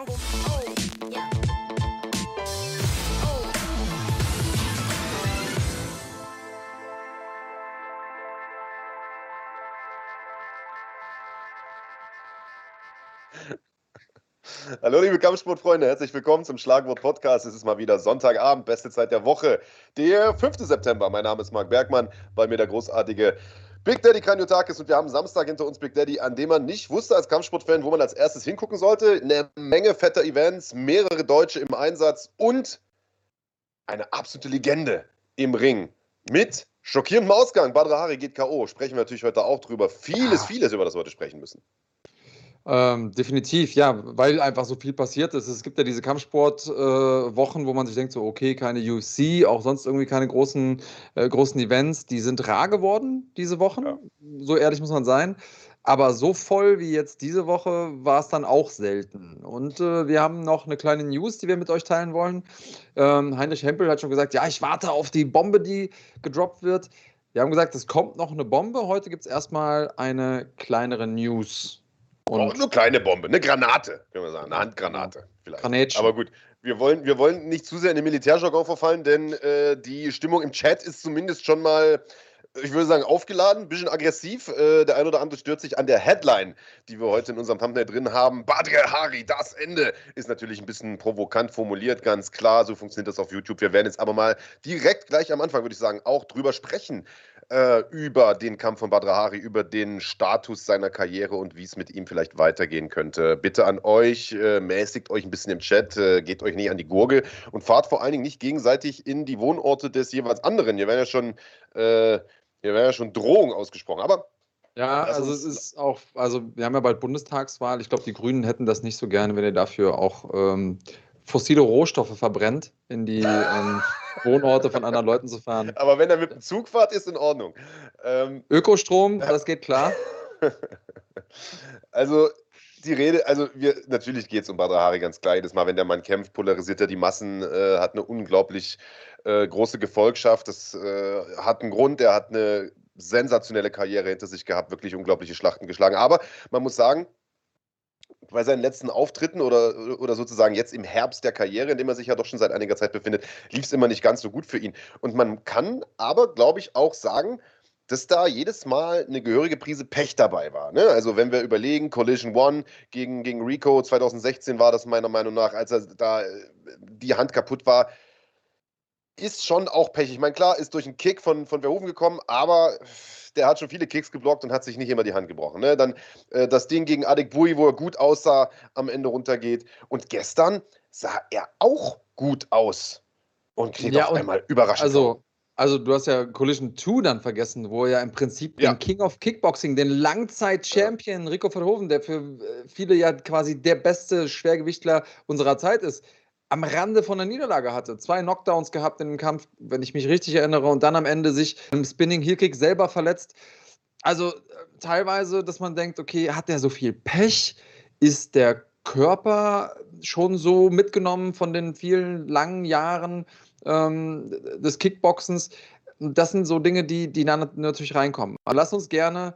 jungle. Oh, yeah. Oh. Hallo liebe Kampfsportfreunde, herzlich willkommen zum Schlagwort Podcast. Es ist mal wieder Sonntagabend, beste Zeit der Woche, der 5. September. Mein Name ist Marc Bergmann, bei mir der großartige Big Daddy Kranjotakis und wir haben Samstag hinter uns Big Daddy, an dem man nicht wusste als Kampfsportfan, wo man als erstes hingucken sollte. Eine Menge fetter Events, mehrere Deutsche im Einsatz und eine absolute Legende im Ring mit schockierendem Ausgang. Badr Hari geht K.O. Sprechen wir natürlich heute auch drüber. Vieles, vieles, über das wir heute sprechen müssen. Ähm, definitiv, ja, weil einfach so viel passiert ist. Es gibt ja diese Kampfsportwochen, äh, wo man sich denkt, so, okay, keine UFC, auch sonst irgendwie keine großen, äh, großen Events. Die sind rar geworden diese Wochen, Ja. so ehrlich muss man sein. Aber so voll wie jetzt diese Woche war es dann auch selten. Und äh, wir haben noch eine kleine News, die wir mit euch teilen wollen. Ähm, Heinrich Hempel hat schon gesagt, ja, ich warte auf die Bombe, die gedroppt wird. Wir haben gesagt, es kommt noch eine Bombe. Heute gibt es erstmal eine kleinere News. Und Und nur kleine Bombe, eine Granate, können wir sagen, eine Handgranate vielleicht. Granatchen. Aber gut, wir wollen, wir wollen nicht zu sehr in den Militärjargon verfallen, denn äh, die Stimmung im Chat ist zumindest schon mal, ich würde sagen, aufgeladen, ein bisschen aggressiv. Äh, der ein oder andere stört sich an der Headline, die wir heute in unserem Thumbnail drin haben. Badr Hari, das Ende, ist natürlich ein bisschen provokant formuliert, ganz klar. So funktioniert das auf YouTube. Wir werden jetzt aber mal direkt gleich am Anfang, würde ich sagen, auch drüber sprechen äh, über den Kampf von Badr Hari, über den Status seiner Karriere und wie es mit ihm vielleicht weitergehen könnte. Bitte an euch, äh, mäßigt euch ein bisschen im Chat, äh, geht euch nicht an die Gurgel und fahrt vor allen Dingen nicht gegenseitig in die Wohnorte des jeweils anderen. Hier werden ja schon, äh, hier werden ja schon Drohungen ausgesprochen. Aber Ja, also es ist auch, also wir haben ja bald Bundestagswahl. Ich glaube, die Grünen hätten das nicht so gerne, wenn ihr dafür auch ähm, fossile Rohstoffe verbrennt, in die ähm, Wohnorte von anderen Leuten zu fahren. Aber wenn er mit dem Zug fahrt, ist in Ordnung. Ähm, Ökostrom, das geht klar. also die Rede, also wir, natürlich geht es um Badr Hari ganz klar. Jedes Mal, wenn der Mann kämpft, polarisiert er die Massen, äh, hat eine unglaublich äh, große Gefolgschaft. Das äh, hat einen Grund, er hat eine sensationelle Karriere hinter sich gehabt, wirklich unglaubliche Schlachten geschlagen. Aber man muss sagen, bei seinen letzten Auftritten oder, oder sozusagen jetzt im Herbst der Karriere, in dem er sich ja doch schon seit einiger Zeit befindet, lief es immer nicht ganz so gut für ihn. Und man kann aber, glaube ich, auch sagen, dass da jedes Mal eine gehörige Prise Pech dabei war. Ne? Also wenn wir überlegen, Collision One gegen, gegen Rico 2016 war das meiner Meinung nach, als er da äh, die Hand kaputt war, ist schon auch Pech. Ich meine, klar, ist durch einen Kick von, von Verhoeven gekommen, aber der hat schon viele Kicks geblockt und hat sich nicht immer die Hand gebrochen. Ne? Dann äh, das Ding gegen Adek Bui, wo er gut aussah, am Ende runtergeht. Und gestern sah er auch gut aus und kniet Ja, auf einmal überraschend. Also, also du hast ja Collision 2 dann vergessen, wo ja im Prinzip Ja. den King of Kickboxing, den Langzeit-Champion Rico Verhoeven, der für äh, viele ja quasi der beste Schwergewichtler unserer Zeit ist, am Rande von der Niederlage hatte. Zwei Knockdowns gehabt in dem Kampf, wenn ich mich richtig erinnere, und dann am Ende sich im Spinning Heel Kick selber verletzt. Also äh, teilweise, dass man denkt, okay, hat der so viel Pech? Ist der Körper schon so mitgenommen von den vielen langen Jahren ähm, des Kickboxens? Das sind so Dinge, die, die dann natürlich reinkommen. Aber lass uns gerne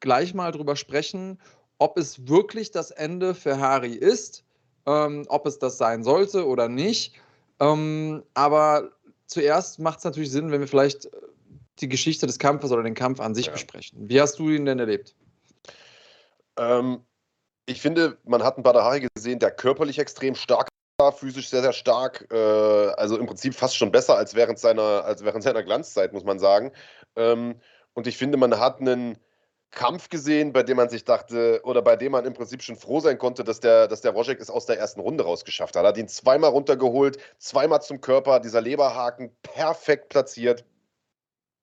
gleich mal drüber sprechen, ob es wirklich das Ende für Harry ist, ähm, ob es das sein sollte oder nicht. Ähm, aber zuerst macht es natürlich Sinn, wenn wir vielleicht äh, die Geschichte des Kampfes oder den Kampf an sich Ja. besprechen. Wie hast du ihn denn erlebt? Ähm, ich finde, man hat einen Badr Hari gesehen, der körperlich extrem stark war, physisch sehr, sehr stark. Äh, also im Prinzip fast schon besser als während seiner, als während seiner Glanzzeit, muss man sagen. Ähm, und ich finde, man hat einen Kampf gesehen, bei dem man sich dachte, oder bei dem man im Prinzip schon froh sein konnte, dass der, dass der Wojek es aus der ersten Runde rausgeschafft hat. Er hat ihn zweimal runtergeholt, zweimal zum Körper, dieser Leberhaken perfekt platziert.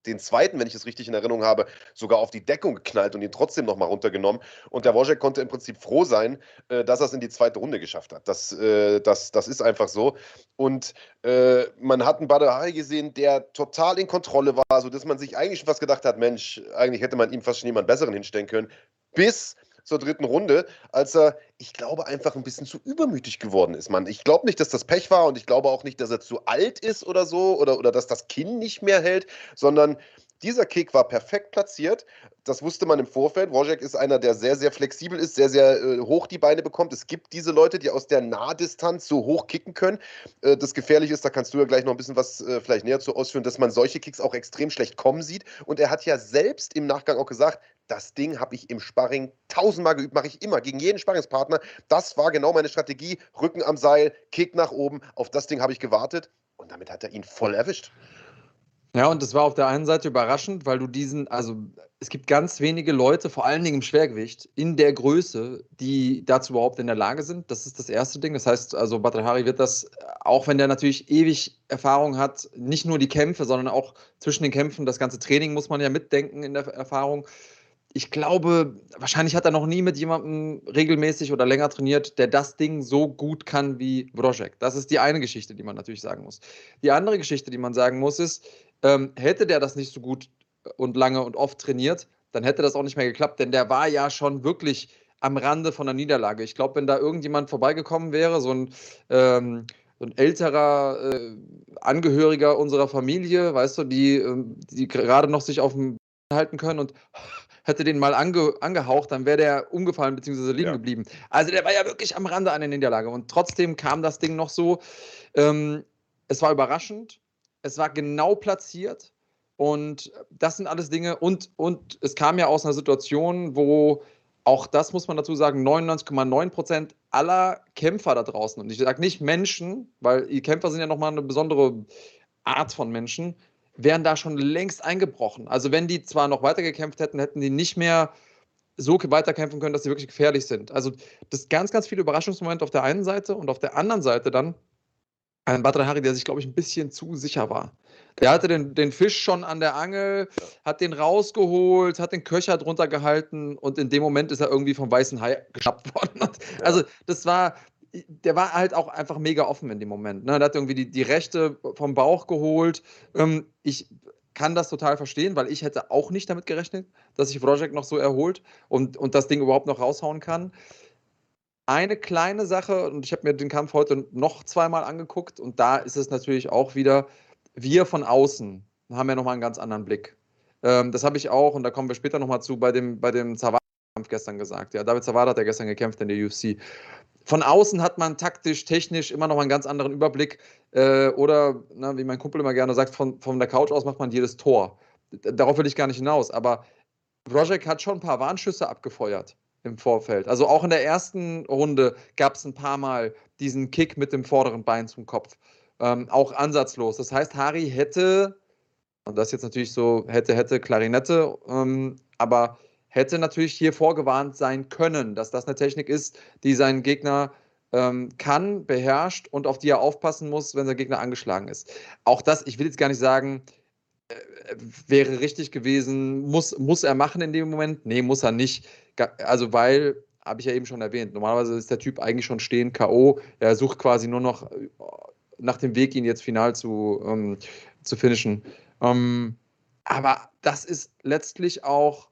Den zweiten, wenn ich es richtig in Erinnerung habe, sogar auf die Deckung geknallt und ihn trotzdem nochmal runtergenommen. Und der Wojek konnte im Prinzip froh sein, äh, dass er es in die zweite Runde geschafft hat. Das, äh, das, das ist einfach so. Und äh, man hat einen Badr Hari gesehen, der total in Kontrolle war, sodass man sich eigentlich schon fast gedacht hat, Mensch, eigentlich hätte man ihm fast schon jemand Besseren hinstellen können. Bis zur dritten Runde, als er, ich glaube, einfach ein bisschen zu übermütig geworden ist, Mann. Ich glaube nicht, dass das Pech war und ich glaube auch nicht, dass er zu alt ist oder so oder, oder dass das Kinn nicht mehr hält, sondern Dieser Kick war perfekt platziert. Das wusste man im Vorfeld. Wojak ist einer, der sehr, sehr flexibel ist, sehr, sehr äh, hoch die Beine bekommt. Es gibt diese Leute, die aus der Nahdistanz so hoch kicken können. Äh, das Gefährliche ist, da kannst du ja gleich noch ein bisschen was äh, vielleicht näher zu ausführen, dass man solche Kicks auch extrem schlecht kommen sieht. Und er hat ja selbst im Nachgang auch gesagt, das Ding habe ich im Sparring tausendmal geübt, mache ich immer gegen jeden Sparringspartner. Das war genau meine Strategie. Rücken am Seil, Kick nach oben. Auf das Ding habe ich gewartet und damit hat er ihn voll erwischt. Ja, und das war auf der einen Seite überraschend, weil du diesen, also es gibt ganz wenige Leute, vor allen Dingen im Schwergewicht, in der Größe, die dazu überhaupt in der Lage sind. Das ist das erste Ding. Das heißt, also Badr Hari wird das, auch wenn der natürlich ewig Erfahrung hat, nicht nur die Kämpfe, sondern auch zwischen den Kämpfen, das ganze Training muss man ja mitdenken in der Erfahrung. Ich glaube, wahrscheinlich hat er noch nie mit jemandem regelmäßig oder länger trainiert, der das Ding so gut kann wie Wrozek. Das ist die eine Geschichte, die man natürlich sagen muss. Die andere Geschichte, die man sagen muss, ist, ähm, hätte der das nicht so gut und lange und oft trainiert, dann hätte das auch nicht mehr geklappt, denn der war ja schon wirklich am Rande von der Niederlage. Ich glaube, wenn da irgendjemand vorbeigekommen wäre, so ein, ähm, so ein älterer äh, Angehöriger unserer Familie, weißt du, die, äh, die gerade noch sich auf dem halten können und hätte den mal ange, angehaucht, dann wäre der umgefallen bzw. liegen ja. geblieben. Also der war ja wirklich am Rande einer Niederlage und trotzdem kam das Ding noch so. Ähm, es war überraschend, es war genau platziert und das sind alles Dinge und, und es kam ja aus einer Situation, wo auch das muss man dazu sagen, 99,9 Prozent aller Kämpfer da draußen, und ich sage nicht Menschen, weil die Kämpfer sind ja nochmal eine besondere Art von Menschen, wären da schon längst eingebrochen. Also wenn die zwar noch weitergekämpft hätten, hätten die nicht mehr so weiterkämpfen können, dass sie wirklich gefährlich sind. Also das ganz, ganz viele Überraschungsmomente auf der einen Seite und auf der anderen Seite dann ein Badr Hari, der sich, glaube ich, ein bisschen zu sicher war. Der hatte den, den Fisch schon an der Angel, hat den rausgeholt, hat den Köcher drunter gehalten und in dem Moment ist er irgendwie vom weißen Hai geschnappt worden. Ja. Also, das war, der war halt auch einfach mega offen in dem Moment. Ne? Der hat irgendwie die, die Rechte vom Bauch geholt. Ähm, ich kann das total verstehen, weil ich hätte auch nicht damit gerechnet, dass sich Wrojek noch so erholt und, und das Ding überhaupt noch raushauen kann eine kleine Sache, und ich habe mir den Kampf heute noch zweimal angeguckt, und da ist es natürlich auch wieder, wir von außen haben ja nochmal einen ganz anderen Blick. Ähm, das habe ich auch, und da kommen wir später nochmal zu, bei dem, bei dem Zawada-Kampf gestern gesagt. Ja, David Zawada hat ja gestern gekämpft in der UFC. Von außen hat man taktisch, technisch immer noch einen ganz anderen Überblick. Äh, oder, na, wie mein Kumpel immer gerne sagt, von, von der Couch aus macht man jedes Tor. Darauf will ich gar nicht hinaus. Aber Rojek hat schon ein paar Warnschüsse abgefeuert im Vorfeld. Also auch in der ersten Runde gab es ein paar Mal diesen Kick mit dem vorderen Bein zum Kopf. Ähm, auch ansatzlos. Das heißt, Hari hätte, und das jetzt natürlich so, hätte, hätte, Klarinette, ähm, aber hätte natürlich hier vorgewarnt sein können, dass das eine Technik ist, die seinen Gegner ähm, kann, beherrscht und auf die er aufpassen muss, wenn sein Gegner angeschlagen ist. Auch das, ich will jetzt gar nicht sagen, äh, wäre richtig gewesen, muss, muss er machen in dem Moment? Nee, muss er nicht. Also, weil, habe ich ja eben schon erwähnt, normalerweise ist der Typ eigentlich schon stehen K.O. Er sucht quasi nur noch äh, nach dem Weg, ihn jetzt final zu, ähm, zu finishen. Ähm, aber das ist letztlich auch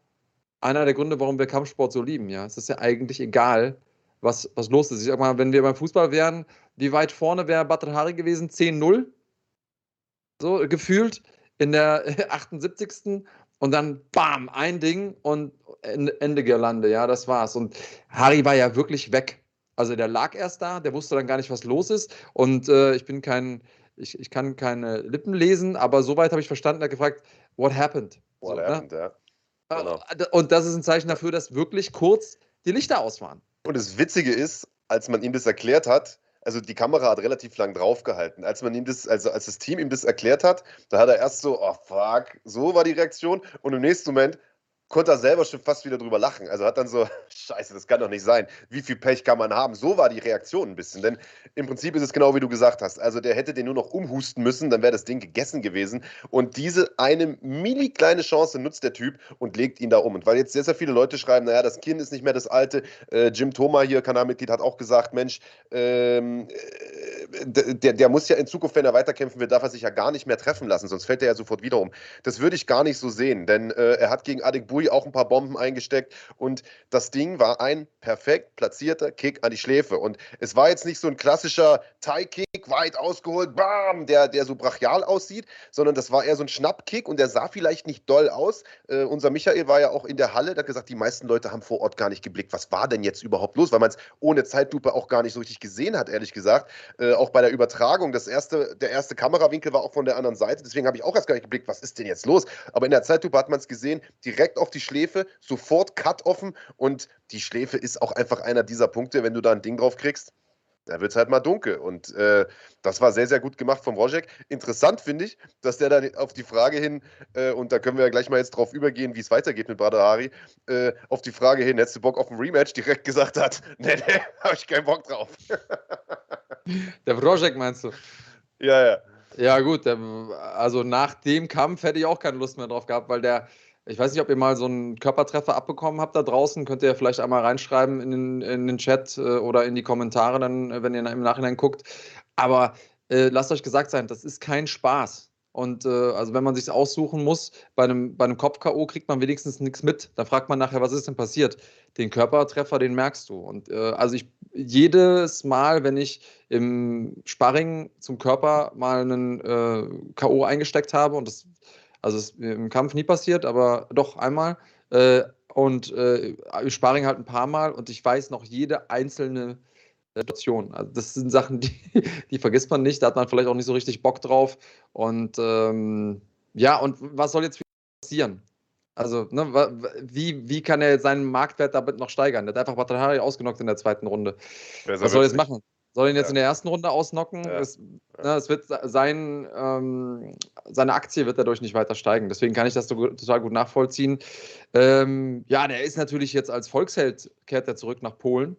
einer der Gründe, warum wir Kampfsport so lieben. Ja, es ist ja eigentlich egal, was, was los ist. Ich sag mal, wenn wir beim Fußball wären, wie weit vorne wäre Hari gewesen? 10-0? So gefühlt in der 78. Und dann bam, ein Ding und Ende Girlande, ja, das war's. Und Harry war ja wirklich weg. Also der lag erst da, der wusste dann gar nicht, was los ist. Und äh, ich bin kein, ich, ich kann keine Lippen lesen, aber soweit habe ich verstanden, er hat gefragt, what happened? What so, ne? happened, ne? ja. Genau. Äh, und das ist ein Zeichen dafür, dass wirklich kurz die Lichter aus waren. Und das Witzige ist, als man ihm das erklärt hat, also die Kamera hat relativ lang draufgehalten. Als man ihm das, also als das Team ihm das erklärt hat, da hat er erst so, oh fuck, so war die Reaktion. Und im nächsten Moment konnte er selber schon fast wieder drüber lachen. Also hat dann so, scheiße, das kann doch nicht sein. Wie viel Pech kann man haben? So war die Reaktion ein bisschen. Denn im Prinzip ist es genau wie du gesagt hast. Also der hätte den nur noch umhusten müssen, dann wäre das Ding gegessen gewesen. Und diese eine mini kleine Chance nutzt der Typ und legt ihn da um. Und weil jetzt sehr, sehr viele Leute schreiben, naja, das Kind ist nicht mehr das alte. Äh, Jim Thoma hier, Kanalmitglied, hat auch gesagt, Mensch, ähm, äh, der, der muss ja in Zukunft, wenn er weiterkämpfen will, darf er sich ja gar nicht mehr treffen lassen, sonst fällt er ja sofort wieder um. Das würde ich gar nicht so sehen, denn äh, er hat gegen Adek Bui Bui auch ein paar Bomben eingesteckt und das Ding war ein perfekt platzierter Kick an die Schläfe. Und es war jetzt nicht so ein klassischer Thai-Kick, Kick weit ausgeholt, bam, der, der so brachial aussieht, sondern das war eher so ein Schnappkick und der sah vielleicht nicht doll aus. Äh, unser Michael war ja auch in der Halle, der hat gesagt, die meisten Leute haben vor Ort gar nicht geblickt, was war denn jetzt überhaupt los, weil man es ohne Zeitlupe auch gar nicht so richtig gesehen hat, ehrlich gesagt. Äh, auch bei der Übertragung, das erste, der erste Kamerawinkel war auch von der anderen Seite, deswegen habe ich auch erst gar nicht geblickt, was ist denn jetzt los? Aber in der Zeitlupe hat man es gesehen, direkt auf die Schläfe, sofort Cut offen und die Schläfe ist auch einfach einer dieser Punkte, wenn du da ein Ding drauf kriegst, da wird es halt mal dunkel. Und äh, das war sehr, sehr gut gemacht vom Rojek. Interessant finde ich, dass der dann auf die Frage hin, äh, und da können wir ja gleich mal jetzt drauf übergehen, wie es weitergeht mit Badahari, äh, auf die Frage hin, hättest du Bock auf ein Rematch, direkt gesagt hat, nee, nee, habe ich keinen Bock drauf. der Rojek meinst du? Ja, ja. Ja, gut, der, also nach dem Kampf hätte ich auch keine Lust mehr drauf gehabt, weil der, ich weiß nicht, ob ihr mal so einen Körpertreffer abbekommen habt da draußen. Könnt ihr vielleicht einmal reinschreiben in den, in den Chat äh, oder in die Kommentare, dann, äh, wenn ihr im Nachhinein guckt. Aber äh, lasst euch gesagt sein, das ist kein Spaß. Und äh, also wenn man sich aussuchen muss, bei einem, bei einem Kopf-K.O. kriegt man wenigstens nichts mit. Da fragt man nachher, was ist denn passiert? Den Körpertreffer, den merkst du. Und äh, also ich jedes Mal, wenn ich im Sparring zum Körper mal einen äh, K.O. eingesteckt habe, und das also ist im Kampf nie passiert, aber doch einmal. Äh, und äh, Sparring halt ein paar Mal und ich weiß noch jede einzelne Situation. Also das sind Sachen, die, die vergisst man nicht. Da hat man vielleicht auch nicht so richtig Bock drauf. Und ähm, ja, und was soll jetzt passieren? Also, ne, wie, wie kann er jetzt seinen Marktwert damit noch steigern? Der hat einfach Batrahari ausgenockt in der zweiten Runde. Was soll er jetzt machen? Soll ihn jetzt ja. in der ersten Runde ausnocken? Ja. Es, ne, es, wird sein, ähm, seine Aktie wird dadurch nicht weiter steigen. Deswegen kann ich das so, total gut nachvollziehen. Ähm, ja, der ist natürlich jetzt als Volksheld, kehrt er zurück nach Polen.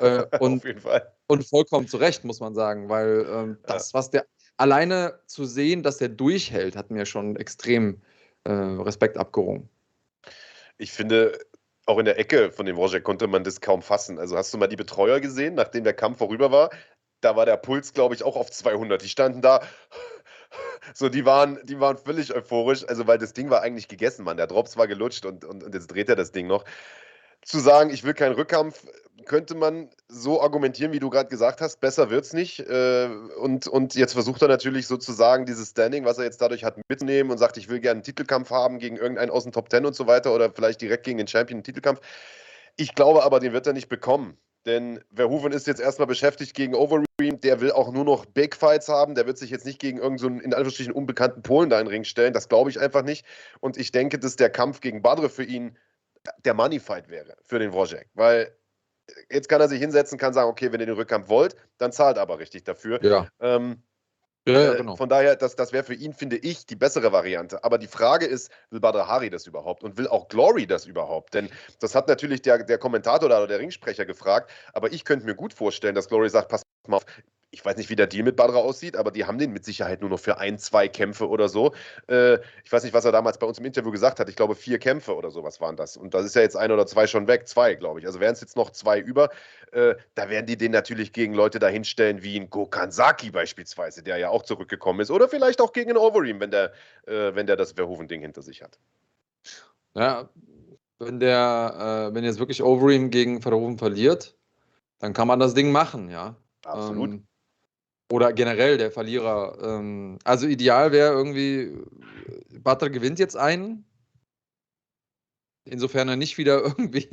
Äh, und, Auf jeden Fall. Und vollkommen zu Recht, muss man sagen, weil ähm, das, was der alleine zu sehen, dass der durchhält, hat mir schon extrem äh, Respekt abgerungen. Ich finde, auch in der Ecke von dem Roger konnte man das kaum fassen. Also hast du mal die Betreuer gesehen, nachdem der Kampf vorüber war? Da war der Puls, glaube ich, auch auf 200. Die standen da, so, die waren, die waren völlig euphorisch, also weil das Ding war eigentlich gegessen, Mann. Der Drops war gelutscht und, und, und jetzt dreht er das Ding noch zu sagen, ich will keinen Rückkampf, könnte man so argumentieren, wie du gerade gesagt hast, besser wird es nicht. Äh, und, und jetzt versucht er natürlich sozusagen dieses Standing, was er jetzt dadurch hat, mitzunehmen und sagt, ich will gerne einen Titelkampf haben gegen irgendeinen aus den Top Ten und so weiter oder vielleicht direkt gegen den Champion einen Titelkampf. Ich glaube aber, den wird er nicht bekommen. Denn Verhoeven ist jetzt erstmal beschäftigt gegen Overeem, der will auch nur noch Big Fights haben, der wird sich jetzt nicht gegen irgendeinen so in Anführungsstrichen unbekannten Polen da in den Ring stellen, das glaube ich einfach nicht. Und ich denke, dass der Kampf gegen Badre für ihn der Moneyfight wäre für den Wojek. Weil jetzt kann er sich hinsetzen, kann sagen, okay, wenn ihr den Rückkampf wollt, dann zahlt aber richtig dafür. Ja. Ähm, ja, ja, äh, genau. Von daher, das, das wäre für ihn, finde ich, die bessere Variante. Aber die Frage ist, will Badr Hari das überhaupt und will auch Glory das überhaupt? Denn das hat natürlich der, der Kommentator oder der Ringsprecher gefragt. Aber ich könnte mir gut vorstellen, dass Glory sagt, pass mal auf, ich weiß nicht, wie der Deal mit Badra aussieht, aber die haben den mit Sicherheit nur noch für ein, zwei Kämpfe oder so. Äh, ich weiß nicht, was er damals bei uns im Interview gesagt hat. Ich glaube, vier Kämpfe oder sowas waren das. Und das ist ja jetzt ein oder zwei schon weg. Zwei, glaube ich. Also wären es jetzt noch zwei über. Äh, da werden die den natürlich gegen Leute dahinstellen, wie ein Gokansaki beispielsweise, der ja auch zurückgekommen ist. Oder vielleicht auch gegen einen Overeem, wenn der, äh, wenn der das Verhoeven-Ding hinter sich hat. Ja, wenn der, äh, wenn jetzt wirklich Overeem gegen Verhoeven verliert, dann kann man das Ding machen, ja. Absolut. Ähm, oder generell der Verlierer. Ähm, also ideal wäre irgendwie, Butler gewinnt jetzt einen. Insofern er nicht wieder irgendwie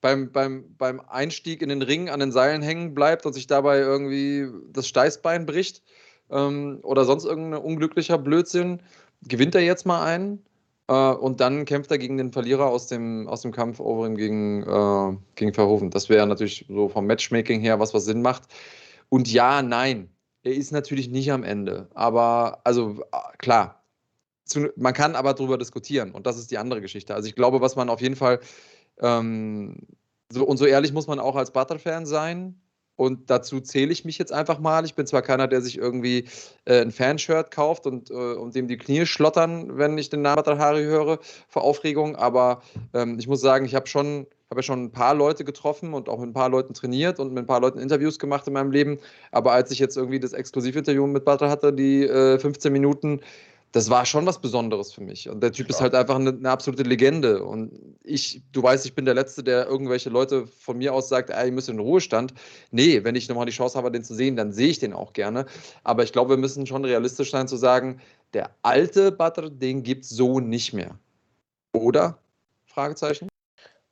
beim, beim, beim Einstieg in den Ring an den Seilen hängen bleibt und sich dabei irgendwie das Steißbein bricht ähm, oder sonst irgendein unglücklicher Blödsinn, gewinnt er jetzt mal einen äh, und dann kämpft er gegen den Verlierer aus dem, aus dem Kampf Overeem gegen, äh, gegen Verhoeven. Das wäre natürlich so vom Matchmaking her was, was Sinn macht. Und ja, nein, er ist natürlich nicht am Ende. Aber, also klar, zu, man kann aber darüber diskutieren und das ist die andere Geschichte. Also ich glaube, was man auf jeden Fall, ähm, so, und so ehrlich muss man auch als Butter-Fan sein. Und dazu zähle ich mich jetzt einfach mal. Ich bin zwar keiner, der sich irgendwie äh, ein Fanshirt kauft und, äh, und dem die Knie schlottern, wenn ich den Namen Hari höre, vor Aufregung, aber ähm, ich muss sagen, ich habe schon habe ja schon ein paar Leute getroffen und auch mit ein paar Leuten trainiert und mit ein paar Leuten Interviews gemacht in meinem Leben. Aber als ich jetzt irgendwie das Exklusivinterview mit Butter hatte, die äh, 15 Minuten, das war schon was Besonderes für mich. Und der Typ Klar. ist halt einfach eine, eine, absolute Legende. Und ich, du weißt, ich bin der Letzte, der irgendwelche Leute von mir aus sagt, ey, ihr müsst in den Ruhestand. Nee, wenn ich nochmal die Chance habe, den zu sehen, dann sehe ich den auch gerne. Aber ich glaube, wir müssen schon realistisch sein zu sagen, der alte Butter, den gibt es so nicht mehr. Oder? Fragezeichen.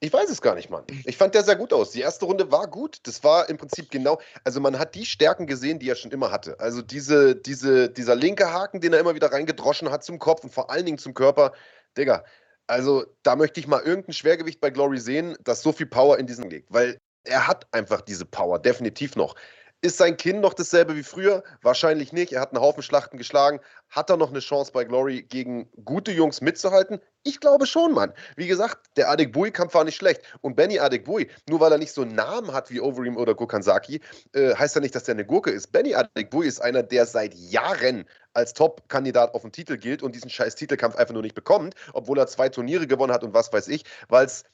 Ich weiß es gar nicht, Mann. Ich fand der sehr gut aus. Die erste Runde war gut. Das war im Prinzip genau, also man hat die Stärken gesehen, die er schon immer hatte. Also diese, diese, dieser linke Haken, den er immer wieder reingedroschen hat zum Kopf und vor allen Dingen zum Körper. Digga, also da möchte ich mal irgendein Schwergewicht bei Glory sehen, das so viel Power in diesen legt. Weil er hat einfach diese Power, definitiv noch. Ist sein Kinn noch dasselbe wie früher? Wahrscheinlich nicht. Er hat einen Haufen Schlachten geschlagen. Hat er noch eine Chance bei Glory gegen gute Jungs mitzuhalten? Ich glaube schon, Mann. Wie gesagt, der Adekbui-Kampf war nicht schlecht. Und Benny Adekbui, nur weil er nicht so einen Namen hat wie Overeem oder Gokansaki, äh, heißt ja nicht, dass er eine Gurke ist. Benny Adekbui ist einer, der seit Jahren als Top-Kandidat auf den Titel gilt und diesen scheiß Titelkampf einfach nur nicht bekommt, obwohl er zwei Turniere gewonnen hat und was weiß ich, weil es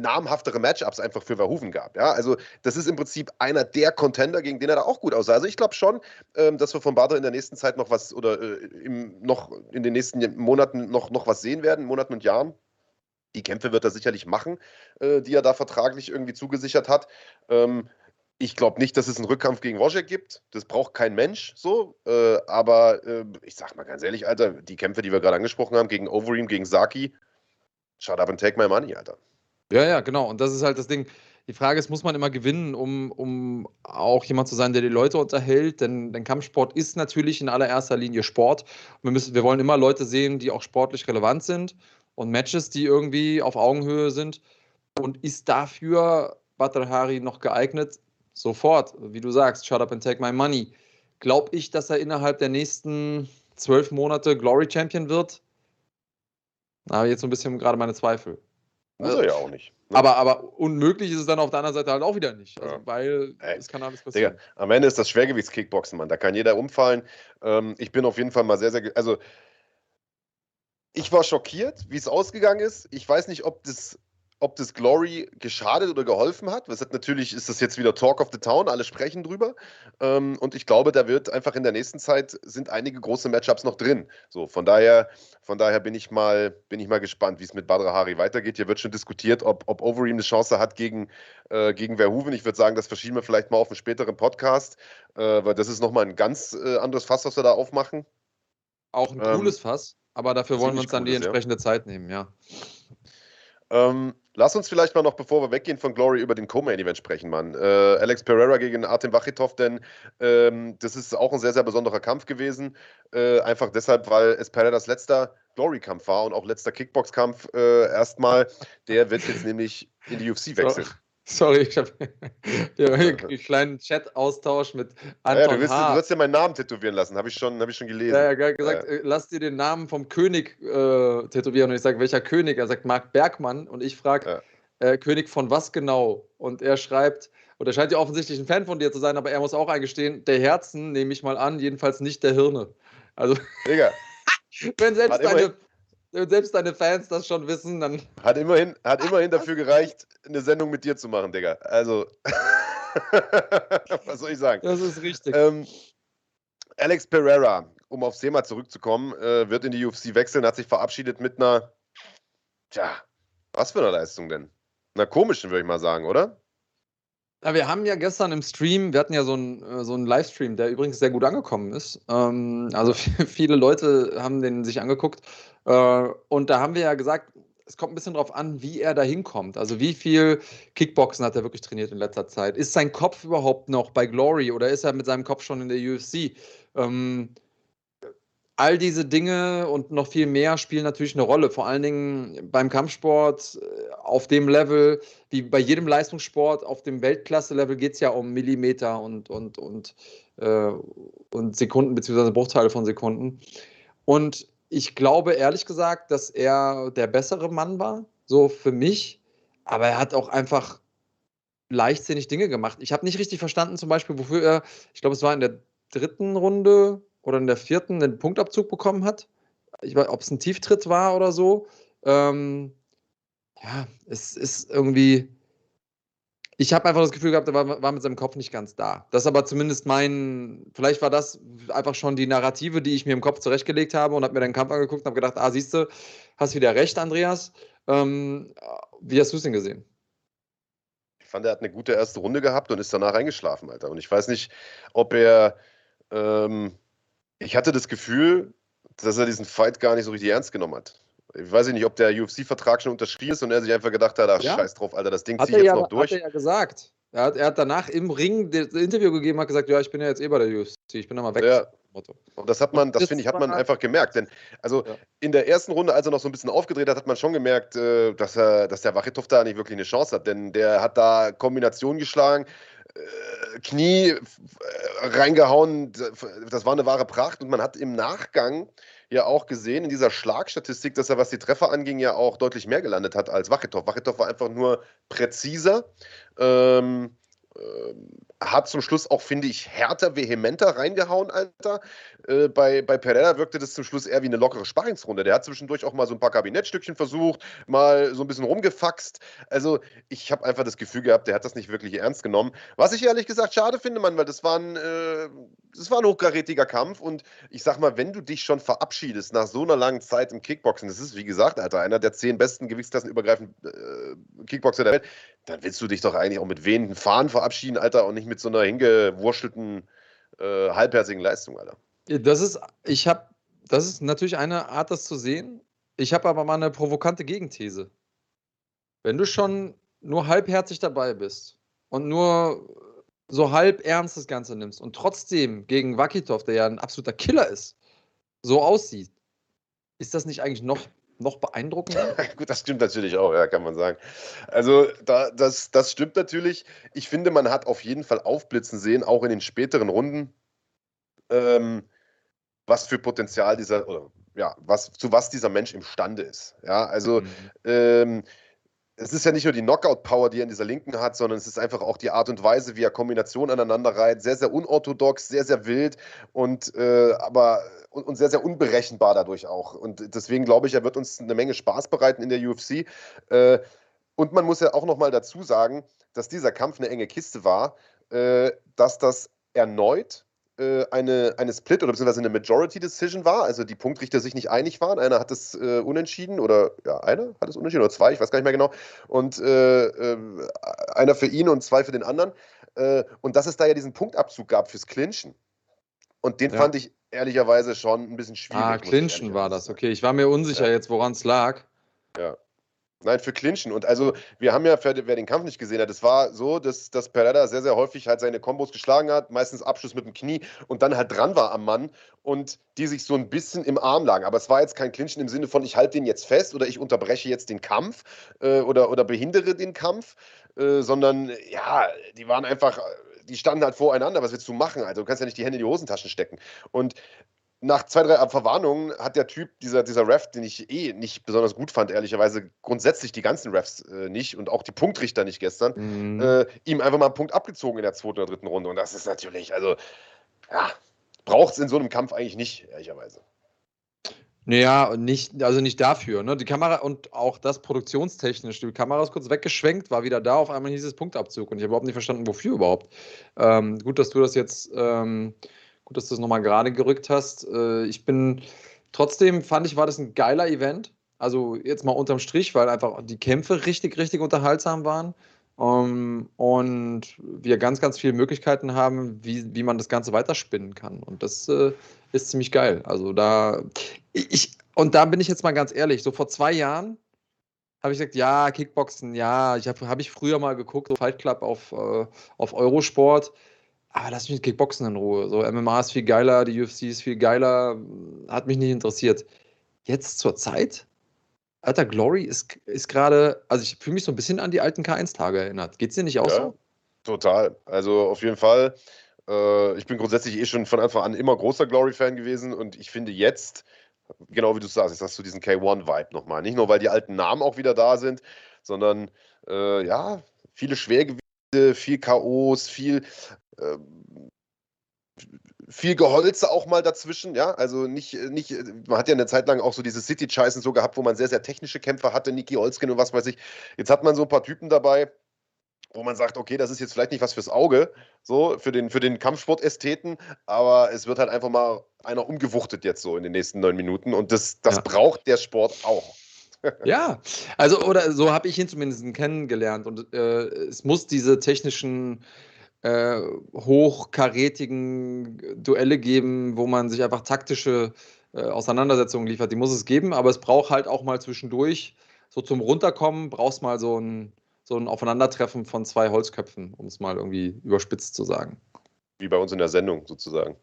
namhaftere Matchups einfach für Verhoeven gab. Ja, also das ist im Prinzip einer der Contender, gegen den er da auch gut aussah. Also ich glaube schon, ähm, dass wir von Bader in der nächsten Zeit noch was oder äh, im, noch in den nächsten Monaten noch, noch was sehen werden, Monaten und Jahren. Die Kämpfe wird er sicherlich machen, äh, die er da vertraglich irgendwie zugesichert hat. Ähm, ich glaube nicht, dass es einen Rückkampf gegen Wojciech gibt. Das braucht kein Mensch so. Äh, aber äh, ich sag mal ganz ehrlich, Alter, die Kämpfe, die wir gerade angesprochen haben, gegen Overeem, gegen Saki, shut up and take my money, Alter. Ja, ja, genau. Und das ist halt das Ding. Die Frage ist, muss man immer gewinnen, um, um auch jemand zu sein, der die Leute unterhält? Denn, denn Kampfsport ist natürlich in allererster Linie Sport. Wir, müssen, wir wollen immer Leute sehen, die auch sportlich relevant sind und Matches, die irgendwie auf Augenhöhe sind. Und ist dafür Badr noch geeignet? Sofort, wie du sagst, shut up and take my money. Glaube ich, dass er innerhalb der nächsten zwölf Monate Glory Champion wird? Da habe ich jetzt so ein bisschen gerade meine Zweifel. Muss er ja auch nicht. Ne? Aber, aber unmöglich ist es dann auf der anderen Seite halt auch wieder nicht. Also, ja. Weil Ey, es kann alles passieren. Digga, am Ende ist das Schwergewichtskickboxen, Mann. Da kann jeder umfallen. Ähm, ich bin auf jeden Fall mal sehr, sehr. Also, ich war schockiert, wie es ausgegangen ist. Ich weiß nicht, ob das ob das Glory geschadet oder geholfen hat. Was hat natürlich ist das jetzt wieder Talk of the Town, alle sprechen drüber. Ähm, und ich glaube, da wird einfach in der nächsten Zeit sind einige große Matchups noch drin. So, von daher, von daher bin ich mal, bin ich mal gespannt, wie es mit Badra Hari weitergeht. Hier wird schon diskutiert, ob, ob Overeem eine Chance hat gegen, äh, gegen Verhoeven. Ich würde sagen, das verschieben wir vielleicht mal auf einen späteren Podcast, äh, weil das ist nochmal ein ganz äh, anderes Fass, was wir da aufmachen. Auch ein ähm, cooles Fass, aber dafür wollen wir uns dann die entsprechende ja. Zeit nehmen, ja. Ähm, lass uns vielleicht mal noch, bevor wir weggehen von Glory, über den Co-Main-Event sprechen, Mann. Äh, Alex Pereira gegen Artem Wachitov, denn ähm, das ist auch ein sehr, sehr besonderer Kampf gewesen. Äh, einfach deshalb, weil es Pereiras letzter Glory-Kampf war und auch letzter Kickbox-Kampf äh, erstmal. Der wird jetzt nämlich in die UFC wechseln. Sorry, ich habe einen kleinen Chat-Austausch mit Anton ja, du, willst, H. du wirst dir meinen Namen tätowieren lassen, habe ich, schon, hab ich schon gelesen. Ja, er hat gesagt, ja. Äh, lass dir den Namen vom König äh, tätowieren. Und ich sage, welcher König? Er sagt, Marc Bergmann. Und ich frage, ja. äh, König von was genau? Und er schreibt, und er scheint ja offensichtlich ein Fan von dir zu sein, aber er muss auch eingestehen, der Herzen nehme ich mal an, jedenfalls nicht der Hirne. Also, Digga. wenn selbst deine selbst deine Fans das schon wissen, dann. Hat immerhin, hat immerhin dafür gereicht, eine Sendung mit dir zu machen, Digga. Also, was soll ich sagen? Das ist richtig. Ähm, Alex Pereira, um aufs Thema zurückzukommen, äh, wird in die UFC wechseln, hat sich verabschiedet mit einer, tja, was für eine Leistung denn? Einer komischen, würde ich mal sagen, oder? Ja, wir haben ja gestern im Stream, wir hatten ja so einen, äh, so einen Livestream, der übrigens sehr gut angekommen ist. Ähm, also viele Leute haben den sich angeguckt. Äh, und da haben wir ja gesagt, es kommt ein bisschen darauf an, wie er da hinkommt. Also wie viel Kickboxen hat er wirklich trainiert in letzter Zeit? Ist sein Kopf überhaupt noch bei Glory oder ist er mit seinem Kopf schon in der UFC? Ähm, all diese Dinge und noch viel mehr spielen natürlich eine Rolle. Vor allen Dingen beim Kampfsport äh, auf dem Level, wie bei jedem Leistungssport, auf dem Weltklasse-Level geht es ja um Millimeter und, und, und, äh, und Sekunden beziehungsweise Bruchteile von Sekunden. Und ich glaube ehrlich gesagt, dass er der bessere Mann war, so für mich. Aber er hat auch einfach leichtsinnig Dinge gemacht. Ich habe nicht richtig verstanden, zum Beispiel, wofür er, ich glaube, es war in der dritten Runde oder in der vierten einen Punktabzug bekommen hat. Ich weiß, ob es ein Tieftritt war oder so. Ähm, ja, es ist irgendwie. ich habe einfach das Gefühl gehabt, er war, war, mit seinem Kopf nicht ganz da. Das ist aber zumindest mein, vielleicht war das einfach schon die Narrative, die ich mir im Kopf zurechtgelegt habe und habe mir den Kampf angeguckt und habe gedacht, ah, siehst du, hast wieder recht, Andreas. Ähm, wie hast du es denn gesehen? Ich fand, er hat eine gute erste Runde gehabt und ist danach eingeschlafen, Alter. Und ich weiß nicht, ob er, ähm, ich hatte das Gefühl, dass er diesen Fight gar nicht so richtig ernst genommen hat. Ich weiß nicht, ob der UFC-Vertrag schon unterschrieben ist und er sich einfach gedacht hat, ach ja. scheiß drauf, Alter, das Ding ziehe ich jetzt ja, noch durch. Hat er ja gesagt. Er hat, er hat danach im Ring das Interview gegeben, hat gesagt, ja, ich bin ja jetzt eh bei der UFC, ich bin da mal weg. Ja. Und das hat man, das, das finde ich, hat man einfach gemerkt. Denn also ja. in der ersten Runde, als er noch so ein bisschen aufgedreht hat, hat man schon gemerkt, äh, dass, er, dass der Wachitow da nicht wirklich eine Chance hat. Denn der hat da Kombinationen geschlagen, Knie äh, reingehauen, das war eine wahre Pracht. Und man hat im Nachgang ja auch gesehen in dieser Schlagstatistik, dass er, was die Treffer anging, ja auch deutlich mehr gelandet hat als Wachetow. Wachetow war einfach nur präziser. Ähm, hat zum Schluss auch, finde ich, härter, vehementer reingehauen, Alter. Äh, bei, bei Pereira wirkte das zum Schluss eher wie eine lockere Sparringsrunde. Der hat zwischendurch auch mal so ein paar Kabinettstückchen versucht, mal so ein bisschen rumgefaxt. Also, ich habe einfach das Gefühl gehabt, der hat das nicht wirklich ernst genommen. Was ich ehrlich gesagt schade finde, Mann, weil das war ein, äh, das war ein hochkarätiger Kampf. Und ich sag mal, wenn du dich schon verabschiedest nach so einer langen Zeit im Kickboxen, das ist, wie gesagt, Alter, einer der zehn besten Gewichtsklassenübergreifenden äh, Kickboxer der Welt, dann willst du dich doch eigentlich auch mit wehenden Fahnen verabschieden, Alter, und nicht mit so einer hingewurschtelten, äh, halbherzigen Leistung, Alter. Das ist, ich habe, das ist natürlich eine Art, das zu sehen. Ich habe aber mal eine provokante Gegenthese. Wenn du schon nur halbherzig dabei bist und nur so halb ernst das Ganze nimmst und trotzdem gegen Wakitov, der ja ein absoluter Killer ist, so aussieht, ist das nicht eigentlich noch noch beeindruckender? Gut, das stimmt natürlich auch, ja, kann man sagen. Also, da, das, das stimmt natürlich. Ich finde, man hat auf jeden Fall aufblitzen sehen, auch in den späteren Runden, ähm, was für Potenzial dieser, oder ja, was, zu was dieser Mensch imstande ist. Ja, also, mhm. ähm, es ist ja nicht nur die Knockout-Power, die er in dieser Linken hat, sondern es ist einfach auch die Art und Weise, wie er Kombinationen aneinander reiht. Sehr, sehr unorthodox, sehr, sehr wild und äh, aber und, und, sehr, sehr unberechenbar dadurch auch. Und deswegen glaube ich, er wird uns eine Menge Spaß bereiten in der UFC. Äh, und man muss ja auch nochmal dazu sagen, dass dieser Kampf eine enge Kiste war, äh, dass das erneut äh, eine, eine Split oder beziehungsweise eine Majority Decision war, also die Punktrichter sich nicht einig waren. Einer hat es äh, unentschieden oder ja, einer hat es unentschieden oder zwei, ich weiß gar nicht mehr genau. Und äh, äh einer für ihn und zwei für den anderen. Äh, und dass es da ja diesen Punktabzug gab fürs Clinchen. Und den ja. fand ich ehrlicherweise schon ein bisschen schwierig. Ah, Clinchen war das, okay. Ich war mir unsicher ja. jetzt, woran es lag. Ja. Nein, für Clinchen. Und also, wir haben ja, wer den Kampf nicht gesehen hat, es war so, dass, dass Pereira sehr, sehr häufig halt seine Kombos geschlagen hat, meistens Abschluss mit dem Knie und dann halt dran war am Mann und die sich so ein bisschen im Arm lagen. Aber es war jetzt kein Clinchen im Sinne von, ich halte den jetzt fest oder ich unterbreche jetzt den Kampf äh, oder, oder behindere den Kampf, äh, sondern ja, die waren einfach die standen halt voreinander, was willst du machen? Also du kannst ja nicht die Hände in die Hosentaschen stecken. Und nach zwei, drei Verwarnungen hat der Typ, dieser, dieser Ref, den ich eh nicht besonders gut fand, ehrlicherweise, grundsätzlich die ganzen Refs äh, nicht und auch die Punktrichter nicht gestern, mhm. äh, ihm einfach mal einen Punkt abgezogen in der zweiten oder dritten Runde. Und das ist natürlich, also, ja, braucht es in so einem Kampf eigentlich nicht, ehrlicherweise. Naja, nicht, also nicht dafür. Ne? Die Kamera und auch das produktionstechnisch. Die Kamera ist kurz weggeschwenkt, war wieder da, auf einmal hieß es Punktabzug und ich habe überhaupt nicht verstanden, wofür überhaupt. Ähm, gut, dass du das jetzt ähm, Gut, dass du es nochmal gerade gerückt hast. Äh, ich bin trotzdem, fand ich, war das ein geiler Event. Also jetzt mal unterm Strich, weil einfach die Kämpfe richtig, richtig unterhaltsam waren. Um, ähm, und wir ganz, ganz viele Möglichkeiten haben, wie, wie man das Ganze weiterspinnen kann. Und das äh, ist ziemlich geil. Also da, ich, und da bin ich jetzt mal ganz ehrlich, so vor zwei Jahren habe ich gesagt, ja, Kickboxen, ja, ich habe hab ich früher mal geguckt, so Fight Club auf, äh, auf Eurosport aber lass mich mit Kickboxen in Ruhe. So, MMA ist viel geiler, die UFC ist viel geiler, hat mich nicht interessiert. Jetzt zur Zeit, Alter, Glory ist, ist gerade, also ich fühle mich so ein bisschen an die alten K1-Tage erinnert. Geht es dir nicht auch ja, so? Total. Also auf jeden Fall. Äh, ich bin grundsätzlich eh schon von Anfang an immer großer Glory-Fan gewesen und ich finde jetzt, genau wie du sagst, jetzt hast du diesen K1-Vibe nochmal. Nicht nur, weil die alten Namen auch wieder da sind, sondern äh, ja, viele Schwergewichte, viel K.O.s, viel ähm, viel Geholze auch mal dazwischen, ja, also nicht, nicht, man hat ja eine Zeit lang auch so diese City-Scheißen so gehabt, wo man sehr, sehr technische Kämpfer hatte, Niki Holzkin und was weiß ich. Jetzt hat man so ein paar Typen dabei, wo man sagt, okay, das ist jetzt vielleicht nicht was fürs Auge, so für den, für den Kampfsportästheten, aber es wird halt einfach mal einer umgewuchtet jetzt so in den nächsten neun Minuten und das, das ja. braucht der Sport auch. ja, also oder so habe ich ihn zumindest kennengelernt und äh, es muss diese technischen äh, hochkarätigen Duelle geben, wo man sich einfach taktische äh, Auseinandersetzungen liefert. Die muss es geben, aber es braucht halt auch mal zwischendurch, so zum Runterkommen, brauchst mal so ein, so ein Aufeinandertreffen von zwei Holzköpfen, um es mal irgendwie überspitzt zu sagen. Wie bei uns in der Sendung sozusagen.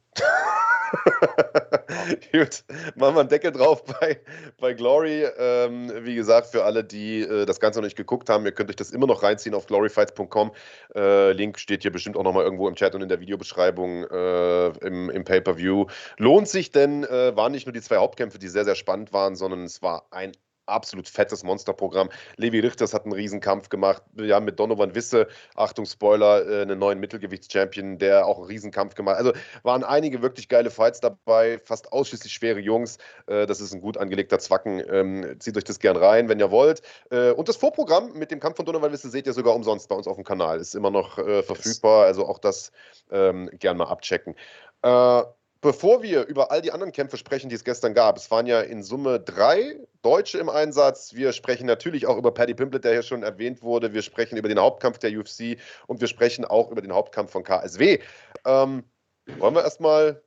Gut, machen wir einen Deckel drauf bei, bei Glory. Ähm, wie gesagt, für alle, die äh, das Ganze noch nicht geguckt haben, ihr könnt euch das immer noch reinziehen auf gloryfights.com. Äh, Link steht hier bestimmt auch nochmal irgendwo im Chat und in der Videobeschreibung äh, im, im Pay-Per-View. Lohnt sich denn, äh, waren nicht nur die zwei Hauptkämpfe, die sehr, sehr spannend waren, sondern es war ein absolut fettes Monsterprogramm. Levi Richters hat einen Riesenkampf gemacht. Wir haben mit Donovan Wisse, Achtung Spoiler, äh, einen neuen Mittelgewichtschampion, der auch einen Riesenkampf gemacht hat. Also waren einige wirklich geile Fights dabei, fast ausschließlich schwere Jungs. Äh, das ist ein gut angelegter Zwacken. Ähm, zieht euch das gern rein, wenn ihr wollt. Äh, und das Vorprogramm mit dem Kampf von Donovan Wisse seht ihr sogar umsonst bei uns auf dem Kanal. Ist immer noch verfügbar, also auch das ähm, gern mal abchecken. Bevor wir über all die anderen Kämpfe sprechen, die es gestern gab, es waren ja in Summe drei Deutsche im Einsatz. Wir sprechen natürlich auch über Paddy Pimblett, der hier schon erwähnt wurde. Wir sprechen über den Hauptkampf der UFC und wir sprechen auch über den Hauptkampf von KSW. Ähm, wollen wir erstmal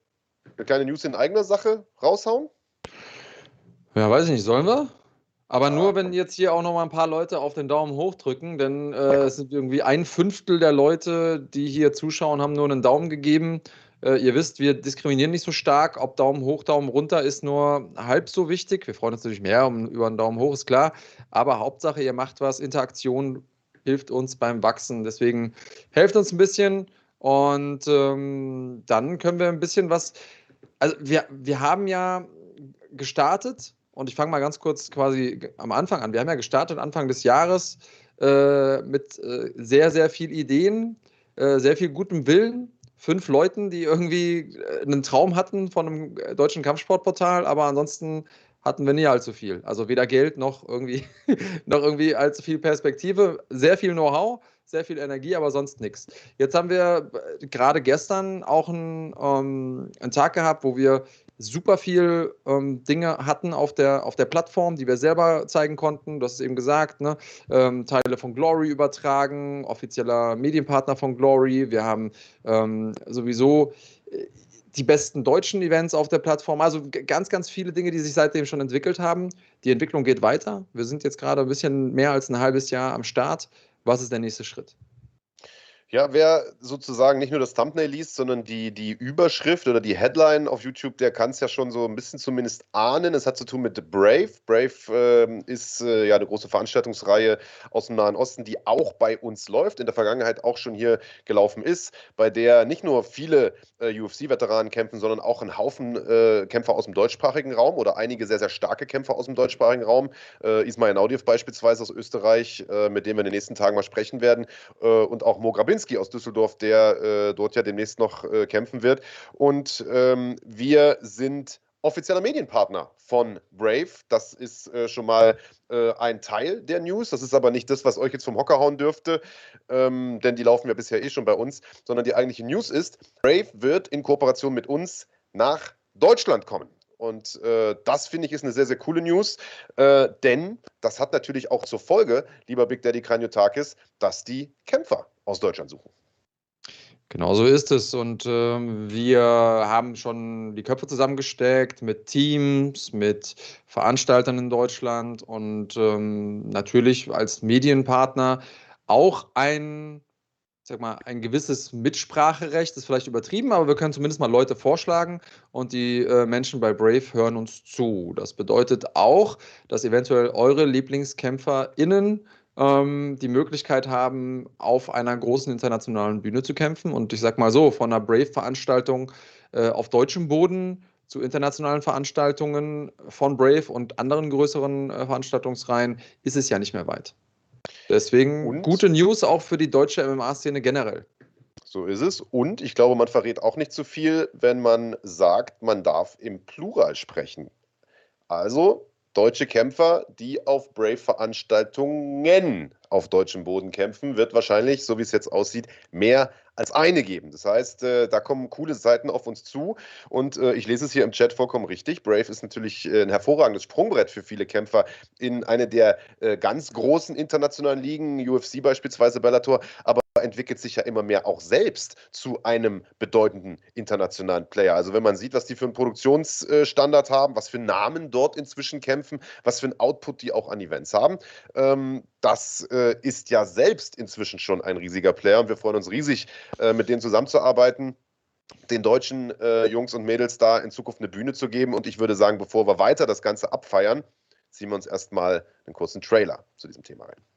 eine kleine News in eigener Sache raushauen? Ja, weiß ich nicht. Sollen wir? Aber nur, wenn jetzt hier auch noch mal ein paar Leute auf den Daumen hoch drücken, denn äh, es sind irgendwie ein Fünftel der Leute, die hier zuschauen, haben nur einen Daumen gegeben. Äh, ihr wisst, wir diskriminieren nicht so stark. Ob Daumen hoch, Daumen runter ist nur halb so wichtig. Wir freuen uns natürlich mehr um, über einen Daumen hoch, ist klar. Aber Hauptsache, ihr macht was. Interaktion hilft uns beim Wachsen. Deswegen helft uns ein bisschen und ähm, dann können wir ein bisschen was. Also, wir, wir haben ja gestartet und ich fange mal ganz kurz quasi am Anfang an. Wir haben ja gestartet Anfang des Jahres äh, mit äh, sehr, sehr viel Ideen, äh, sehr viel gutem Willen fünf Leuten, die irgendwie äh, einen Traum hatten von einem äh, deutschen Kampfsportportal, aber ansonsten hatten wir nie allzu viel. Also weder Geld noch irgendwie, noch irgendwie allzu viel Perspektive. Sehr viel Know-how, sehr viel Energie, aber sonst nichts. Jetzt haben wir äh, gerade gestern auch einen, ähm, einen Tag gehabt, wo wir super viel ähm, Dinge hatten auf der, auf der Plattform, die wir selber zeigen konnten. Du hast es eben gesagt, ne? ähm, Teile von Glory übertragen, offizieller Medienpartner von Glory. Wir haben ähm, sowieso äh, die besten deutschen Events auf der Plattform. Also ganz, ganz viele Dinge, die sich seitdem schon entwickelt haben. Die Entwicklung geht weiter. Wir sind jetzt gerade ein bisschen mehr als ein halbes Jahr am Start. Was ist der nächste Schritt? Ja, wer sozusagen nicht nur das Thumbnail liest, sondern die, die Überschrift oder die Headline auf YouTube, der kann es ja schon so ein bisschen zumindest ahnen. Es hat zu tun mit Brave. Brave äh, ist äh, ja eine große Veranstaltungsreihe aus dem Nahen Osten, die auch bei uns läuft, in der Vergangenheit auch schon hier gelaufen ist, bei der nicht nur viele äh, UFC-Veteranen kämpfen, sondern auch ein Haufen äh, Kämpfer aus dem deutschsprachigen Raum oder einige sehr, sehr starke Kämpfer aus dem deutschsprachigen Raum. Äh, Ismail Naudiev beispielsweise aus Österreich, äh, mit dem wir in den nächsten Tagen mal sprechen werden, und auch Mo Kaminski aus Düsseldorf, der äh, dort ja demnächst noch äh, kämpfen wird. Und ähm, wir sind offizieller Medienpartner von Brave. Das ist äh, schon mal äh, ein Teil der News. Das ist aber nicht das, was euch jetzt vom Hocker hauen dürfte, ähm, denn die laufen ja bisher eh schon bei uns, sondern die eigentliche News ist, Brave wird in Kooperation mit uns nach Deutschland kommen. Und äh, das finde ich ist eine sehr, sehr coole News, äh, denn das hat natürlich auch zur Folge, lieber Big Daddy Kranjotakis, dass die Kämpfer aus Deutschland suchen. Genau so ist es. Und äh, wir haben schon die Köpfe zusammengesteckt mit Teams, mit Veranstaltern in Deutschland und ähm, natürlich als Medienpartner auch ein, sag mal, ein gewisses Mitspracherecht, ist vielleicht übertrieben, aber wir können zumindest mal Leute vorschlagen und die äh, Menschen bei Brave hören uns zu. Das bedeutet auch, dass eventuell eure LieblingskämpferInnen ähm, die Möglichkeit haben, auf einer großen internationalen Bühne zu kämpfen. Und ich sag mal so, von einer Brave-Veranstaltung äh, auf deutschem Boden zu internationalen Veranstaltungen von Brave und anderen größeren äh, Veranstaltungsreihen ist es ja nicht mehr weit. Deswegen und? gute News auch für die deutsche MMA-Szene generell. So ist es. Und ich glaube, man verrät auch nicht zu viel, wenn man sagt, man darf im Plural sprechen. Also deutsche Kämpfer, die auf Brave-Veranstaltungen auf deutschem Boden kämpfen, wird wahrscheinlich, so wie es jetzt aussieht, mehr als eine geben. Das heißt, äh, da kommen coole Seiten auf uns zu und äh, ich lese es hier im Chat vollkommen richtig. Brave ist natürlich äh, ein hervorragendes Sprungbrett für viele Kämpfer in eine der äh, ganz großen internationalen Ligen, UFC beispielsweise Bellator, aber entwickelt sich ja immer mehr auch selbst zu einem bedeutenden internationalen Player. Also wenn man sieht, was die für einen Produktionsstandard haben, was für Namen dort inzwischen kämpfen, was für einen Output die auch an Events haben, ähm, das äh, ist ja selbst inzwischen schon ein riesiger Player und wir freuen uns riesig, äh, mit denen zusammenzuarbeiten den deutschen äh, Jungs und Mädels da in Zukunft eine Bühne zu geben. Und ich würde sagen, bevor wir weiter das Ganze abfeiern, ziehen wir uns erstmal einen kurzen Trailer zu diesem Thema rein.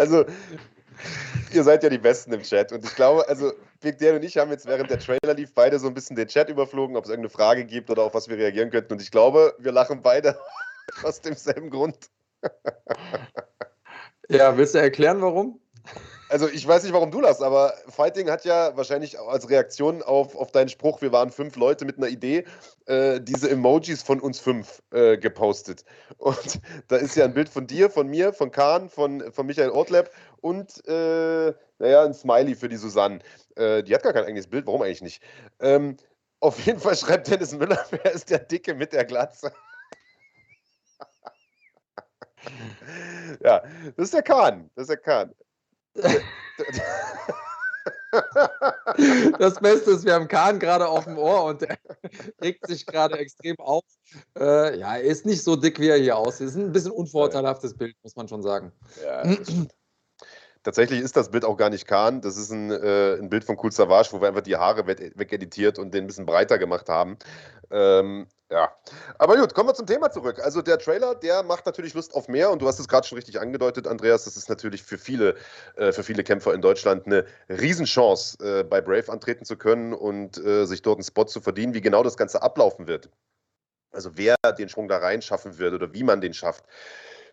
Also, ihr seid ja die Besten im Chat. Und ich glaube, also, Big Dan und ich haben jetzt während der Trailer lief beide so ein bisschen den Chat überflogen, ob es irgendeine Frage gibt oder auf was wir reagieren könnten. Und ich glaube, wir lachen beide aus demselben Grund. ja, willst du erklären, warum? Also ich weiß nicht, warum du das, aber Fighting hat ja wahrscheinlich als Reaktion auf, auf deinen Spruch, wir waren fünf Leute mit einer Idee, äh, diese Emojis von uns fünf äh, gepostet. Und da ist ja ein Bild von dir, von mir, von Kahn, von, von Michael Ortleb und äh, naja, ein Smiley für die Susanne. Äh, die hat gar kein eigenes Bild, warum eigentlich nicht? Ähm, auf jeden Fall schreibt Dennis Müller, wer ist der Dicke mit der Glatze? ja, das ist der Kahn. Das ist der Kahn. Das Beste ist, wir haben Kahn gerade auf dem Ohr und der regt sich gerade extrem auf. Äh, ja, er ist nicht so dick, wie er hier aussieht. Es ist ein bisschen unvorteilhaftes Bild, muss man schon sagen. Ja, Tatsächlich ist das Bild auch gar nicht Kahn. Das ist ein, äh, ein Bild von Cool Savage, wo wir einfach die Haare wegeditiert und den ein bisschen breiter gemacht haben. Ähm, ja, aber gut, kommen wir zum Thema zurück. Also der Trailer, der macht natürlich Lust auf mehr und du hast es gerade schon richtig angedeutet, Andreas. Das ist natürlich für viele, äh, für viele Kämpfer in Deutschland eine Riesenchance, äh, bei Brave antreten zu können und äh, sich dort einen Spot zu verdienen. Wie genau das Ganze ablaufen wird, also wer den Sprung da rein schaffen wird oder wie man den schafft,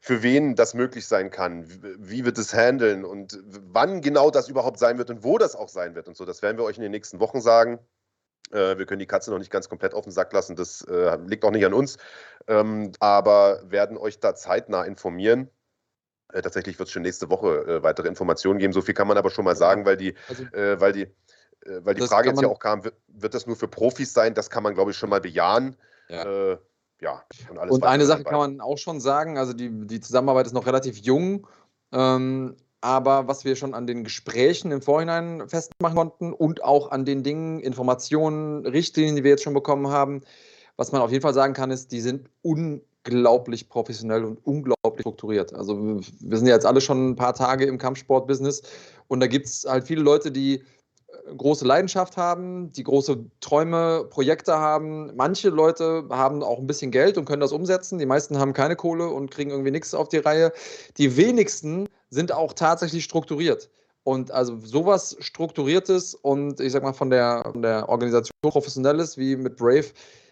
für wen das möglich sein kann, wie wird es handeln und wann genau das überhaupt sein wird und wo das auch sein wird und so, das werden wir euch in den nächsten Wochen sagen. Äh, wir können die Katze noch nicht ganz komplett auf den Sack lassen, das äh, liegt auch nicht an uns, ähm, aber werden euch da zeitnah informieren. Äh, tatsächlich wird es schon nächste Woche äh, weitere Informationen geben. So viel kann man aber schon mal sagen, weil die, also, äh, weil die, äh, weil die Frage jetzt ja auch kam, wird, wird, das nur für Profis sein? Das kann man, glaube ich, schon mal bejahen. Ja. Ja und, und eine Sache dabei. kann man auch schon sagen, also die, die Zusammenarbeit ist noch relativ jung. Ähm, aber was wir schon an den Gesprächen im Vorhinein festmachen konnten und auch an den Dingen, Informationen, Richtlinien, die wir jetzt schon bekommen haben, was man auf jeden Fall sagen kann, ist, die sind unglaublich professionell und unglaublich strukturiert. Also wir sind ja jetzt alle schon ein paar Tage im Kampfsport-Business und da gibt es halt viele Leute, die große Leidenschaft haben, die große Träume, Projekte haben. Manche Leute haben auch ein bisschen Geld und können das umsetzen. Die meisten haben keine Kohle und kriegen irgendwie nichts auf die Reihe. Die wenigsten sind auch tatsächlich strukturiert. Und also sowas Strukturiertes und ich sag mal von der, von der Organisation professionelles wie mit Brave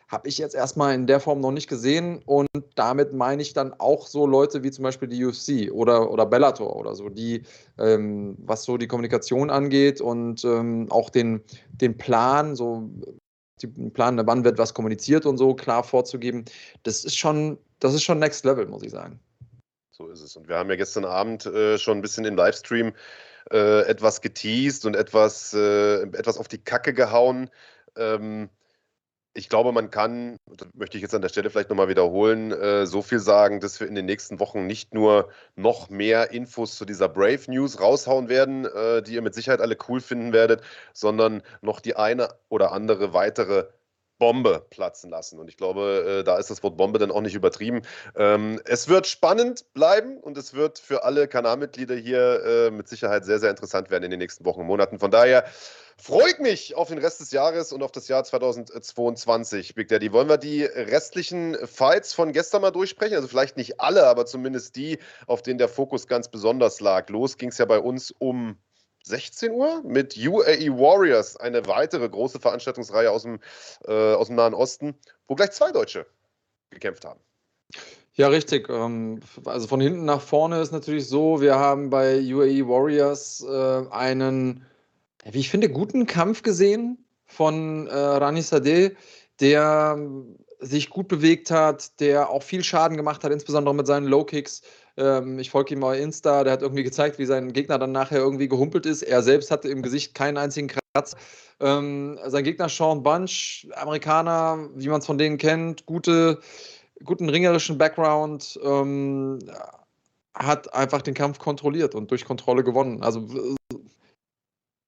habe ich jetzt erstmal in der Form noch nicht gesehen. Und damit meine ich dann auch so Leute wie zum Beispiel die UFC oder, oder Bellator oder so, die, ähm, was so die Kommunikation angeht und ähm, auch den, den Plan, so den Plan, wann wird was kommuniziert und so klar vorzugeben, das ist schon, das ist schon Next Level, muss ich sagen. So ist es. Und wir haben ja gestern Abend äh, schon ein bisschen im Livestream äh, etwas geteased und etwas, äh, etwas auf die Kacke gehauen. Ähm, ich glaube, man kann, das möchte ich jetzt an der Stelle vielleicht nochmal wiederholen, äh, so viel sagen, dass wir in den nächsten Wochen nicht nur noch mehr Infos zu dieser Brave News raushauen werden, äh, die ihr mit Sicherheit alle cool finden werdet, sondern noch die eine oder andere weitere Bombe platzen lassen. Und ich glaube, äh, da ist das Wort Bombe dann auch nicht übertrieben. Ähm, es wird spannend bleiben und es wird für alle Kanalmitglieder hier äh, mit Sicherheit sehr, sehr interessant werden in den nächsten Wochen und Monaten. Von daher freue ich mich auf den Rest des Jahres und auf das Jahr 2022. Big Daddy, wollen wir die restlichen Fights von gestern mal durchsprechen? Also vielleicht nicht alle, aber zumindest die, auf denen der Fokus ganz besonders lag. Los ging es ja bei uns um 16 Uhr mit UAE Warriors, eine weitere große Veranstaltungsreihe aus dem, äh, aus dem Nahen Osten, wo gleich zwei Deutsche gekämpft haben. Ja, richtig. Ähm, also von hinten nach vorne ist natürlich so, wir haben bei UAE Warriors äh, einen, wie ich finde, guten Kampf gesehen von äh, Rani Sadeh, der sich gut bewegt hat, der auch viel Schaden gemacht hat, insbesondere mit seinen Low Kicks. Ähm, ich folge ihm mal Insta, der hat irgendwie gezeigt, wie sein Gegner dann nachher irgendwie gehumpelt ist. Er selbst hatte im Gesicht keinen einzigen Kratz. Ähm, sein Gegner Sean Bunch, Amerikaner, wie man es von denen kennt, gute, guten ringerischen Background, ähm, hat einfach den Kampf kontrolliert und durch Kontrolle gewonnen. Also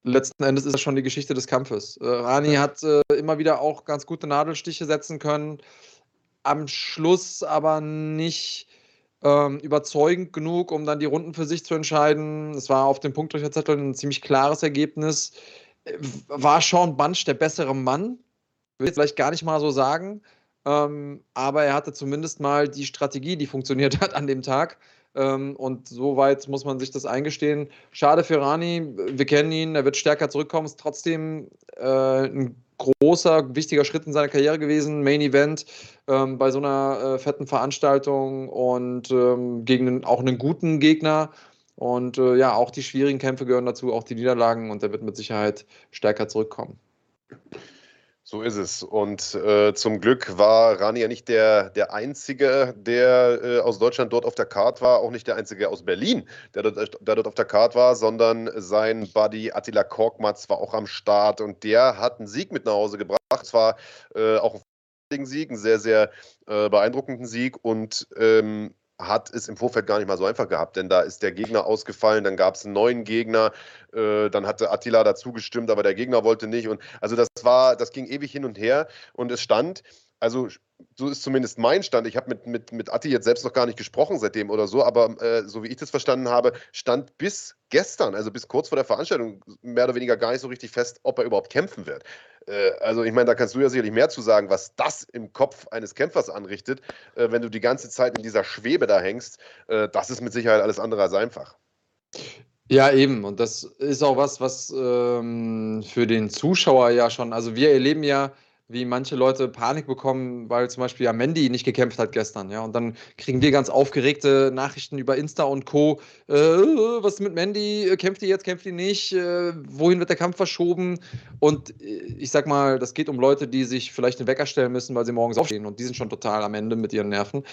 letzten Endes ist das schon die Geschichte des Kampfes. Äh, Rani hat äh, immer wieder auch ganz gute Nadelstiche setzen können, am Schluss aber nicht ähm, überzeugend genug, um dann die Runden für sich zu entscheiden. Es war auf dem Punktrichterzettel ein ziemlich klares Ergebnis. Äh, war Sean Bunch der bessere Mann? Will ich vielleicht gar nicht mal so sagen. Ähm, aber er hatte zumindest mal die Strategie, die funktioniert hat an dem Tag. Ähm, und soweit muss man sich das eingestehen. Schade für Rani, wir kennen ihn, er wird stärker zurückkommen, ist trotzdem äh, ein großer, wichtiger Schritt in seiner Karriere gewesen. Main Event ähm, bei so einer äh, fetten Veranstaltung und ähm, gegen einen, auch einen guten Gegner. Und äh, ja, auch die schwierigen Kämpfe gehören dazu, auch die Niederlagen und er wird mit Sicherheit stärker zurückkommen. So ist es. Und äh, zum Glück war Rani ja nicht der, der Einzige, der äh, aus Deutschland dort auf der Karte war, auch nicht der Einzige aus Berlin, der dort, der dort auf der Karte war, sondern sein Buddy Attila Korkmaz war auch am Start und der hat einen Sieg mit nach Hause gebracht. Es war äh, auch ein Sieg, einen sehr, sehr äh, beeindruckenden Sieg und ähm, hat es im Vorfeld gar nicht mal so einfach gehabt, denn da ist der Gegner ausgefallen, dann gab es einen neuen Gegner, äh, dann hatte Attila dazu gestimmt, aber der Gegner wollte nicht. Und also das war, das ging ewig hin und her und es stand, also so ist zumindest mein Stand. Ich habe mit, mit, mit Atti jetzt selbst noch gar nicht gesprochen seitdem oder so, aber äh, so wie ich das verstanden habe, stand bis gestern, also bis kurz vor der Veranstaltung, mehr oder weniger gar nicht so richtig fest, ob er überhaupt kämpfen wird. Äh, also ich meine, da kannst du ja sicherlich mehr zu sagen, was das im Kopf eines Kämpfers anrichtet, äh, wenn du die ganze Zeit in dieser Schwebe da hängst. Äh, das ist mit Sicherheit alles andere als einfach. Ja, eben. Und das ist auch was, was ähm, für den Zuschauer ja schon, also wir erleben ja wie manche Leute Panik bekommen, weil zum Beispiel ja Mandy nicht gekämpft hat gestern, ja. Und dann kriegen wir ganz aufgeregte Nachrichten über Insta und Co. Äh, was ist mit Mandy? Kämpft die jetzt, kämpft die nicht? Äh, wohin wird der Kampf verschoben? Und äh, ich sag mal, das geht um Leute, die sich vielleicht einen Wecker stellen müssen, weil sie morgens aufstehen und die sind schon total am Ende mit ihren Nerven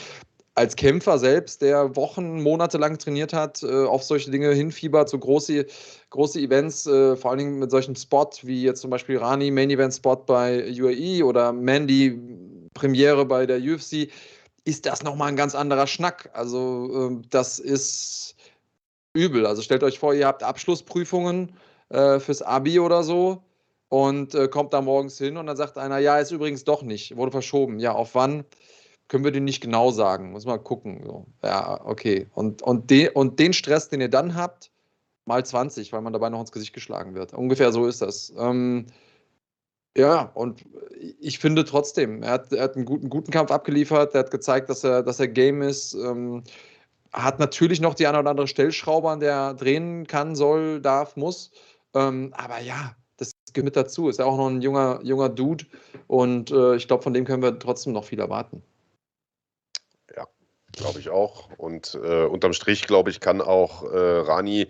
als Kämpfer selbst, der Wochen, Monate lang trainiert hat, äh, auf solche Dinge hinfiebert, so große, große Events, äh, vor allen Dingen mit solchen Spot wie jetzt zum Beispiel Rani Main Event Spot bei UAE oder Mandy Premiere bei der UFC, ist das nochmal ein ganz anderer Schnack. Also äh, das ist übel. Also stellt euch vor, ihr habt Abschlussprüfungen äh, fürs Abi oder so und kommt da morgens hin und dann sagt einer, ja, ist übrigens doch nicht, wurde verschoben. Ja, auf wann? Können wir den nicht genau sagen. Muss mal gucken. So. Ja, okay. Und, und, de, und den Stress, den ihr dann habt, mal 20, weil man dabei noch ins Gesicht geschlagen wird. Ungefähr so ist das. Ähm, ja, und ich finde trotzdem, er hat, er hat einen guten, guten Kampf abgeliefert, er hat gezeigt, dass er, dass er Game ist. Ähm, hat natürlich noch die eine oder andere Stellschraube, an der er drehen kann, soll, darf, muss. Ähm, aber ja, das gehört dazu. Ist ja auch noch ein junger, junger Dude und äh, ich glaube, von dem können wir trotzdem noch viel erwarten. Glaube ich auch. Und äh, unterm Strich, glaube ich, kann auch äh, Rani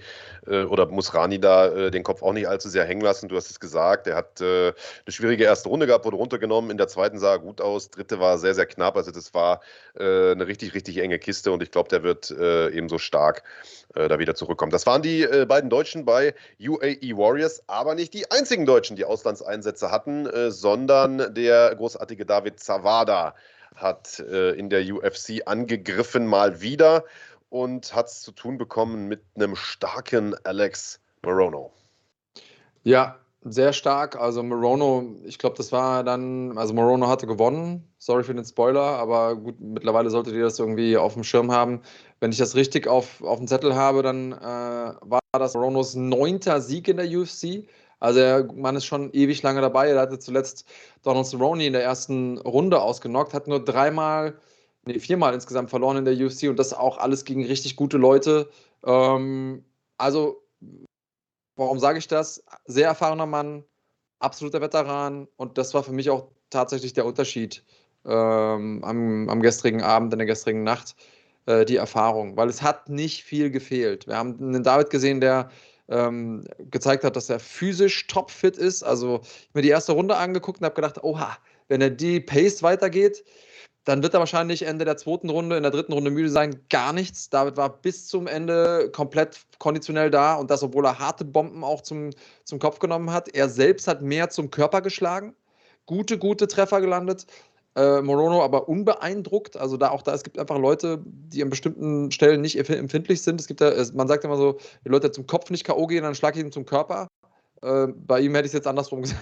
äh, oder muss Rani da äh, den Kopf auch nicht allzu sehr hängen lassen. Du hast es gesagt, er hat äh, eine schwierige erste Runde gehabt, wurde runtergenommen. In der zweiten sah er gut aus. Dritte war sehr, sehr knapp. Also, das war äh, eine richtig, richtig enge Kiste und ich glaube, der wird ebenso stark da wieder zurückkommen. Das waren die beiden Deutschen bei UAE Warriors, aber nicht die einzigen Deutschen, die Auslandseinsätze hatten, sondern der großartige David Zawada hat äh, in der UFC angegriffen mal wieder und hat es zu tun bekommen mit einem starken Alex Morono. Ja, Sehr stark. Also Morono, ich glaube, das war dann, also Morono hatte gewonnen. Sorry für den Spoiler, aber gut, mittlerweile solltet ihr das irgendwie auf dem Schirm haben. Wenn ich das richtig auf, auf dem Zettel habe, dann äh, war das Moronos neunter Sieg in der UFC. Also der Mann ist schon ewig lange dabei. Er hatte zuletzt Donald Cerrone in der ersten Runde ausgenockt, hat nur dreimal, nee, viermal insgesamt verloren in der UFC und das auch alles gegen richtig gute Leute. Ähm, also, warum sage ich das? Sehr erfahrener Mann, absoluter Veteran und das war für mich auch tatsächlich der Unterschied ähm, am, am gestrigen Abend, in der gestrigen Nacht, äh, die Erfahrung, weil es hat nicht viel gefehlt. Wir haben einen David gesehen, der ähm, gezeigt hat, dass er physisch topfit ist. Also ich habe mir die erste Runde angeguckt und habe gedacht, oha, wenn er die Pace weitergeht, dann wird er wahrscheinlich Ende der zweiten Runde, in der dritten Runde müde sein. Gar nichts. David war bis zum Ende komplett konditionell da und das, obwohl er harte Bomben auch zum, zum Kopf genommen hat. Er selbst hat mehr zum Körper geschlagen. Gute, gute Treffer gelandet. Äh, Morono aber unbeeindruckt. Also da auch da, es gibt einfach Leute, die an bestimmten Stellen nicht empfindlich sind. Es gibt da, man sagt immer so, die Leute zum Kopf nicht K.O. gehen, dann schlag ich ihn zum Körper. Äh, bei ihm hätte ich es jetzt andersrum gesagt.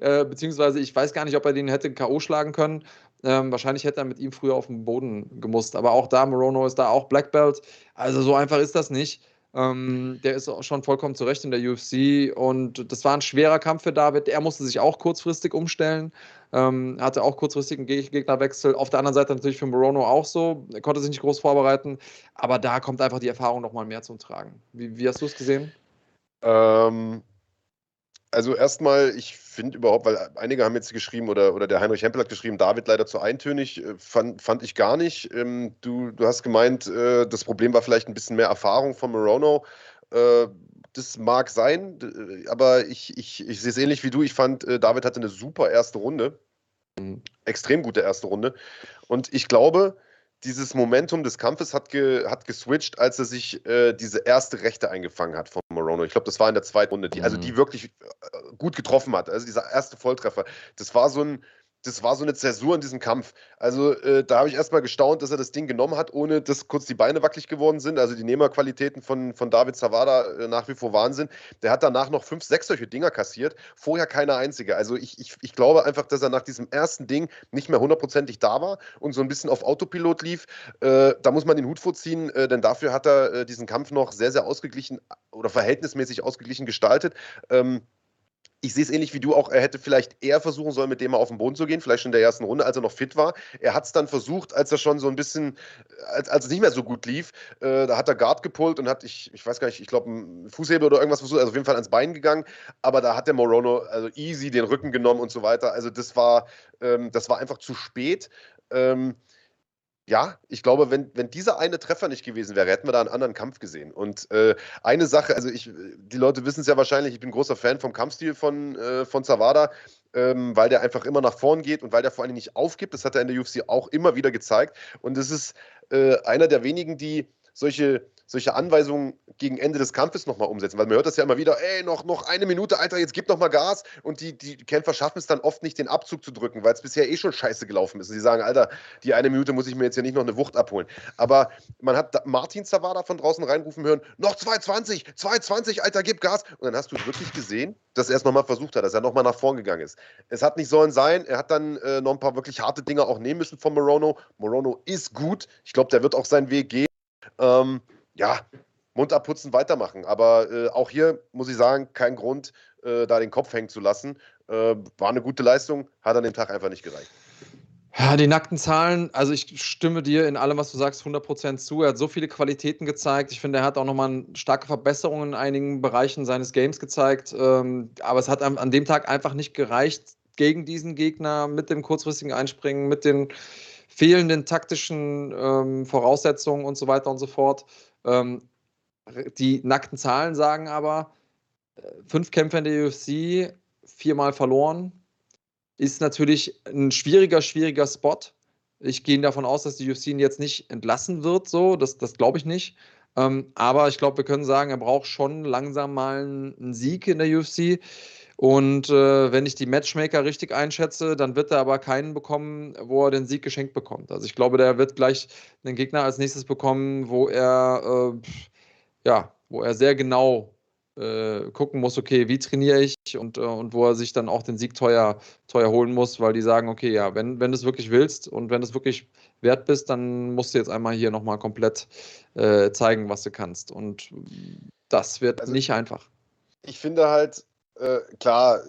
äh, beziehungsweise ich weiß gar nicht, ob er den hätte K.O. schlagen können. Ähm, wahrscheinlich hätte er mit ihm früher auf den Boden gemusst. Aber auch da, Morono ist da auch Black Belt. Also so einfach ist das nicht. Ähm, der ist auch schon vollkommen zurecht in der UFC und das war ein schwerer Kampf für David. Er musste sich auch kurzfristig umstellen, ähm, hatte auch kurzfristig einen Gegnerwechsel. Auf der anderen Seite natürlich für Morono auch so. Er konnte sich nicht groß vorbereiten, aber da kommt einfach die Erfahrung nochmal mehr zum Tragen. Wie, wie hast du es gesehen? Ähm, also erstmal, ich finde überhaupt, weil einige haben jetzt geschrieben oder, oder der Heinrich Hempel hat geschrieben, David leider zu eintönig, äh, fand, fand ich gar nicht. Ähm, du, du hast gemeint, äh, das Problem war vielleicht ein bisschen mehr Erfahrung von Morono. Äh, das mag sein, aber ich, ich, ich sehe es ähnlich wie du. Ich fand, David hatte eine super erste Runde. Mhm. Extrem gute erste Runde. Und ich glaube, dieses Momentum des Kampfes hat, ge, hat geswitcht, als er sich äh, diese erste Rechte eingefangen hat von Morono. Ich glaube, das war in der zweiten Runde, die, also die mhm. wirklich äh, gut getroffen hat. Also dieser erste Volltreffer. Das war so ein, das war so eine Zäsur in diesem Kampf. Also äh, da habe ich erstmal gestaunt, dass er das Ding genommen hat, ohne dass kurz die Beine wackelig geworden sind. Also die Nehmerqualitäten von, von David Zavada äh, nach wie vor Wahnsinn. Der hat danach noch fünf, sechs solche Dinger kassiert, vorher keine einzige. Also ich, ich, ich glaube einfach, dass er nach diesem ersten Ding nicht mehr hundertprozentig da war und so ein bisschen auf Autopilot lief. Äh, da muss man den Hut vorziehen, äh, denn dafür hat er äh, diesen Kampf noch sehr, sehr ausgeglichen oder verhältnismäßig ausgeglichen gestaltet. Ähm, ich sehe es ähnlich wie du auch, er hätte vielleicht eher versuchen sollen, mit dem mal auf den Boden zu gehen, vielleicht schon in der ersten Runde, als er noch fit war. Er hat es dann versucht, als er schon so ein bisschen, als, als es nicht mehr so gut lief, äh, da hat er Guard gepullt und hat, ich, ich weiß gar nicht, ich glaube, einen Fußhebel oder irgendwas versucht, also auf jeden Fall ans Bein gegangen, aber da hat der Morono also easy den Rücken genommen und so weiter. Also das war, ähm, das war einfach zu spät. Ähm, ja, ich glaube, wenn, wenn dieser eine Treffer nicht gewesen wäre, hätten wir da einen anderen Kampf gesehen. Und äh, eine Sache, also ich, die Leute wissen es ja wahrscheinlich, ich bin großer Fan vom Kampfstil von, äh, von Zawada, ähm, weil der einfach immer nach vorn geht und weil der vor allem nicht aufgibt. Das hat er in der UFC auch immer wieder gezeigt. Und es ist äh, einer der wenigen, die solche solche Anweisungen gegen Ende des Kampfes nochmal umsetzen. Weil man hört das ja immer wieder, ey, noch, noch eine Minute, Alter, jetzt gib nochmal Gas. Und die, die Kämpfer schaffen es dann oft nicht, den Abzug zu drücken, weil es bisher eh schon scheiße gelaufen ist. Und sie sagen, Alter, die eine Minute muss ich mir jetzt ja nicht noch eine Wucht abholen. Aber man hat Martin Zavada von draußen reinrufen hören, noch 2,20, 2,20, Alter, gib Gas. Und dann hast du wirklich gesehen, dass er es nochmal versucht hat, dass er nochmal nach vorn gegangen ist. Es hat nicht sollen sein. Er hat dann äh, noch ein paar wirklich harte Dinge auch nehmen müssen von Morono. Morono ist gut. Ich glaube, der wird auch seinen Weg gehen. Ähm, ja, Mund abputzen, weitermachen. Aber äh, auch hier muss ich sagen, kein Grund, äh, da den Kopf hängen zu lassen. Äh, war eine gute Leistung, hat an dem Tag einfach nicht gereicht. Ja, die nackten Zahlen, also ich stimme dir in allem, was du sagst, 100% zu. Er hat so viele Qualitäten gezeigt. Ich finde, er hat auch nochmal starke Verbesserungen in einigen Bereichen seines Games gezeigt. Ähm, aber es hat an, dem Tag einfach nicht gereicht gegen diesen Gegner mit dem kurzfristigen Einspringen, mit den fehlenden taktischen ähm, Voraussetzungen und so weiter und so fort. Ähm, die nackten Zahlen sagen aber, äh, fünf Kämpfe in der UFC, viermal verloren, ist natürlich ein schwieriger, schwieriger Spot. Ich gehe davon aus, dass die UFC ihn jetzt nicht entlassen wird, so, das, das glaube ich nicht. Ähm, aber ich glaube, wir können sagen, er braucht schon langsam mal einen, einen Sieg in der UFC. Und äh, wenn ich die Matchmaker richtig einschätze, dann wird er aber keinen bekommen, wo er den Sieg geschenkt bekommt. Also ich glaube, der wird gleich einen Gegner als nächstes bekommen, wo er äh, ja, wo er sehr genau äh, gucken muss, okay, wie trainiere ich und, äh, und wo er sich dann auch den Sieg teuer, teuer holen muss, weil die sagen, okay, ja, wenn, wenn du es wirklich willst und wenn du es wirklich wert bist, dann musst du jetzt einmal hier nochmal komplett äh, zeigen, was du kannst. Und das wird also, nicht einfach. Ich finde halt, äh, klar,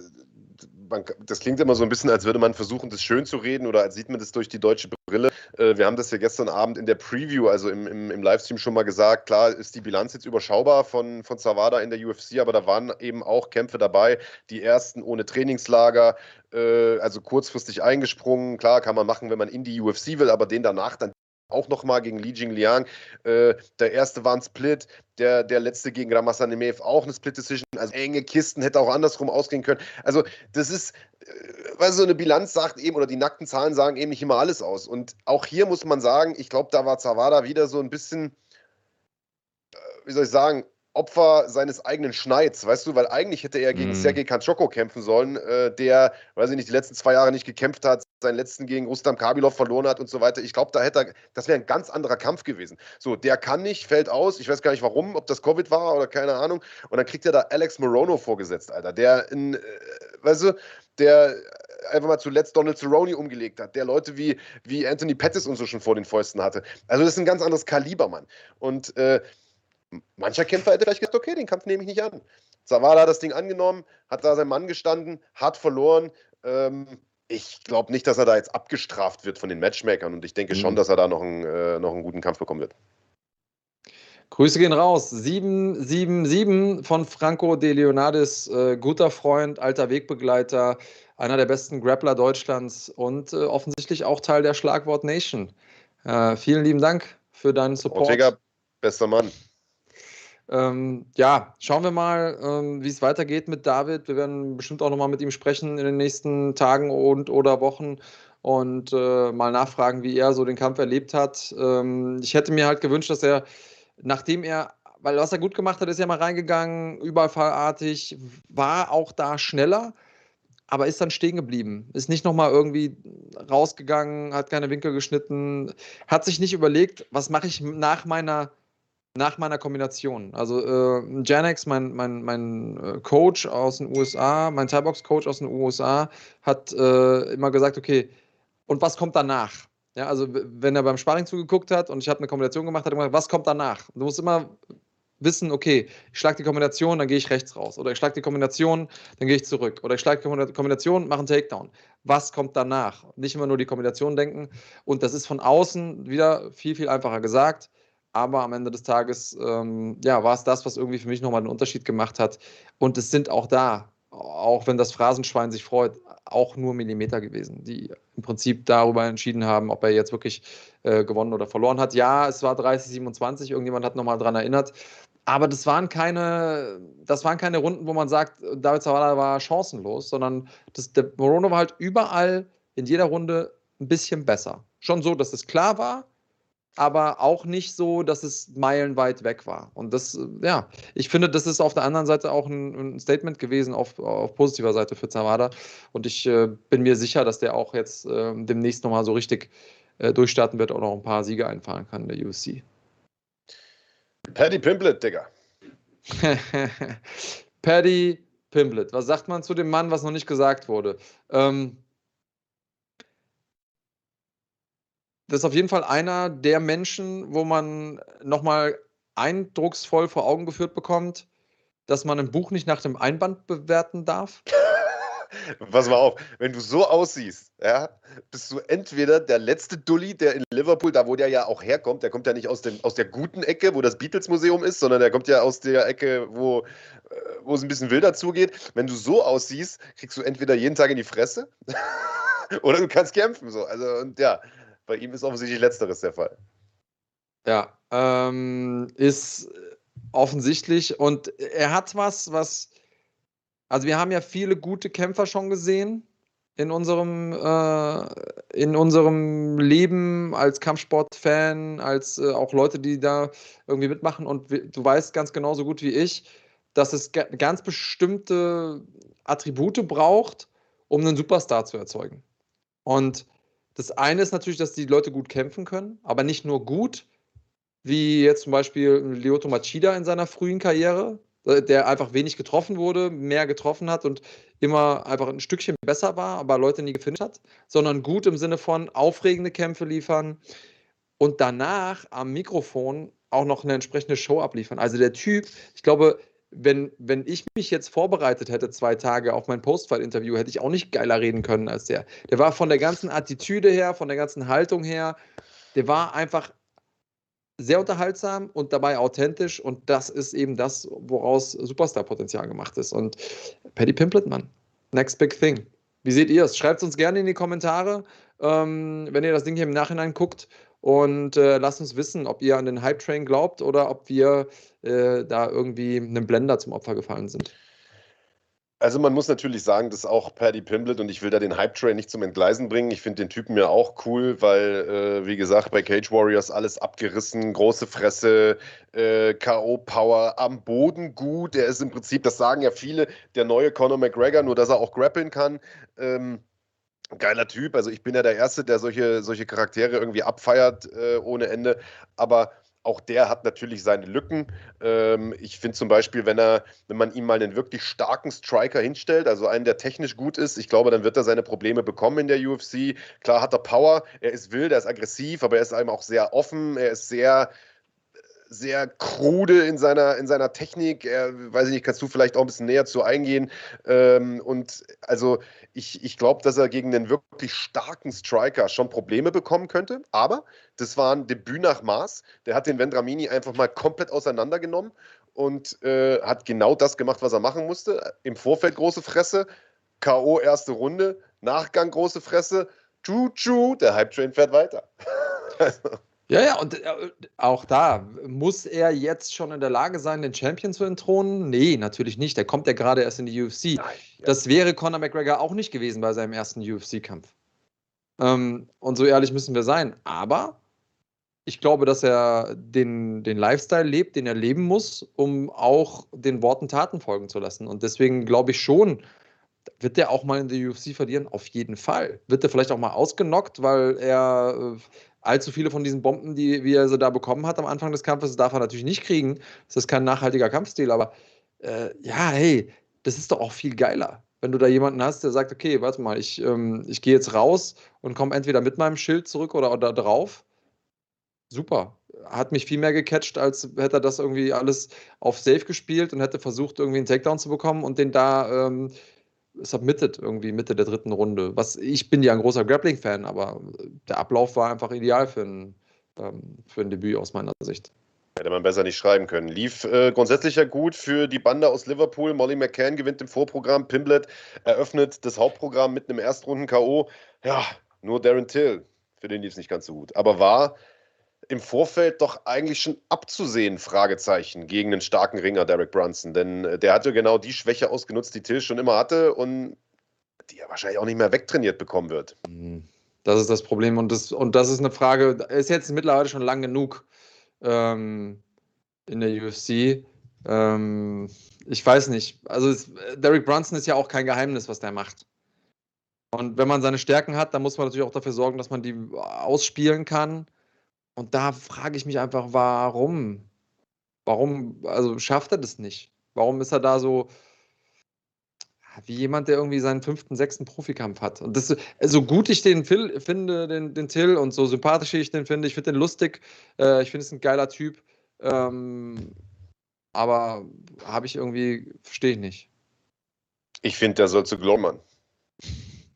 man, das klingt immer so ein bisschen, als würde man versuchen, das schön zu reden oder als sieht man das durch die deutsche Brille. Äh, wir haben das ja gestern Abend in der Preview, also im, im, im, Livestream schon mal gesagt. Klar ist die Bilanz jetzt überschaubar von, von Zawada in der UFC, aber da waren eben auch Kämpfe dabei. Die ersten ohne Trainingslager, äh, also kurzfristig eingesprungen. Klar, kann man machen, wenn man in die UFC will, aber den danach dann auch nochmal gegen Li Jingliang. Äh, der erste war ein Split, der, der letzte gegen Ramazan Nemev auch eine Split-Decision. Also enge Kisten hätte auch andersrum ausgehen können. Also das ist, äh, weil so eine Bilanz sagt eben, oder die nackten Zahlen sagen eben nicht immer alles aus. Und auch hier muss man sagen, ich glaube, da war Zawada wieder so ein bisschen, äh, wie soll ich sagen, Opfer seines eigenen Schneids, weißt du, weil eigentlich hätte er gegen mm. Sergei Kanchoko kämpfen sollen, äh, der, weiß ich nicht, die letzten zwei Jahre nicht gekämpft hat, seinen letzten gegen Rustam Kabilov verloren hat und so weiter. Ich glaube, da hätte er, das wäre ein ganz anderer Kampf gewesen. So, der kann nicht, fällt aus, ich weiß gar nicht warum, ob das Covid war oder keine Ahnung. Und dann kriegt er da Alex Morono vorgesetzt, Alter, der in, äh, weißt du, der einfach mal zuletzt Donald Cerrone umgelegt hat, der Leute wie, wie Anthony Pettis und so schon vor den Fäusten hatte. Also das ist ein ganz anderes Kaliber, Mann. Und äh, mancher Kämpfer hätte vielleicht gesagt, okay, den Kampf nehme ich nicht an. Zawada hat das Ding angenommen, hat da sein Mann gestanden, hat verloren. Ähm, ich glaube nicht, dass er da jetzt abgestraft wird von den Matchmakern und ich denke mhm. schon, dass er da noch einen, äh, noch einen guten Kampf bekommen wird. Grüße gehen raus. 777 von Franco De Leonardis, äh, guter Freund, alter Wegbegleiter, einer der besten Grappler Deutschlands und äh, offensichtlich auch Teil der Schlagwort Nation. Äh, vielen lieben Dank für deinen Support. Ortega, bester Mann. Ähm, ja, schauen wir mal, ähm, wie es weitergeht mit David. Wir werden bestimmt auch nochmal mit ihm sprechen in den nächsten Tagen und oder Wochen und äh, mal nachfragen, wie er so den Kampf erlebt hat. Ähm, ich hätte mir halt gewünscht, dass er, nachdem er, weil was er gut gemacht hat, ist ja mal reingegangen, überfallartig, war auch da schneller aber ist dann stehen geblieben. Ist nicht nochmal irgendwie rausgegangen, hat keine Winkel geschnitten, hat sich nicht überlegt, was mache ich nach meiner nach meiner Kombination. Also äh, Janex, mein, mein, mein äh, Coach aus den USA, mein Thai-Box-Coach aus den USA, hat äh, immer gesagt, okay, und was kommt danach? Ja, also wenn er beim Sparring zugeguckt hat und ich habe eine Kombination gemacht, hat er gesagt, was kommt danach? Du musst immer wissen, okay, ich schlage die Kombination, dann gehe ich rechts raus. Oder ich schlage die Kombination, dann gehe ich zurück. Oder ich schlage die Kombination, mache einen Takedown. Was kommt danach? Nicht immer nur die Kombination denken. Und das ist von außen wieder viel, viel einfacher gesagt aber am Ende des Tages ähm, ja, war es das, was irgendwie für mich nochmal einen Unterschied gemacht hat. Und es sind auch da, auch wenn das Phrasenschwein sich freut, auch nur Millimeter gewesen, die im Prinzip darüber entschieden haben, ob er jetzt wirklich äh, gewonnen oder verloren hat. Ja, es war 30, 27, irgendjemand hat nochmal dran erinnert. Aber das waren keine, das waren keine Runden, wo man sagt, David Zawada war chancenlos, sondern das, der Morono war halt überall in jeder Runde ein bisschen besser. Schon so, dass es klar war, aber auch nicht so, dass es meilenweit weg war. Und das, ja, ich finde, das ist auf der anderen Seite auch ein, ein Statement gewesen auf, auf, positiver Seite für Zawada. Und ich äh, bin mir sicher, dass der auch jetzt äh, demnächst nochmal so richtig äh, durchstarten wird und auch ein paar Siege einfahren kann in der UFC. Paddy Pimplet, Digga. Paddy Pimplet. Was sagt man zu dem Mann, was noch nicht gesagt wurde? Ähm, das ist auf jeden Fall einer der Menschen, wo man nochmal eindrucksvoll vor Augen geführt bekommt, dass man ein Buch nicht nach dem Einband bewerten darf. Pass mal auf, wenn du so aussiehst, ja, bist du entweder der letzte Dulli, der in Liverpool, da wo der ja auch herkommt, der kommt ja nicht aus, dem, aus der guten Ecke, wo das Beatles-Museum ist, sondern der kommt ja aus der Ecke, wo, äh, wo es ein bisschen wilder zugeht. Wenn du so aussiehst, kriegst du entweder jeden Tag in die Fresse oder du kannst kämpfen. So. Also, und ja, bei ihm ist offensichtlich Letzteres der Fall. Ja, ähm, ist offensichtlich. Und er hat was, was. Also, wir haben ja viele gute Kämpfer schon gesehen in unserem, äh, in unserem Leben als Kampfsportfan, als äh, auch Leute, die da irgendwie mitmachen. Und du weißt ganz genauso gut wie ich, dass es ganz bestimmte Attribute braucht, um einen Superstar zu erzeugen. Und das eine ist natürlich, dass die Leute gut kämpfen können, aber nicht nur gut, wie jetzt zum Beispiel Lyoto Machida in seiner frühen Karriere, äh, der einfach wenig getroffen wurde, mehr getroffen hat und immer einfach ein Stückchen besser war, aber Leute nie gefinisht hat, sondern gut im Sinne von aufregende Kämpfe liefern und danach am Mikrofon auch noch eine entsprechende Show abliefern. Also der Typ, ich glaube, wenn, wenn ich mich jetzt vorbereitet hätte, zwei Tage auf mein Postfight-Interview, hätte ich auch nicht geiler reden können als der. Der war von der ganzen Attitüde her, von der ganzen Haltung her, der war einfach sehr unterhaltsam und dabei authentisch und das ist eben das, woraus Superstar-Potenzial gemacht ist. Und Paddy Pimplet, Mann, next big thing. Wie seht ihr es? Schreibt es uns gerne in die Kommentare, ähm, wenn ihr das Ding hier im Nachhinein guckt und äh, lasst uns wissen, ob ihr an den Hype-Train glaubt oder ob wir äh, da irgendwie einem Blender zum Opfer gefallen sind. Also man muss natürlich sagen, dass auch Paddy Pimblett und ich will da den Hype-Train nicht zum Entgleisen bringen. Ich finde den Typen ja auch cool, weil, äh, wie gesagt, bei Cage Warriors alles abgerissen, große Fresse, äh, K.O.-Power, am Boden gut. Er ist im Prinzip, das sagen ja viele, der neue Conor McGregor, nur dass er auch grappeln kann. Ähm, geiler Typ. Also ich bin ja der Erste, der solche, solche Charaktere irgendwie abfeiert äh, ohne Ende. Aber auch der hat natürlich seine Lücken. Ähm, ich finde zum Beispiel, wenn er, wenn man ihm mal einen wirklich starken Striker hinstellt, also einen, der technisch gut ist, ich glaube, dann wird er seine Probleme bekommen in der UFC. Klar hat er Power, er ist wild, er ist aggressiv, aber er ist einem auch sehr offen, er ist sehr sehr krude in seiner, in seiner Technik. Er, weiß ich nicht, kannst du vielleicht auch ein bisschen näher zu eingehen. Ähm, und also ich, ich glaube, dass er gegen einen wirklich starken Striker schon Probleme bekommen könnte. Aber das war ein Debüt nach Maß. Der hat den Vendramini einfach mal komplett auseinandergenommen und äh, hat genau das gemacht, was er machen musste. Im Vorfeld große Fresse, K.O. erste Runde, Nachgang große Fresse. Tschu-tschu, der Hype-Train fährt weiter. Ja, ja, und äh, auch da, muss er jetzt schon in der Lage sein, den Champion zu entthronen? Nee, natürlich nicht. Der kommt ja gerade erst in die UFC. Nein, ja. Das wäre Conor McGregor auch nicht gewesen bei seinem ersten UFC-Kampf. Ähm, und so ehrlich müssen wir sein. Aber ich glaube, dass er den, den Lifestyle lebt, den er leben muss, um auch den Worten Taten folgen zu lassen. Und deswegen glaube ich schon, wird der auch mal in der UFC verlieren? Auf jeden Fall. Wird er vielleicht auch mal ausgenockt, weil er äh, allzu viele von diesen Bomben, die wie er sie da bekommen hat am Anfang des Kampfes, darf er natürlich nicht kriegen. Das ist kein nachhaltiger Kampfstil, aber äh, ja, hey, das ist doch auch viel geiler. Wenn du da jemanden hast, der sagt, okay, warte mal, ich, ähm, ich gehe jetzt raus und komme entweder mit meinem Schild zurück oder, oder drauf. Super. Hat mich viel mehr gecatcht, als hätte er das irgendwie alles auf Safe gespielt und hätte versucht, irgendwie einen Takedown zu bekommen und den da ähm, submitted irgendwie Mitte der dritten Runde. Was ich bin ja ein großer Grappling-Fan, aber der Ablauf war einfach ideal für ein, ähm, für ein Debüt aus meiner Sicht. Hätte man besser nicht schreiben können. Lief äh, grundsätzlich ja gut für die Bande aus Liverpool. Molly McCann gewinnt im Vorprogramm. Pimblett eröffnet das Hauptprogramm mit einem Erstrunden-K.O. Ja, nur Darren Till. Für den lief es nicht ganz so gut. Aber war im Vorfeld doch eigentlich schon abzusehen, Fragezeichen, gegen einen starken Ringer, Derek Brunson. Denn äh, der hatte genau die Schwäche ausgenutzt, die Till schon immer hatte und die er wahrscheinlich auch nicht mehr wegtrainiert bekommen wird. Mhm. Das ist das Problem und das, und das ist eine Frage, ist jetzt mittlerweile schon lang genug ähm, in der UFC. Ähm, ich weiß nicht. Also es, Derek Brunson ist ja auch kein Geheimnis, was der macht. Und wenn man seine Stärken hat, dann muss man natürlich auch dafür sorgen, dass man die ausspielen kann. Und da frage ich mich einfach, warum? Warum, also schafft er das nicht? Warum ist er da so wie jemand, der irgendwie seinen fünften, sechsten Profikampf hat? Und das, so gut ich den Phil, finde, den, den Till, und so sympathisch ich den finde, ich finde den lustig, äh, ich finde es ein geiler Typ, ähm, aber habe ich irgendwie, verstehe ich nicht. Ich finde, der soll zu Glormann.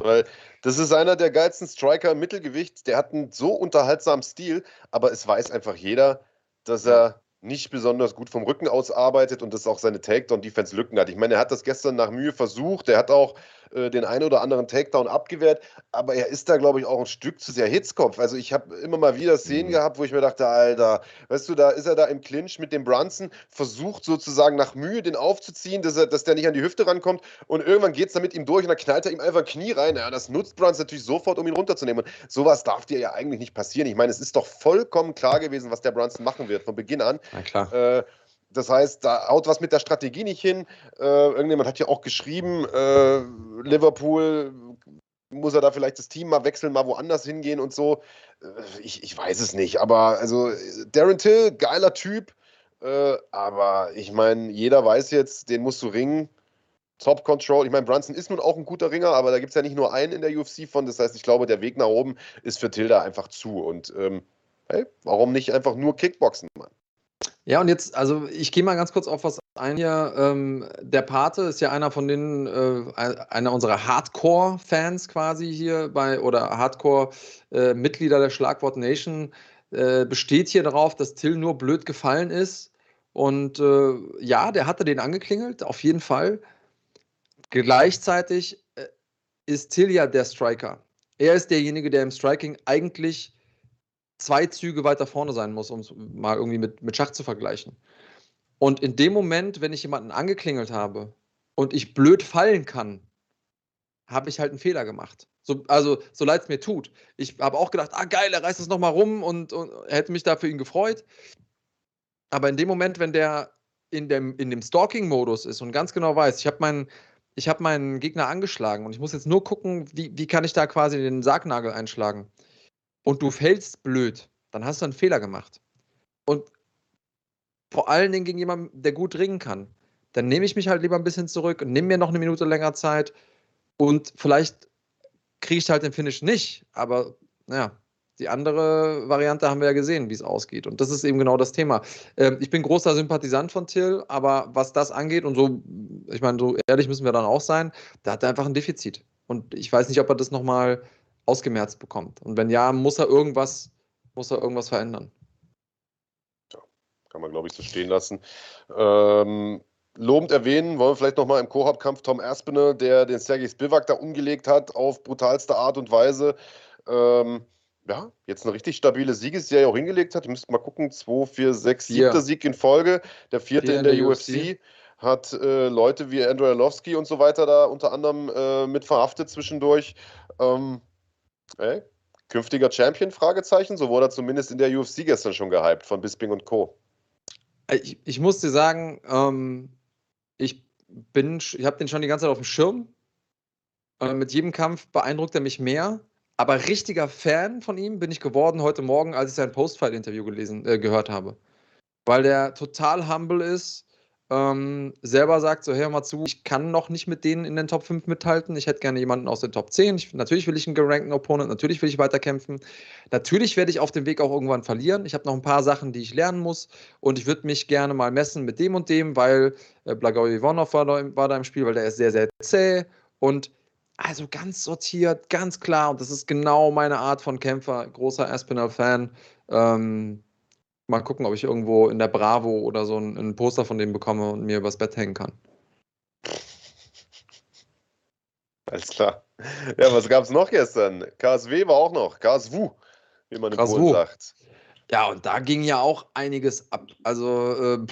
Weil das ist einer der geilsten Striker im Mittelgewicht. Der hat einen so unterhaltsamen Stil, aber es weiß einfach jeder, dass er nicht besonders gut vom Rücken aus arbeitet und dass auch seine Takedown-Defense Lücken hat. Ich meine, er hat das gestern nach Mühe versucht. Er hat auch äh, den einen oder anderen Takedown abgewehrt, aber er ist da, glaube ich, auch ein Stück zu sehr Hitzkopf. Also ich habe immer mal wieder Szenen mhm. gehabt, wo ich mir dachte, Alter, weißt du, da ist er da im Clinch mit dem Brunson, versucht sozusagen nach Mühe den aufzuziehen, dass, er, dass der nicht an die Hüfte rankommt und irgendwann geht es dann mit ihm durch und dann knallt er ihm einfach ein Knie rein. Ja, das nutzt Brunson natürlich sofort, um ihn runterzunehmen. Und sowas darf dir ja eigentlich nicht passieren. Ich meine, es ist doch vollkommen klar gewesen, was der Brunson machen wird von Beginn an. Na klar. Äh, das heißt, da haut was mit der Strategie nicht hin. Äh, irgendjemand hat ja auch geschrieben, äh, Liverpool muss er da vielleicht das Team mal wechseln, mal woanders hingehen und so. Äh, ich, ich weiß es nicht, aber also Darren Till, geiler Typ. Äh, aber ich meine, jeder weiß jetzt, den musst du ringen. Top Control. Ich meine, Brunson ist nun auch ein guter Ringer, aber da gibt es ja nicht nur einen in der UFC von. Das heißt, ich glaube, der Weg nach oben ist für Tilda einfach zu. Und ähm, hey, warum nicht einfach nur Kickboxen, Mann? Ja, und jetzt, also ich gehe mal ganz kurz auf was ein hier. Ähm, der Pate ist ja einer von den, äh, einer unserer Hardcore-Fans quasi hier bei, oder Hardcore-Mitglieder äh, der Schlagwort Nation, äh, besteht hier darauf, dass Till nur blöd gefallen ist. Und äh, ja, der hatte den angeklingelt, auf jeden Fall. Gleichzeitig äh, ist Till ja der Striker. Er ist derjenige, der im Striking eigentlich zwei Züge weiter vorne sein muss, um es mal irgendwie mit, mit Schach zu vergleichen. Und in dem Moment, wenn ich jemanden angeklingelt habe und ich blöd fallen kann, habe ich halt einen Fehler gemacht. So, also, so leid es mir tut. Ich habe auch gedacht, ah geil, er reißt es nochmal rum und, und hätte mich da für ihn gefreut. Aber in dem Moment, wenn der in dem, in dem Stalking-Modus ist und ganz genau weiß, ich habe meinen, hab meinen Gegner angeschlagen und ich muss jetzt nur gucken, wie, wie kann ich da quasi den Sargnagel einschlagen und du fällst blöd, dann hast du einen Fehler gemacht. Und vor allen Dingen gegen jemanden, der gut ringen kann, dann nehme ich mich halt lieber ein bisschen zurück und nehme mir noch eine Minute länger Zeit und vielleicht kriege ich halt den Finish nicht, aber naja, die andere Variante haben wir ja gesehen, wie es ausgeht. Und das ist eben genau das Thema. Ähm, ich bin großer Sympathisant von Till, aber was das angeht, und so, ich meine, so ehrlich müssen wir dann auch sein, da hat er einfach ein Defizit. Und ich weiß nicht, ob er das nochmal ausgemerzt bekommt. Und wenn ja, muss er irgendwas, muss er irgendwas verändern. Ja, kann man, glaube ich, so stehen lassen. Ähm, lobend erwähnen wollen wir vielleicht nochmal im Koop-Kampf Tom Aspinall, der den Sergei Spivak da umgelegt hat auf brutalste Art und Weise. Ähm, ja, jetzt eine richtig stabile Siegesserie auch hingelegt hat. Ihr müsst mal gucken, 2, 4, 6, 7. Sieg in Folge, der vierte in der, in der UFC. UFC. Hat äh, Leute wie Andrew Arlovski und so weiter da unter anderem äh, mit verhaftet zwischendurch. Ähm, Ey, künftiger Champion? Fragezeichen. So wurde er zumindest in der UFC gestern schon gehypt von Bisping und Co. Ich, ich muss dir sagen, ähm, ich bin, ich habe den schon die ganze Zeit auf dem Schirm. Äh, mit jedem Kampf beeindruckt er mich mehr. Aber richtiger Fan von ihm bin ich geworden heute Morgen, als ich sein Postfight-Interview gelesen, äh, gehört habe. Weil der total humble ist, ähm, selber sagt, so hör mal zu, ich kann noch nicht mit denen in den Top 5 mithalten. Ich hätte gerne jemanden aus den Top 10. Ich, natürlich will ich einen gerankten Opponent, natürlich will ich weiterkämpfen. Natürlich werde ich auf dem Weg auch irgendwann verlieren. Ich habe noch ein paar Sachen, die ich lernen muss und ich würde mich gerne mal messen mit dem und dem, weil äh, Blagoj Ivanov war da, war da im Spiel, weil der ist sehr, sehr zäh und also ganz sortiert, ganz klar und das ist genau meine Art von Kämpfer, großer Aspinall-Fan. Ähm, mal gucken, ob ich irgendwo in der Bravo oder so ein, ein Poster von dem bekomme und mir übers Bett hängen kann. Alles klar. Ja, was gab es noch gestern? KSW war auch noch. KSW, wie man in Polen sagt. Ja, und da ging ja auch einiges ab. Also äh,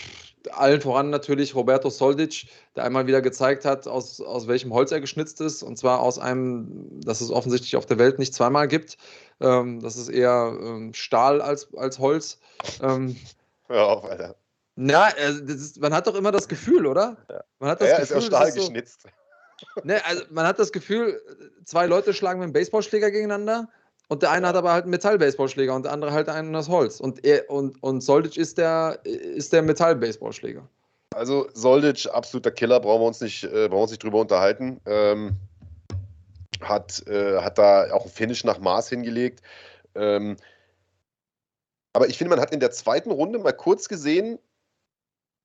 allen voran natürlich Roberto Soldic, der einmal wieder gezeigt hat, aus, aus welchem Holz er geschnitzt ist. Und zwar aus einem, das es offensichtlich auf der Welt nicht zweimal gibt. Ähm, das ist eher ähm, Stahl als, als Holz. Ähm, Hör auf, Alter. Na, also ist, man hat doch immer das Gefühl, oder? Ja. Man hat das ja, Gefühl, ist ja Stahl so, geschnitzt. Ne, also man hat das Gefühl, zwei Leute schlagen mit einem Baseballschläger gegeneinander und der eine hat aber halt einen Metall-Baseballschläger und der andere halt einen aus Holz. Und, er, und, und Soldic ist der, ist der Metall-Baseballschläger. Also Soldic, absoluter Killer, brauchen wir uns nicht, äh, brauchen wir uns nicht drüber unterhalten. Ähm, hat, äh, hat da auch ein Finish nach Maß hingelegt. Ähm, aber ich finde, man hat in der zweiten Runde mal kurz gesehen,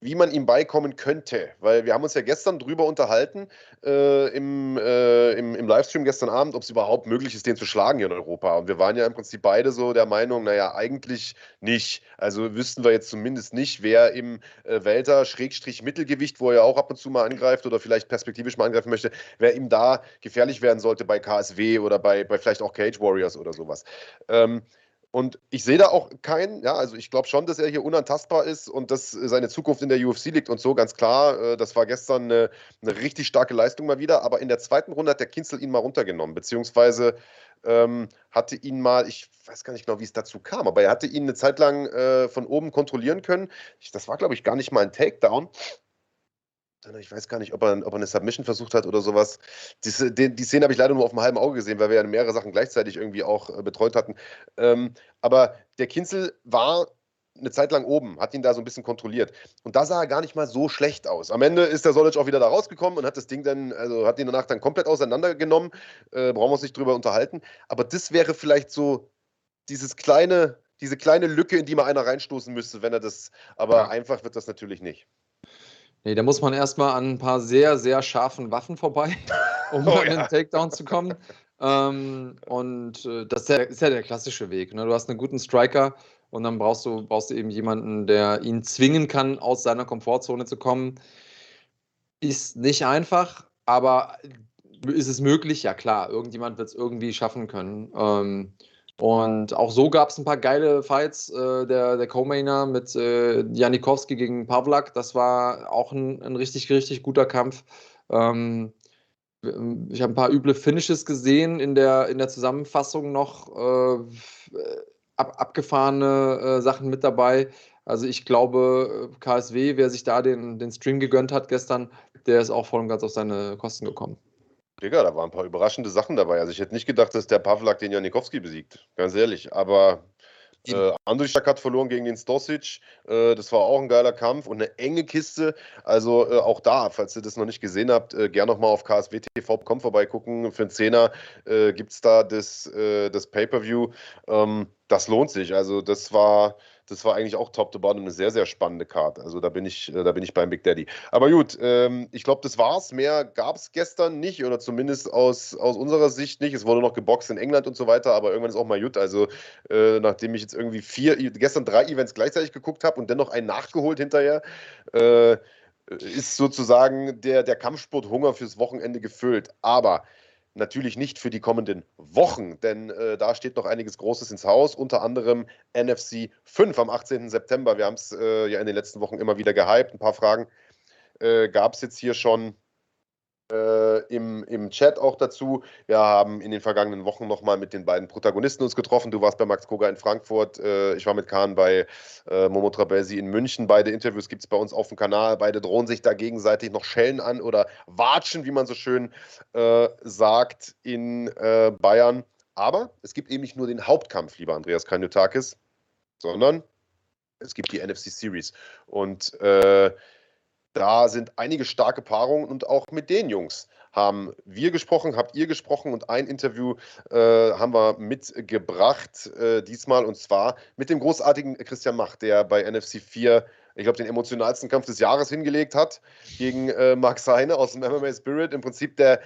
wie man ihm beikommen könnte. Weil wir haben uns ja gestern drüber unterhalten äh, im, äh, im, im, Livestream gestern Abend, ob es überhaupt möglich ist, den zu schlagen hier in Europa. Und wir waren ja im Prinzip beide so der Meinung, naja, eigentlich nicht. Also wüssten wir jetzt zumindest nicht, wer im äh, Welter-Mittelgewicht, wo er auch ab und zu mal angreift oder vielleicht perspektivisch mal angreifen möchte, wer ihm da gefährlich werden sollte bei KSW oder bei, bei vielleicht auch Cage Warriors oder sowas. Ähm, und ich sehe da auch keinen, ja, also ich glaube schon, dass er hier unantastbar ist und dass seine Zukunft in der UFC liegt und so, ganz klar. Äh, das war gestern eine, eine richtig starke Leistung mal wieder. Aber in der zweiten Runde hat der Kinzel ihn mal runtergenommen, beziehungsweise ähm, hatte ihn mal, ich weiß gar nicht genau, wie es dazu kam, aber er hatte ihn eine Zeit lang äh, von oben kontrollieren können. Ich, das war, glaube ich, gar nicht mal ein Takedown. Ich weiß gar nicht, ob er, ob er eine Submission versucht hat oder sowas. Die, die, die Szene habe ich leider nur auf dem halben Auge gesehen, weil wir ja mehrere Sachen gleichzeitig irgendwie auch äh, betreut hatten. Ähm, aber der Kinzel war eine Zeit lang oben, hat ihn da so ein bisschen kontrolliert. Und da sah er gar nicht mal so schlecht aus. Am Ende ist der Solic auch wieder da rausgekommen und hat das Ding dann, also hat ihn danach dann komplett auseinandergenommen. Äh, brauchen wir uns nicht drüber unterhalten. Aber das wäre vielleicht so dieses kleine, diese kleine Lücke, in die mal einer reinstoßen müsste, wenn er das, aber ja. einfach wird das natürlich nicht. Nee, da muss man erstmal an ein paar sehr, sehr scharfen Waffen vorbei, um oh, an den Takedown zu kommen. Ähm, und äh, das ist ja, ist ja, der klassische Weg. Ne? Du hast einen guten Striker und dann brauchst du, brauchst du eben jemanden, der ihn zwingen kann, aus seiner Komfortzone zu kommen. Ist nicht einfach, aber ist es möglich? Ja, klar. Irgendjemand wird es irgendwie schaffen können. Ähm, und auch so gab es ein paar geile Fights. Äh, der der Co-Mainer mit äh, Janikowski gegen Pavlak, das war auch ein, ein richtig, richtig guter Kampf. Ähm, ich habe ein paar üble Finishes gesehen in der, in der Zusammenfassung noch. Äh, ab, abgefahrene äh, Sachen mit dabei. Also ich glaube, KSW, wer sich da den, den Stream gegönnt hat gestern, der ist auch voll und ganz auf seine Kosten gekommen. Digga, da waren ein paar überraschende Sachen dabei. Also ich hätte nicht gedacht, dass der Pavlak den Janikowski besiegt. Ganz ehrlich. Aber äh, Andrischak hat verloren gegen den Stosic. Äh, das war auch ein geiler Kampf und eine enge Kiste. Also äh, auch da, falls ihr das noch nicht gesehen habt, äh, gerne nochmal auf kswtv.com vorbeigucken. Für einen Zehner äh, gibt es da das, äh, das Pay-Per-View. Ähm, das lohnt sich. Also das war das war eigentlich auch top to bottom eine sehr, sehr spannende Karte. Also da bin ich, äh, da bin ich beim Big Daddy. Aber gut, ähm, ich glaube, das war's. Mehr gab es gestern nicht oder zumindest aus, aus unserer Sicht nicht. Es wurde noch geboxt in England und so weiter, aber irgendwann ist auch mal gut. Also äh, nachdem ich jetzt irgendwie vier, gestern drei Events gleichzeitig geguckt habe und dennoch einen nachgeholt hinterher, äh, ist sozusagen der, der Kampfsporthunger fürs Wochenende gefüllt. Aber Natürlich nicht für die kommenden Wochen, denn äh, da steht noch einiges Großes ins Haus, unter anderem NFC 5 am 18. September. Wir haben es äh, ja in den letzten Wochen immer wieder gehypt. Ein paar Fragen äh, gab es jetzt hier schon äh, im, im Chat auch dazu. Wir haben in den vergangenen Wochen nochmal mit den beiden Protagonisten uns getroffen. Du warst bei Max Koga in Frankfurt, äh, ich war mit Kahn bei äh, Momo Trabelsi in München. Beide Interviews gibt es bei uns auf dem Kanal. Beide drohen sich da gegenseitig noch Schellen an oder watschen, wie man so schön äh, sagt, in äh, Bayern. Aber es gibt eben nicht nur den Hauptkampf, lieber Andreas Kanyotakis, sondern es gibt die NFC Series. Und äh, da sind einige starke Paarungen und auch mit den Jungs haben wir gesprochen, habt ihr gesprochen und ein Interview äh, haben wir mitgebracht äh, diesmal und zwar mit dem großartigen Christian Mach, der bei NFC 4 ich glaube, den emotionalsten Kampf des Jahres hingelegt hat gegen äh, Mark Seine aus dem MMA Spirit. Im Prinzip der,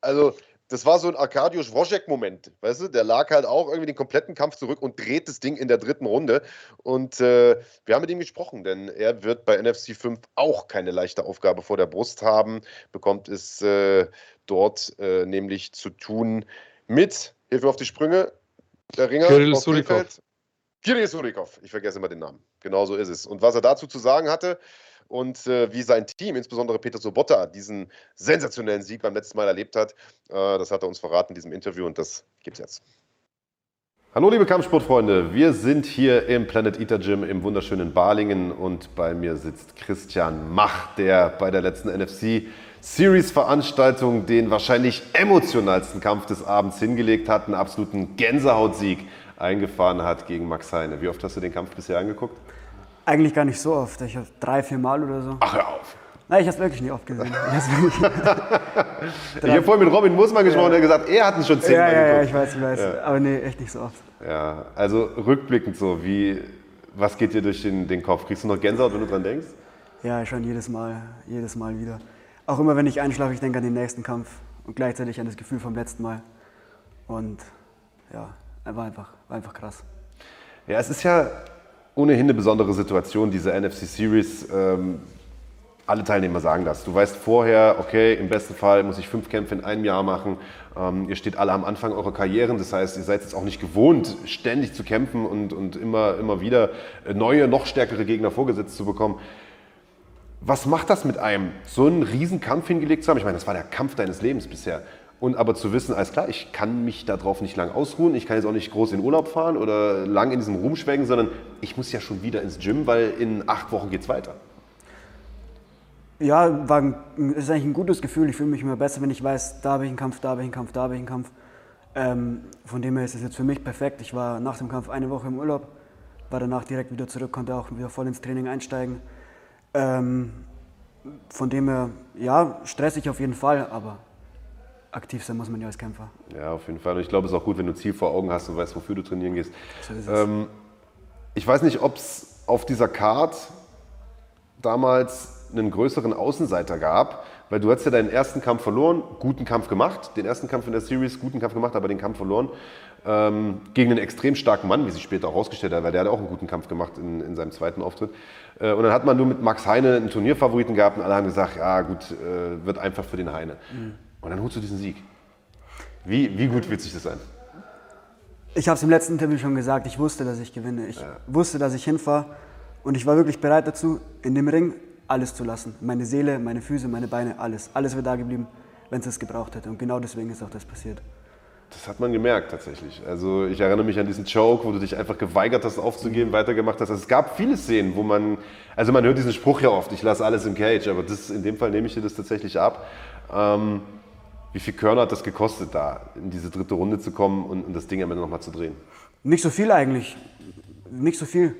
also das war so ein Arkadiusz Wojek-Moment, weißt du? Der lag halt auch irgendwie den kompletten Kampf zurück und dreht das Ding in der dritten Runde. Und äh, wir haben mit ihm gesprochen, denn er wird bei NFC 5 auch keine leichte Aufgabe vor der Brust haben, bekommt es äh, dort äh, nämlich zu tun mit, hilf mir auf die Sprünge, der Ringer Kirill aus Surikov. Kirill Surikov, ich vergesse immer den Namen. Genau so ist es. Und was er dazu zu sagen hatte, und äh, wie sein Team, insbesondere Peter Sobotta, diesen sensationellen Sieg beim letzten Mal erlebt hat. Äh, das hat er uns verraten in diesem Interview und das gibt es jetzt. Hallo liebe Kampfsportfreunde, wir sind hier im Planet Eater Gym im wunderschönen Balingen und bei mir sitzt Christian Mach, der bei der letzten NFC Series Veranstaltung den wahrscheinlich emotionalsten Kampf des Abends hingelegt hat, einen absoluten Gänsehautsieg eingefahren hat gegen Max Heine. Wie oft hast du den Kampf bisher angeguckt? Eigentlich gar nicht so oft. Ich habe drei, vier Mal oder so. Ach, hör auf. Nein, ich habe es wirklich nicht oft gesehen. Ich, ich habe vorhin mit Robin Musmann gesprochen ja. und er hat gesagt, er hat es schon zehnmal ja, ja, ja, ich weiß, ich weiß. Ja. Aber nee, echt nicht so oft. Ja, also rückblickend so, wie, was geht dir durch den, den Kopf? Kriegst du noch Gänsehaut, wenn du dran denkst? Ja, schon jedes Mal, jedes Mal wieder. Auch immer, wenn ich einschlafe, ich denke an den nächsten Kampf und gleichzeitig an das Gefühl vom letzten Mal. Und ja, war einfach, war einfach krass. Ja, es ist ja ohnehin eine besondere Situation, diese NFC Series. Ähm, alle Teilnehmer sagen das. Du weißt vorher, okay, im besten Fall muss ich fünf Kämpfe in einem Jahr machen. Ähm, ihr steht alle am Anfang eurer Karrieren. Das heißt, ihr seid jetzt auch nicht gewohnt, ständig zu kämpfen und, und immer, immer wieder neue, noch stärkere Gegner vorgesetzt zu bekommen. Was macht das mit einem, so einen riesen Kampf hingelegt zu haben? Ich meine, das war der Kampf deines Lebens bisher. Und aber zu wissen, alles klar, ich kann mich darauf nicht lang ausruhen, ich kann jetzt auch nicht groß in Urlaub fahren oder lang in diesem Ruhm schwelgen, sondern ich muss ja schon wieder ins Gym, weil in acht Wochen geht es weiter. Ja, war ist eigentlich ein gutes Gefühl. Ich fühle mich immer besser, wenn ich weiß, da habe ich einen Kampf, da habe ich einen Kampf, da habe ich einen Kampf. Ähm, von dem her ist es jetzt für mich perfekt. Ich war nach dem Kampf eine Woche im Urlaub, war danach direkt wieder zurück, konnte auch wieder voll ins Training einsteigen. Ähm, von dem her, ja, stressig auf jeden Fall, aber aktiv sein muss man ja als Kämpfer. Ja, auf jeden Fall. Und ich glaube, es ist auch gut, wenn du ein Ziel vor Augen hast und weißt, wofür du trainieren gehst. So ist es. Ähm, ich weiß nicht, ob es auf dieser Card damals einen größeren Außenseiter gab, weil du hast ja deinen ersten Kampf verloren, guten Kampf gemacht, den ersten Kampf in der Series, guten Kampf gemacht, aber den Kampf verloren. Ähm, gegen einen extrem starken Mann, wie sich später auch herausgestellt hat, weil der hat auch einen guten Kampf gemacht in, in seinem zweiten Auftritt. Äh, und dann hat man nur mit Max Heine einen Turnierfavoriten gehabt und alle haben gesagt, ja gut, äh, wird einfach für den Heine. Und dann holst du diesen Sieg. Wie, wie gut fühlt sich das an? Ich habe es im letzten Interview schon gesagt, ich wusste, dass ich gewinne. Ich wusste, dass ich hinfahre und ich war wirklich bereit dazu, in dem Ring alles zu lassen. Meine Seele, meine Füße, meine Beine, alles. Alles wäre da geblieben, wenn es es gebraucht hätte. Und genau deswegen ist auch das passiert. Das hat man gemerkt tatsächlich. Also ich erinnere mich an diesen Choke, wo du dich einfach geweigert hast aufzugeben, weitergemacht hast. Also es gab viele Szenen, wo man, also man hört diesen Spruch ja oft, ich lasse alles im Cage, aber das, in dem Fall nehme ich dir das tatsächlich ab. Ähm, wie viel Körner hat das gekostet, da in diese dritte Runde zu kommen und, und das Ding am Ende nochmal zu drehen? Nicht so viel eigentlich. Nicht so viel.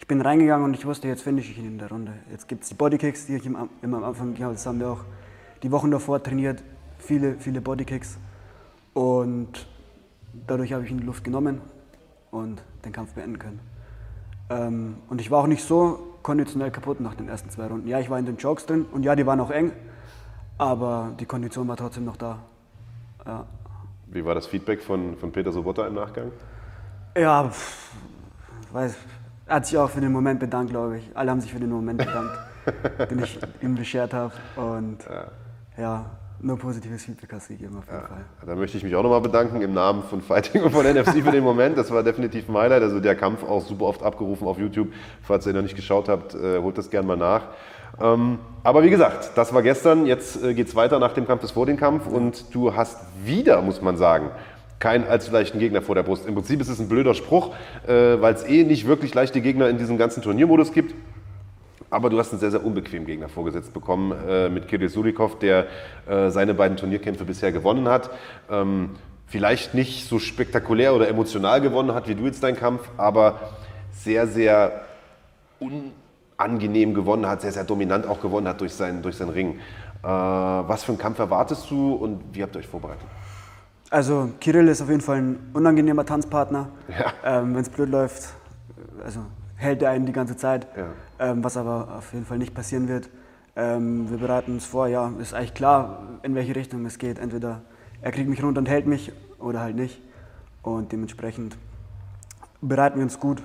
Ich bin reingegangen und ich wusste, jetzt finde ich ihn in der Runde. Jetzt gibt es die Bodykicks, die ich im, immer am Anfang gehabt habe. Das haben wir auch die Wochen davor trainiert. Viele, viele Bodykicks. Und dadurch habe ich ihn in die Luft genommen und den Kampf beenden können. Ähm, und ich war auch nicht so konditionell kaputt nach den ersten zwei Runden. Ja, ich war in den Jokes drin und ja, die waren auch eng, aber die Kondition war trotzdem noch da. Ja, Wie war das Feedback von, von Peter Sobotta im Nachgang? ja pff, weiß, er hat sich auch für den Moment bedankt, glaube ich. Alle haben sich für den Moment bedankt, den ich ihm beschert habe. Und ja. nur positives Feedback hast du gegeben auf jeden Fall. Da möchte ich mich auch nochmal bedanken im Namen von Fighting und von NFC für den Moment. Das war definitiv ein Highlight. Also der Kampf auch super oft abgerufen auf YouTube. Falls ihr noch nicht geschaut habt, äh, holt das gerne mal nach. Ähm, aber wie gesagt, das war gestern. Jetzt äh, geht es weiter nach dem Kampf bis vor den Kampf. Und du hast wieder, muss man sagen, keinen allzu leichten Gegner vor der Brust. Im Prinzip ist es ein blöder Spruch, äh, weil es eh nicht wirklich leichte Gegner in diesem ganzen Turniermodus gibt. Aber du hast einen sehr, sehr unbequemen Gegner vorgesetzt bekommen äh, mit Kirill Surikov, der äh, seine beiden Turnierkämpfe bisher gewonnen hat. Ähm, vielleicht nicht so spektakulär oder emotional gewonnen hat wie du jetzt deinen Kampf, aber sehr, sehr unangenehm gewonnen hat, sehr, sehr dominant auch gewonnen hat durch seinen, durch seinen Ring. Äh, was für einen Kampf erwartest du und wie habt ihr euch vorbereitet? Also Kirill ist auf jeden Fall ein unangenehmer Tanzpartner. Ja. Ähm, Wenn es blöd läuft, also hält er einen die ganze Zeit, Ja. ähm, was aber auf jeden Fall nicht passieren wird. Ähm, wir bereiten uns vor, ja, ist eigentlich klar, in welche Richtung es geht. Entweder er kriegt mich runter und hält mich oder halt nicht. Und dementsprechend bereiten wir uns gut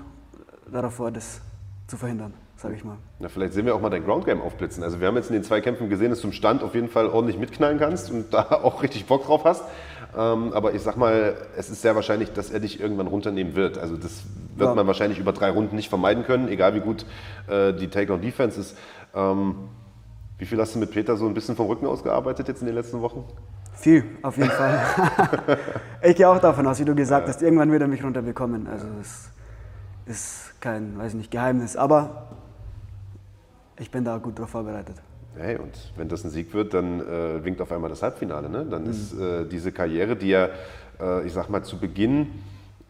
darauf vor, das zu verhindern, sage ich mal. Na, vielleicht sehen wir auch mal dein Ground Game aufblitzen. Also wir haben jetzt in den zwei Kämpfen gesehen, dass du im Stand auf jeden Fall ordentlich mitknallen kannst und da auch richtig Bock drauf hast. Ähm, aber ich sag mal, es ist sehr wahrscheinlich, dass er dich irgendwann runternehmen wird. Also das wird Ja. man wahrscheinlich über drei Runden nicht vermeiden können, egal wie gut äh, die Takedown-Defense ist. Ähm, wie viel hast du mit Peter so ein bisschen vom Rücken ausgearbeitet jetzt in den letzten Wochen? Viel, auf jeden Fall. ich gehe auch davon aus, wie du gesagt hast, irgendwann wird er mich runterbekommen. Also das ist kein, weiß nicht, Geheimnis. Aber ich bin da gut drauf vorbereitet. Hey, und wenn das ein Sieg wird, dann äh, winkt auf einmal das Halbfinale. Ne? Dann ist äh, diese Karriere, die ja, äh, ich sag mal, zu Beginn,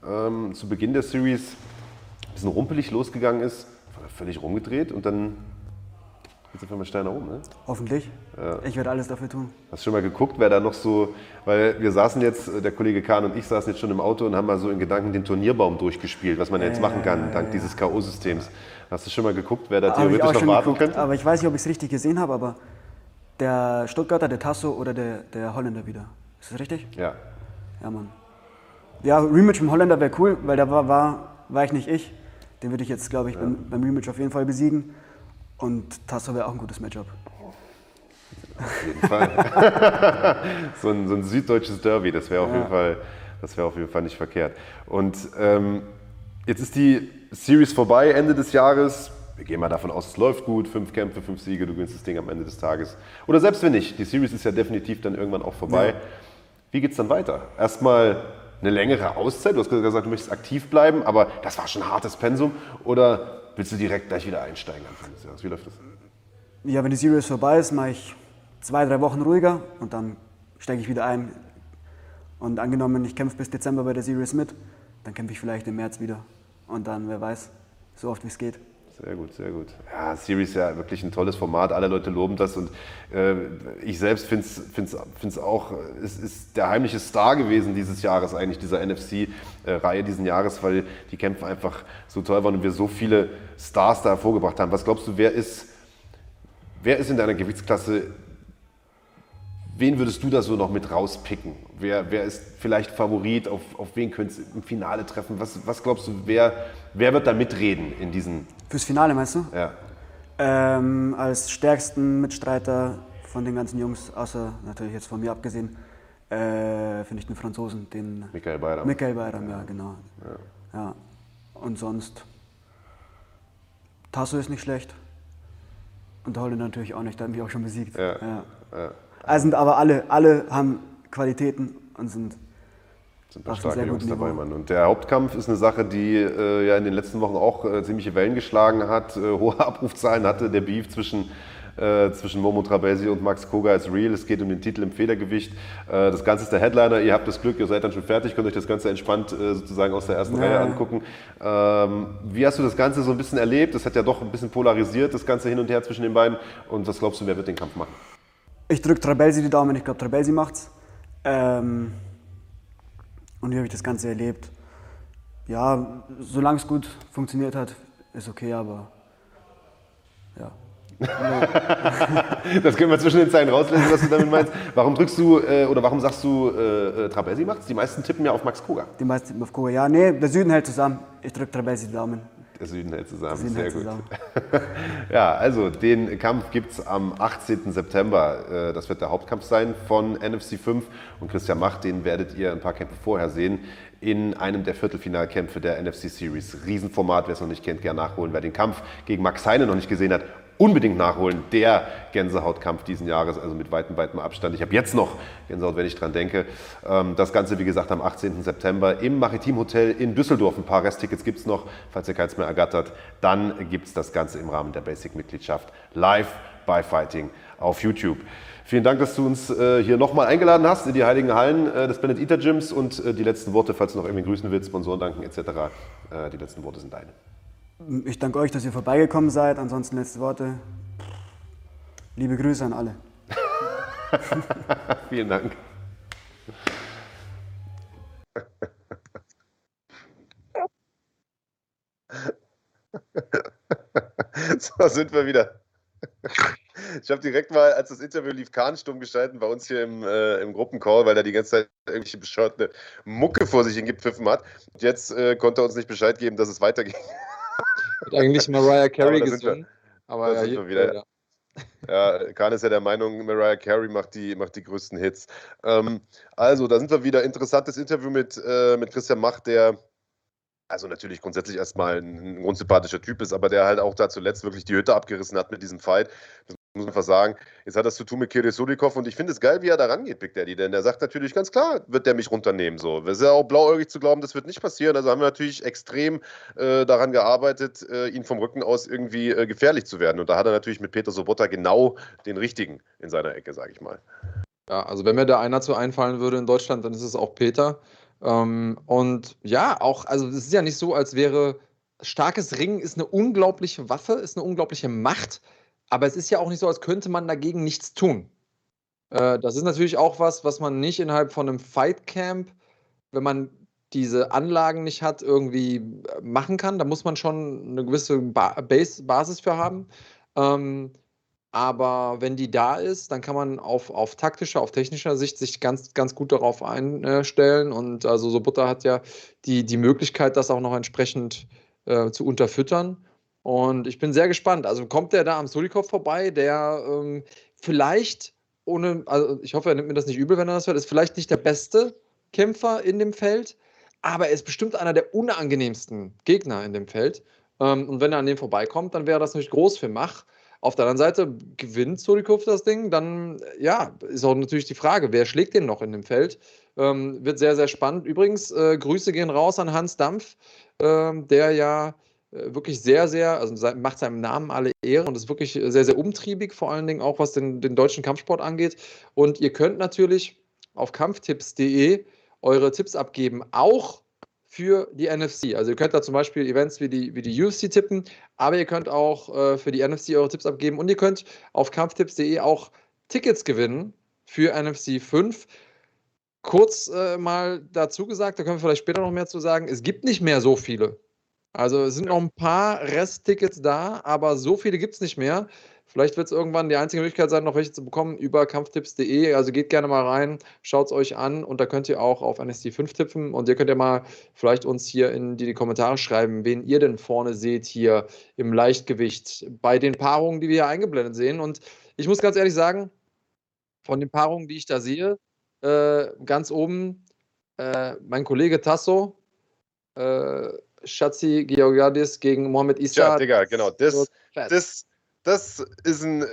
ähm, zu Beginn der Series ein bisschen rumpelig losgegangen ist, völlig rumgedreht und dann geht es auf einmal steil nach oben. Ne? Hoffentlich. Ich werde alles dafür tun. Hast du schon mal geguckt, wer da noch so, weil wir saßen jetzt, äh, der Kollege Kahn und ich saßen jetzt schon im Auto und haben mal so in Gedanken den Turnierbaum durchgespielt, was man jetzt machen kann, dank dieses K.O.-Systems. Hast du schon mal geguckt, wer da theoretisch noch warten geguckt, könnte? aber ich weiß nicht, ob ich es richtig gesehen habe, aber der Stuttgarter, der Tasso oder der, der Holländer wieder. Ist das richtig? Ja. Ja, Mann. Ja, Rematch mit dem Holländer wäre cool, weil da war, war, war ich nicht ich. Den würde ich jetzt, glaube ich, beim, beim Rematch auf jeden Fall besiegen. Und Tasso wäre auch ein gutes Matchup. Auf jeden Fall. so, ein, so ein süddeutsches Derby, das wäre auf, jeden Fall- das wär auf jeden Fall nicht verkehrt. Und ähm, jetzt ist die Series vorbei, Ende des Jahres. Wir gehen mal davon aus, es läuft gut. Fünf Kämpfe, fünf Siege, du gewinnst das Ding am Ende des Tages. Oder selbst wenn nicht, die Series ist ja definitiv dann irgendwann auch vorbei. Ja. Wie geht es dann weiter? Erstmal eine längere Auszeit. Du hast gesagt, du möchtest aktiv bleiben, aber das war schon ein hartes Pensum. Oder willst du direkt gleich wieder einsteigen Anfang des Jahres? Wie läuft das? Ja, wenn die Series vorbei ist, mache ich zwei, drei Wochen ruhiger und dann steige ich wieder ein. Und angenommen, ich kämpfe bis Dezember bei der Series mit, dann kämpfe ich vielleicht im März wieder. Und dann, wer weiß, so oft wie es geht. Sehr gut, sehr gut. Ja, Series ist ja wirklich ein tolles Format. Alle Leute loben das und äh, ich selbst finde es auch, es ist der heimliche Star gewesen dieses Jahres eigentlich, dieser NFC-Reihe diesen Jahres, weil die Kämpfe einfach so toll waren und wir so viele Stars da hervorgebracht haben. Was glaubst du, wer ist, wer ist in deiner Gewichtsklasse Wen würdest du da so noch mit rauspicken? Wer, wer ist vielleicht Favorit? Auf, auf wen könnte es im Finale treffen? Was, was glaubst du, wer, wer wird da mitreden in diesen. Fürs Finale meinst du? Ja. Ähm, als stärksten Mitstreiter von den ganzen Jungs, außer natürlich jetzt von mir abgesehen, äh, finde ich den Franzosen, den. Michael Bayram. Michael Bayram, ja, genau. Ja. ja. Und sonst. Tasso ist nicht schlecht. Und Holland natürlich auch nicht, da haben wir auch schon besiegt. Ja. ja. Also sind aber alle, alle haben Qualitäten und sind sind da starke Jungs dabei, Mann. Und der Hauptkampf ist eine Sache, die äh, ja in den letzten Wochen auch äh, ziemliche Wellen geschlagen hat, äh, hohe Abrufzahlen hatte. Der Beef zwischen, äh, zwischen Momo Trabesi und Max Koga ist real. Es geht um den Titel im Federgewicht. Äh, das Ganze ist der Headliner. Ihr habt das Glück, ihr seid dann schon fertig, könnt euch das Ganze entspannt äh, sozusagen aus der ersten ja. Reihe angucken. Ähm, wie hast du das Ganze so ein bisschen erlebt? Das hat ja doch ein bisschen polarisiert, das Ganze hin und her zwischen den beiden. Und was glaubst du, wer wird den Kampf machen? Ich drücke Trabelsi die Daumen, ich glaube, Trabelsi macht's. Ähm, und wie habe ich das Ganze erlebt? Ja, solange es gut funktioniert hat, ist okay, aber ja. das können wir zwischen den Zeilen rauslesen, was du damit meinst. Warum drückst du äh, oder warum sagst du, äh, äh Trabelsi macht's? Die meisten tippen ja auf Max Koga. Die meisten tippen auf Koga, ja. Nee, der Süden hält zusammen. Ich drücke Trabelsi die Daumen. Der Süden hält zusammen, Süden sehr gut. Zusammen. ja, also den Kampf gibt es am 18. September. Äh, das wird der Hauptkampf sein von NFC 5. Und Christian Macht, den werdet ihr ein paar Kämpfe vorher sehen in einem der Viertelfinalkämpfe der NFC Series. Riesenformat, wer es noch nicht kennt, gerne nachholen. Wer den Kampf gegen Max Heine noch nicht gesehen hat, unbedingt nachholen. Der Gänsehautkampf diesen Jahres, also mit weitem, weitem Abstand. Ich habe jetzt noch Gänsehaut, wenn ich dran denke. Ähm, das Ganze, wie gesagt, am 18. September im Maritimhotel in Düsseldorf. Ein paar Resttickets gibt es noch, falls ihr keins mehr ergattert. Dann gibt es das Ganze im Rahmen der Basic-Mitgliedschaft live bei Fighting auf YouTube. Vielen Dank, dass du uns äh, hier nochmal eingeladen hast in die heiligen Hallen äh, des Planet Eater Gyms und äh, die letzten Worte, falls du noch irgendwie grüßen willst, Sponsoren danken etc. die letzten Worte sind deine. Ich danke euch, dass ihr vorbeigekommen seid. Ansonsten letzte Worte. Liebe Grüße an alle. Vielen Dank. so sind wir wieder. Ich habe direkt mal, als das Interview lief, Kahn stumm geschalten bei uns hier im, äh, im Gruppencall, weil er die ganze Zeit irgendwelche bescheuerte Mucke vor sich hingepfiffen hat. Und jetzt äh, konnte er uns nicht Bescheid geben, dass es weitergeht. Hat eigentlich Mariah Carey gesungen. aber ja, hier, wieder, ja. Ja, Kahn ist ja der Meinung, Mariah Carey macht die, macht die größten Hits. Ähm, also, da sind wir wieder. Interessantes Interview mit, äh, mit Christian Macht, der also natürlich grundsätzlich erstmal ein, ein grundsympathischer Typ ist, aber der halt auch da zuletzt wirklich die Hütte abgerissen hat mit diesem Fight. Das muss einfach sagen. Jetzt hat das zu tun mit Kirill Sulikov und ich finde es geil, wie er da rangeht, Big Daddy, denn der sagt natürlich ganz klar, wird der mich runternehmen. So. Es ist ja auch blauäugig zu glauben, das wird nicht passieren. Also haben wir natürlich extrem äh, daran gearbeitet, äh, ihn vom Rücken aus irgendwie äh, gefährlich zu werden. Und da hat er natürlich mit Peter Sobotta genau den richtigen in seiner Ecke, sage ich mal. Ja, also wenn mir da einer zu einfallen würde in Deutschland, dann ist es auch Peter. Ähm, und ja, auch, also es ist ja nicht so, als wäre starkes Ringen ist eine unglaubliche Waffe, ist eine unglaubliche Macht. Aber es ist ja auch nicht so, als könnte man dagegen nichts tun. Äh, das ist natürlich auch was, was man nicht innerhalb von einem Fightcamp, wenn man diese Anlagen nicht hat, irgendwie äh, machen kann. Da muss man schon eine gewisse ba Base Basis für haben. Ähm, aber wenn die da ist, dann kann man auf, auf taktischer, auf technischer Sicht sich ganz, ganz gut darauf einstellen. Und also Sobutta hat ja die, die Möglichkeit, das auch noch entsprechend äh, zu unterfüttern. Und ich bin sehr gespannt. Also kommt der da am Solikov vorbei, der ähm, vielleicht ohne, also ich hoffe, er nimmt mir das nicht übel, wenn er das hört, ist vielleicht nicht der beste Kämpfer in dem Feld, aber er ist bestimmt einer der unangenehmsten Gegner in dem Feld. Ähm, und wenn er an dem vorbeikommt, dann wäre das natürlich groß für Mach. Auf der anderen Seite gewinnt Solikov das Ding, dann ja, ist auch natürlich die Frage, wer schlägt den noch in dem Feld? Ähm, wird sehr, sehr spannend. Übrigens, äh, Grüße gehen raus an Hans Dampf, ähm, der ja wirklich sehr, sehr, also macht seinem Namen alle Ehre und ist wirklich sehr, sehr umtriebig, vor allen Dingen auch was den, den deutschen Kampfsport angeht. Und ihr könnt natürlich auf kampftipps.de eure Tipps abgeben, auch für die NFC. Also ihr könnt da zum Beispiel Events wie die, wie die UFC tippen, aber ihr könnt auch äh, für die NFC eure Tipps abgeben und ihr könnt auf kampftipps.de auch Tickets gewinnen für NFC 5. Kurz äh, mal dazu gesagt, da können wir vielleicht später noch mehr zu sagen, es gibt nicht mehr so viele. Also es sind noch ein paar Resttickets da, aber so viele gibt es nicht mehr. Vielleicht wird es irgendwann die einzige Möglichkeit sein, noch welche zu bekommen über kampftipps.de. Also geht gerne mal rein, schaut es euch an und da könnt ihr auch auf NSD 5 tippen und ihr könnt ja mal vielleicht uns hier in die, die Kommentare schreiben, wen ihr denn vorne seht hier im Leichtgewicht bei den Paarungen, die wir hier eingeblendet sehen. Und ich muss ganz ehrlich sagen, von den Paarungen, die ich da sehe, äh, ganz oben äh, mein Kollege Tasso, äh, Schatzi Georgiadis gegen Mohamed Issa. Ja, Digga, genau. Das, das, das ist ein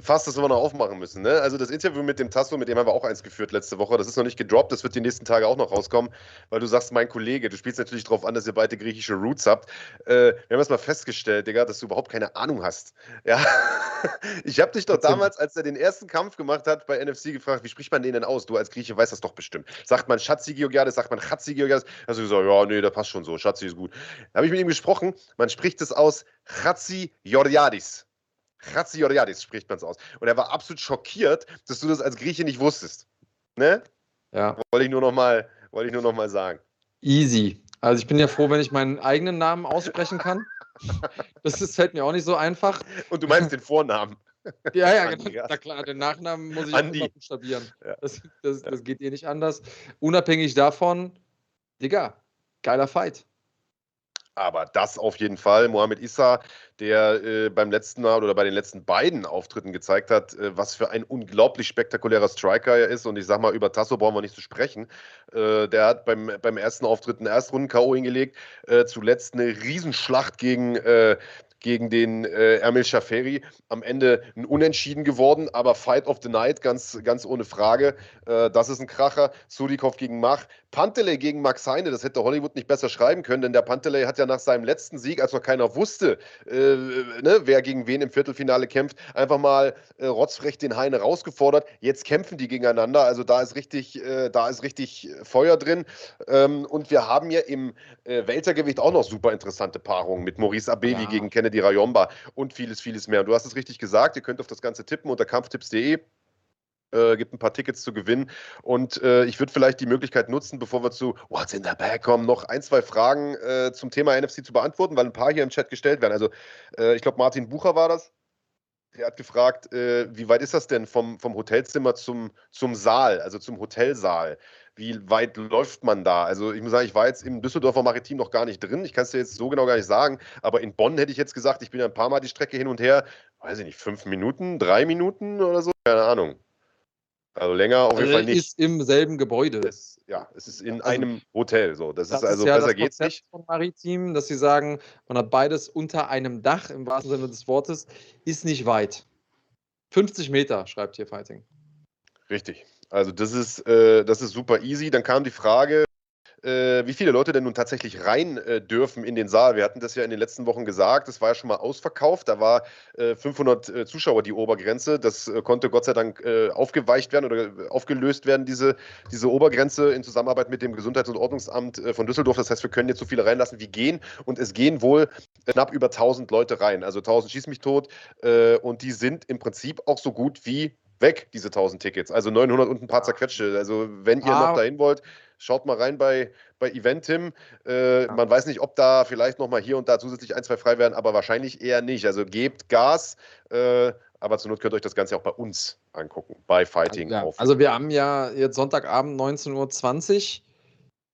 Fass, das wir noch aufmachen müssen. Ne? Also das Interview mit dem Tasso, mit dem haben wir auch eins geführt letzte Woche. Das ist noch nicht gedroppt, das wird die nächsten Tage auch noch rauskommen, weil du sagst, mein Kollege, du spielst natürlich darauf an, dass ihr beide griechische Roots habt. Äh, wir haben erstmal festgestellt, Digga, dass du überhaupt keine Ahnung hast. Ja, ich habe dich doch damals, als er den ersten Kampf gemacht hat bei NFC gefragt, wie spricht man den denn aus? Du als Grieche weißt das doch bestimmt. Sagt man Schatzi Georgiades, sagt man Chatzi Georgiades? Also gesagt, ja, nee, das passt schon so, Schatzi ist gut. Da habe ich mit ihm gesprochen, man spricht es aus Chatzi Georgiadis. Chatzioriadis spricht man es aus. Und er war absolut schockiert, dass du das als Grieche nicht wusstest. Ne? Ja. Wollte ich nur noch mal, wollte ich nur noch mal sagen. Easy. Also ich bin ja froh, wenn ich meinen eigenen Namen aussprechen kann. Das ist, fällt mir auch nicht so einfach. Und du meinst den Vornamen. Ja, ja, genau. Na klar, den Nachnamen muss ich Andi. auch buchstabieren. Ja. Das, das, das geht eh nicht anders. Unabhängig davon, Digga, geiler Fight. Aber das auf jeden Fall. Mohamed Issa, der äh, beim letzten Mal oder bei den letzten beiden Auftritten gezeigt hat, äh, was für ein unglaublich spektakulärer Striker er ist. Und ich sag mal, über Tasso brauchen wir nicht zu sprechen. Äh, der hat beim, beim ersten Auftritt einen Erstrunden-K.O. hingelegt. Äh, zuletzt eine Riesenschlacht gegen äh, gegen den äh, Ermil Schaferi. Am Ende ein Unentschieden geworden, aber Fight of the Night, ganz, ganz ohne Frage. Äh, das ist ein Kracher. Sudikov gegen Mach. Panteley gegen Max Heine, das hätte Hollywood nicht besser schreiben können, denn der Panteley hat ja nach seinem letzten Sieg, als noch keiner wusste, äh, ne, wer gegen wen im Viertelfinale kämpft, einfach mal äh, rotzfrech den Heine rausgefordert. Jetzt kämpfen die gegeneinander, also da ist richtig, äh, da ist richtig Feuer drin. Ähm, und wir haben ja im äh, Weltergewicht auch noch super interessante Paarungen mit Maurice Abeli Ja. gegen Kennedy Rayomba und vieles, vieles mehr. Und du hast es richtig gesagt, ihr könnt auf das Ganze tippen unter kampftipps.de. Äh, gibt ein paar Tickets zu gewinnen. Und äh, ich würde vielleicht die Möglichkeit nutzen, bevor wir zu What's in the Bag kommen, noch ein, zwei Fragen äh, zum Thema NFC zu beantworten, weil ein paar hier im Chat gestellt werden. Also, äh, ich glaube, Martin Bucher war das. Der hat gefragt, äh, wie weit ist das denn vom, vom Hotelzimmer zum, zum Saal, also zum Hotelsaal? Wie weit läuft man da? Also, ich muss sagen, ich war jetzt im Düsseldorfer Maritim noch gar nicht drin. Ich kann es dir jetzt so genau gar nicht sagen. Aber in Bonn hätte ich jetzt gesagt, ich bin ja ein paar Mal die Strecke hin und her. Weiß ich nicht, fünf Minuten, drei Minuten oder so? Keine Ahnung. Also länger auf jeden Also Fall nicht. ist im selben Gebäude. Es, ja, es ist in Also, einem Hotel so. Das, Das ist also ja besser das geht's Konzept nicht. von Maritim, dass sie sagen, man hat beides unter einem Dach, im wahrsten Sinne des Wortes, ist nicht weit. 50 Meter, schreibt hier Fighting. Richtig. Also das ist, äh, das ist super easy. Dann kam die Frage, äh, wie viele Leute denn nun tatsächlich rein äh, dürfen in den Saal. Wir hatten das ja in den letzten Wochen gesagt, das war ja schon mal ausverkauft. Da war äh, 500 äh, Zuschauer die Obergrenze. Das äh, konnte Gott sei Dank äh, aufgeweicht werden oder aufgelöst werden, diese, diese Obergrenze in Zusammenarbeit mit dem Gesundheits- und Ordnungsamt von Düsseldorf. Das heißt, wir können jetzt so viele reinlassen, wie gehen. Und es gehen wohl knapp über 1000 Leute rein. Also 1000 schieß mich tot. Und die sind im Prinzip auch so gut wie weg, diese 1000 Tickets. Also 900 und ein paar zerquetschte. Also wenn ihr Ah. noch dahin wollt, schaut mal rein bei, bei Eventim. Äh, Man weiß nicht, ob da vielleicht noch mal hier und da zusätzlich ein, zwei frei werden, aber wahrscheinlich eher nicht. Also gebt Gas, äh, aber zur Not könnt ihr euch das Ganze auch bei uns angucken, bei Fighting Ja, auf. also wir haben ja jetzt Sonntagabend 19.20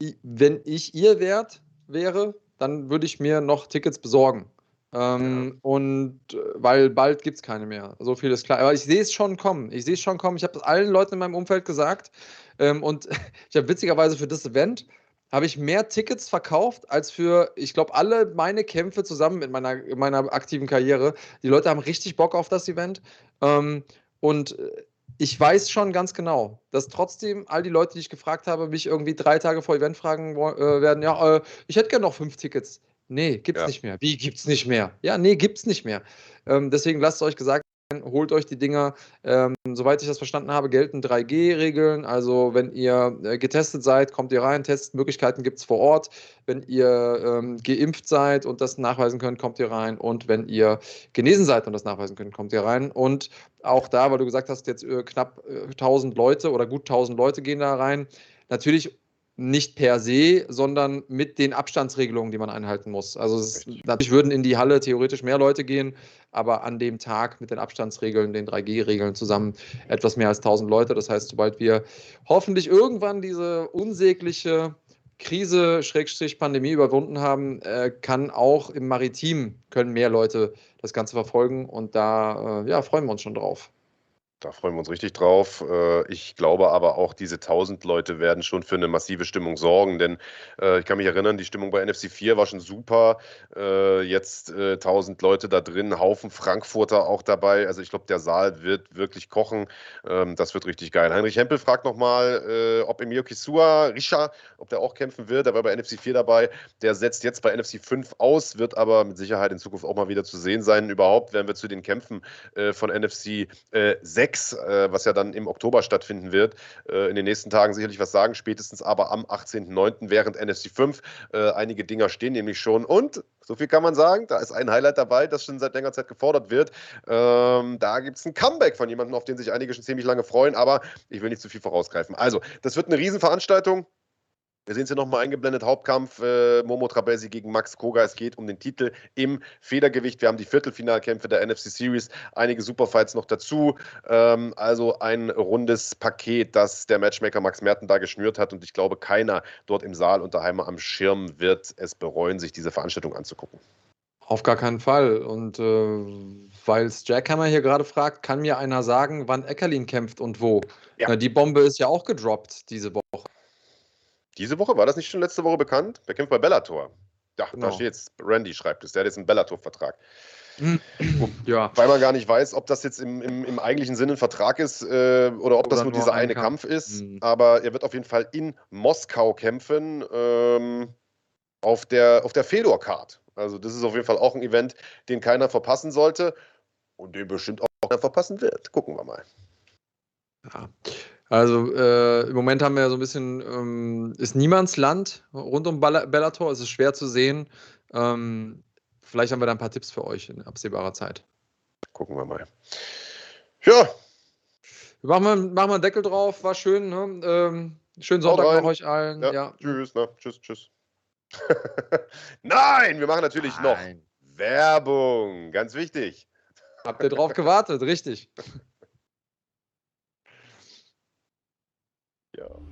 Uhr. Wenn ich ihr Wert wäre, dann würde ich mir noch Tickets besorgen. Ähm, Und äh, weil bald gibt es keine mehr. So viel ist klar. Aber ich sehe es schon kommen. Ich sehe es schon kommen. Ich habe es allen Leuten in meinem Umfeld gesagt. Ähm, und ich habe witzigerweise für das Event habe ich mehr Tickets verkauft als für, ich glaube, alle meine Kämpfe zusammen in meiner, in meiner aktiven Karriere. Die Leute haben richtig Bock auf das Event. Ähm, und äh, ich weiß schon ganz genau, dass trotzdem all die Leute, die ich gefragt habe, mich irgendwie drei Tage vor Event fragen äh, werden, ja, äh, ich hätte gerne noch fünf Tickets. Nee, gibt's Ja. nicht mehr. Wie gibt's nicht mehr? Ja, nee, gibt's nicht mehr. Ähm, deswegen lasst euch gesagt holt euch die Dinger. Ähm, soweit ich das verstanden habe, gelten 3G-Regeln. Also wenn ihr äh, getestet seid, kommt ihr rein. Testmöglichkeiten gibt es vor Ort. Wenn ihr ähm, geimpft seid und das nachweisen könnt, kommt ihr rein. Und wenn ihr genesen seid und das nachweisen könnt, kommt ihr rein. Und auch da, weil du gesagt hast, jetzt äh, knapp äh, 1000 Leute oder gut 1000 Leute gehen da rein. Natürlich nicht per se, sondern mit den Abstandsregelungen, die man einhalten muss. Also es, natürlich würden in die Halle theoretisch mehr Leute gehen, aber an dem Tag mit den Abstandsregeln, den 3G-Regeln zusammen etwas mehr als 1000 Leute. Das heißt, sobald wir hoffentlich irgendwann diese unsägliche Krise, Schrägstrich Pandemie überwunden haben, äh, kann auch im Maritim können mehr Leute das Ganze verfolgen und da äh, ja, freuen wir uns schon drauf. Da freuen wir uns richtig drauf. Äh, ich glaube aber auch, diese 1000 Leute werden schon für eine massive Stimmung sorgen, denn äh, ich kann mich erinnern, die Stimmung bei NFC 4 war schon super. Äh, jetzt 1000 Leute da drin, Haufen Frankfurter auch dabei. Also ich glaube, der Saal wird wirklich kochen. Ähm, das wird richtig geil. Heinrich Hempel fragt nochmal, ob Emilio Kisua, Risha, ob der auch kämpfen wird. Der war bei NFC 4 dabei. Der setzt jetzt bei NFC 5 aus, wird aber mit Sicherheit in Zukunft auch mal wieder zu sehen sein. Überhaupt werden wir zu den Kämpfen von NFC 6 6, äh, was ja dann im Oktober stattfinden wird, äh, in den nächsten Tagen sicherlich was sagen, spätestens aber am 18.09. während NFC 5. Äh, einige Dinger stehen nämlich schon und so viel kann man sagen. Da ist ein Highlight dabei, das schon seit längerer Zeit gefordert wird. Ähm, da gibt es ein Comeback von jemandem, auf den sich einige schon ziemlich lange freuen, aber ich will nicht zu viel vorausgreifen. Also, das wird eine Riesenveranstaltung. Wir sehen es hier nochmal eingeblendet, Hauptkampf äh, Momo Trabelsi gegen Max Koga. Es geht um den Titel im Federgewicht. Wir haben die Viertelfinalkämpfe der NFC Series, einige Superfights noch dazu. Ähm, also ein rundes Paket, das der Matchmaker Max Merten da geschnürt hat. Und ich glaube, keiner dort im Saal unter Heimer am Schirm wird es bereuen, sich diese Veranstaltung anzugucken. Auf gar keinen Fall. Und äh, weil es Jackhammer hier gerade fragt, kann mir einer sagen, wann Eckerlin kämpft und wo? Ja. Na, die Bombe ist ja auch gedroppt diese Woche. Diese Woche? War das nicht schon letzte Woche bekannt? Der kämpft bei Bellator. Ja, genau. da steht jetzt, Randy schreibt es, der hat jetzt einen Bellator-Vertrag. ja. Weil man gar nicht weiß, ob das jetzt im, im, im eigentlichen Sinne ein Vertrag ist äh, oder ob oder das nur, dieser ein eine Kampf, Kampf ist. Mhm. Aber er wird auf jeden Fall in Moskau kämpfen, ähm, auf der, auf der Fedor-Card. Also, das ist auf jeden Fall auch ein Event, den keiner verpassen sollte und den bestimmt auch keiner verpassen wird. Gucken wir mal. Ja. Also äh, im Moment haben wir ja so ein bisschen, ähm, ist Niemandsland rund um Bellator, es ist schwer zu sehen. Ähm, vielleicht haben wir da ein paar Tipps für euch in absehbarer Zeit. Gucken wir mal. Ja. Machen wir, machen wir einen Deckel drauf, war schön. Ne? Ähm, schönen Sonntag noch euch allen. Ja, ja. Tschüss, ne? tschüss, tschüss. Nein, wir machen natürlich Nein. noch Werbung, ganz wichtig. Habt ihr drauf gewartet, richtig. Ja.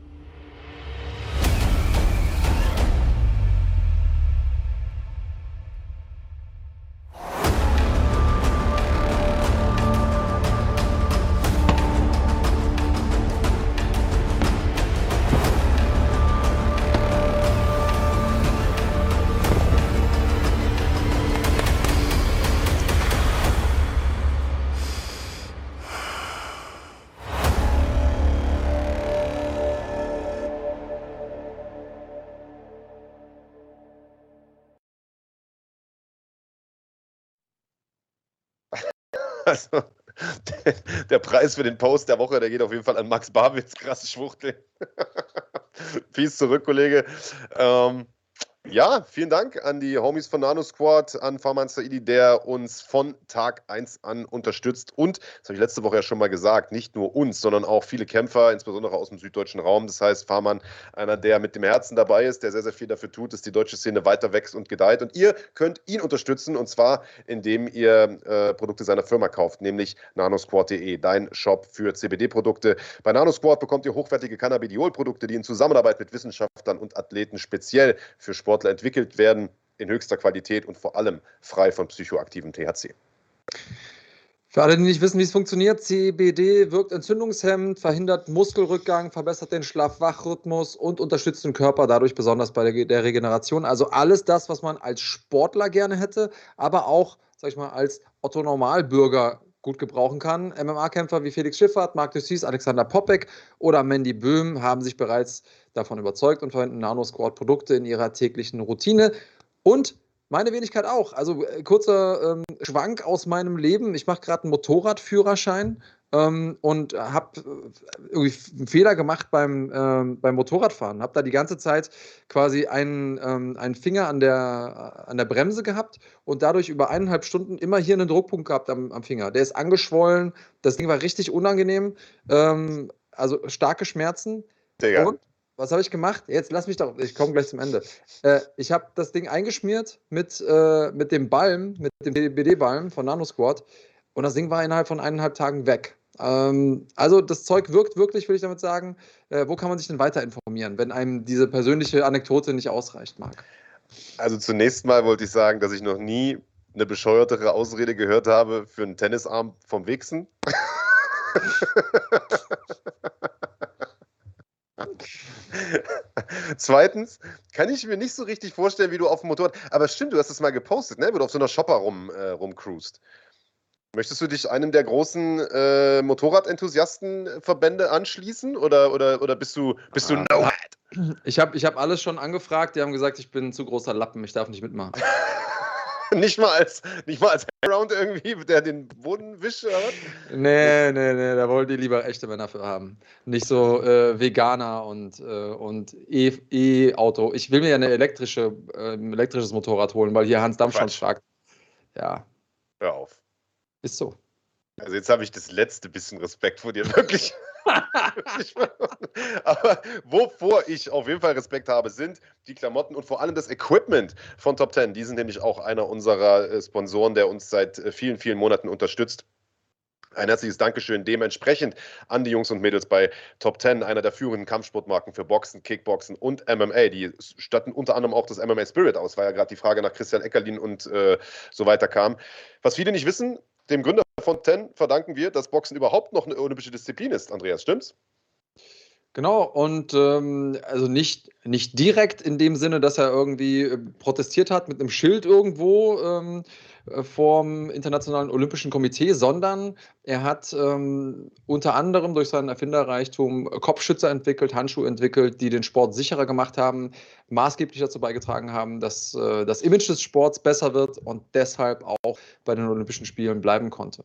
Also, der Preis für den Post der Woche, der geht auf jeden Fall an Max Barwitz, krasse Schwuchtel. Peace zurück, Kollege. Ähm, ja, vielen Dank an die Homies von Nano Squad, an Farman Saidi, der uns von Tag 1 an unterstützt. Und, das habe ich letzte Woche ja schon mal gesagt, nicht nur uns, sondern auch viele Kämpfer, insbesondere aus dem süddeutschen Raum. Das heißt, Farman, einer, der mit dem Herzen dabei ist, der sehr, sehr viel dafür tut, dass die deutsche Szene weiter wächst und gedeiht. Und ihr könnt ihn unterstützen, und zwar, indem ihr äh, Produkte seiner Firma kauft, nämlich nanosquad.de, dein Shop für CBD-Produkte. Bei Nanosquad bekommt ihr hochwertige Cannabidiol-Produkte, die in Zusammenarbeit mit Wissenschaftlern und Athleten speziell für Sport Sportler entwickelt werden in höchster Qualität und vor allem frei von psychoaktivem THC. Für alle, die nicht wissen, wie es funktioniert, CBD wirkt entzündungshemmend, verhindert Muskelrückgang, verbessert den Schlaf-Wach-Rhythmus und unterstützt den Körper dadurch besonders bei der Regeneration. Also alles das, was man als Sportler gerne hätte, aber auch, sag ich mal, als Otto-Normalbürger gut gebrauchen kann. MMA-Kämpfer wie Felix Schiffert, Marc Dussis, Alexander Popek oder Mandy Böhm haben sich bereits davon überzeugt und verwenden Nano-Squad-Produkte in ihrer täglichen Routine. Und Meine Wenigkeit auch. Also äh, kurzer ähm, Schwank aus meinem Leben. Ich mache gerade einen Motorradführerschein ähm, und habe äh, irgendwie einen Fehler gemacht beim, ähm, beim Motorradfahren. Habe da die ganze Zeit quasi einen, ähm, einen Finger an der, an der Bremse gehabt und dadurch über eineinhalb Stunden immer hier einen Druckpunkt gehabt am, am Finger. Der ist angeschwollen. Das Ding war richtig unangenehm. Ähm, also starke Schmerzen. Digga. Und was habe ich gemacht? Jetzt lass mich doch, ich komme gleich zum Ende. Äh, ich habe das Ding eingeschmiert mit, äh, mit dem Balm, mit dem BD-Balm von NanoSquad und das Ding war innerhalb von eineinhalb Tagen weg. Ähm, also das Zeug wirkt wirklich, würde ich damit sagen. Äh, wo kann man sich denn weiter informieren, wenn einem diese persönliche Anekdote nicht ausreicht, Marc? Also zunächst mal wollte ich sagen, dass ich noch nie eine bescheuertere Ausrede gehört habe für einen Tennisarm vom Wichsen. Zweitens kann ich mir nicht so richtig vorstellen, wie du auf dem Motorrad. Aber stimmt, du hast es mal gepostet, ne? Wo du auf so einer Shopper rum, äh, rumcruist. Möchtest du dich einem der großen äh, Motorradenthusiastenverbände anschließen oder, oder, oder bist du, bist du Ah. No-Head? Ich habe ich hab alles schon angefragt, die haben gesagt, ich bin ein zu großer Lappen, ich darf nicht mitmachen. nicht mal als, nicht mal als Round irgendwie, der den Boden wischt oder was? Nee, nee, nee, da wollt ihr lieber echte Männer für haben. Nicht so äh, Veganer und, äh, und E- E-Auto. ich will mir ja eine elektrische, äh, ein elektrisches Motorrad holen, weil hier Hans Dampf schon fragt. Ja, Hör auf. ist so. Also jetzt habe ich das letzte bisschen Respekt vor dir, wirklich. Aber wovor ich auf jeden Fall Respekt habe, sind die Klamotten und vor allem das Equipment von Top 10. Die sind nämlich auch einer unserer äh, Sponsoren, der uns seit äh, vielen, vielen Monaten unterstützt. Ein herzliches Dankeschön dementsprechend an die Jungs und Mädels bei Top 10, einer der führenden Kampfsportmarken für Boxen, Kickboxen und MMA. Die statten unter anderem auch das MMA Spirit aus, weil ja gerade die Frage nach Christian Eckerlin und äh, so weiter kam. Was viele nicht wissen, dem Gründer von 10 verdanken wir, dass Boxen überhaupt noch eine olympische Disziplin ist. Andreas, stimmt's? Genau, und ähm, also nicht, nicht direkt in dem Sinne, dass er irgendwie äh, protestiert hat mit einem Schild irgendwo ähm, äh, vorm Internationalen Olympischen Komitee, sondern er hat ähm, unter anderem durch seinen Erfinderreichtum Kopfschützer entwickelt, Handschuhe entwickelt, die den Sport sicherer gemacht haben, maßgeblich dazu beigetragen haben, dass äh, das Image des Sports besser wird und deshalb auch bei den Olympischen Spielen bleiben konnte.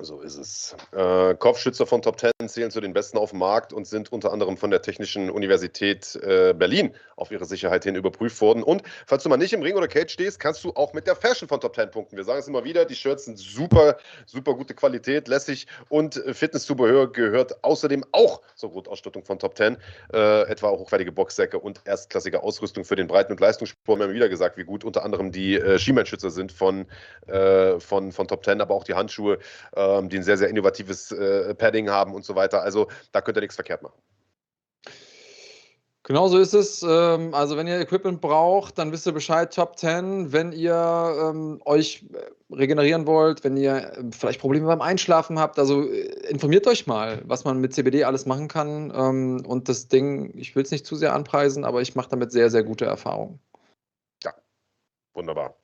So ist es. Äh, Kopfschützer von Top 10 zählen zu den besten auf dem Markt und sind unter anderem von der Technischen Universität äh, Berlin auf ihre Sicherheit hin überprüft worden. Und falls du mal nicht im Ring oder Cage stehst, kannst du auch mit der Fashion von Top 10 punkten. Wir sagen es immer wieder, die Shirts sind super, super gute Qualität, lässig und äh, Fitnesszubehör gehört außerdem auch zur Grundausstattung von Top 10. Äh, etwa hochwertige Boxsäcke und erstklassige Ausrüstung für den Breiten- und Leistungssport. Wir haben wieder gesagt, wie gut unter anderem die äh, Schienbeinschützer sind von, äh, von, von Top 10, aber auch die Handschuhe ähm, die ein sehr, sehr innovatives äh, Padding haben und so weiter. Also da könnt ihr nichts verkehrt machen. Genau so ist es. Ähm, Also wenn ihr Equipment braucht, dann wisst ihr Bescheid, Top 10. Wenn ihr ähm, euch äh, regenerieren wollt, wenn ihr äh, vielleicht Probleme beim Einschlafen habt, also äh, informiert euch mal, was man mit CBD alles machen kann. Ähm, Und das Ding, ich will es nicht zu sehr anpreisen, aber ich mache damit sehr, sehr gute Erfahrungen. Wunderbar.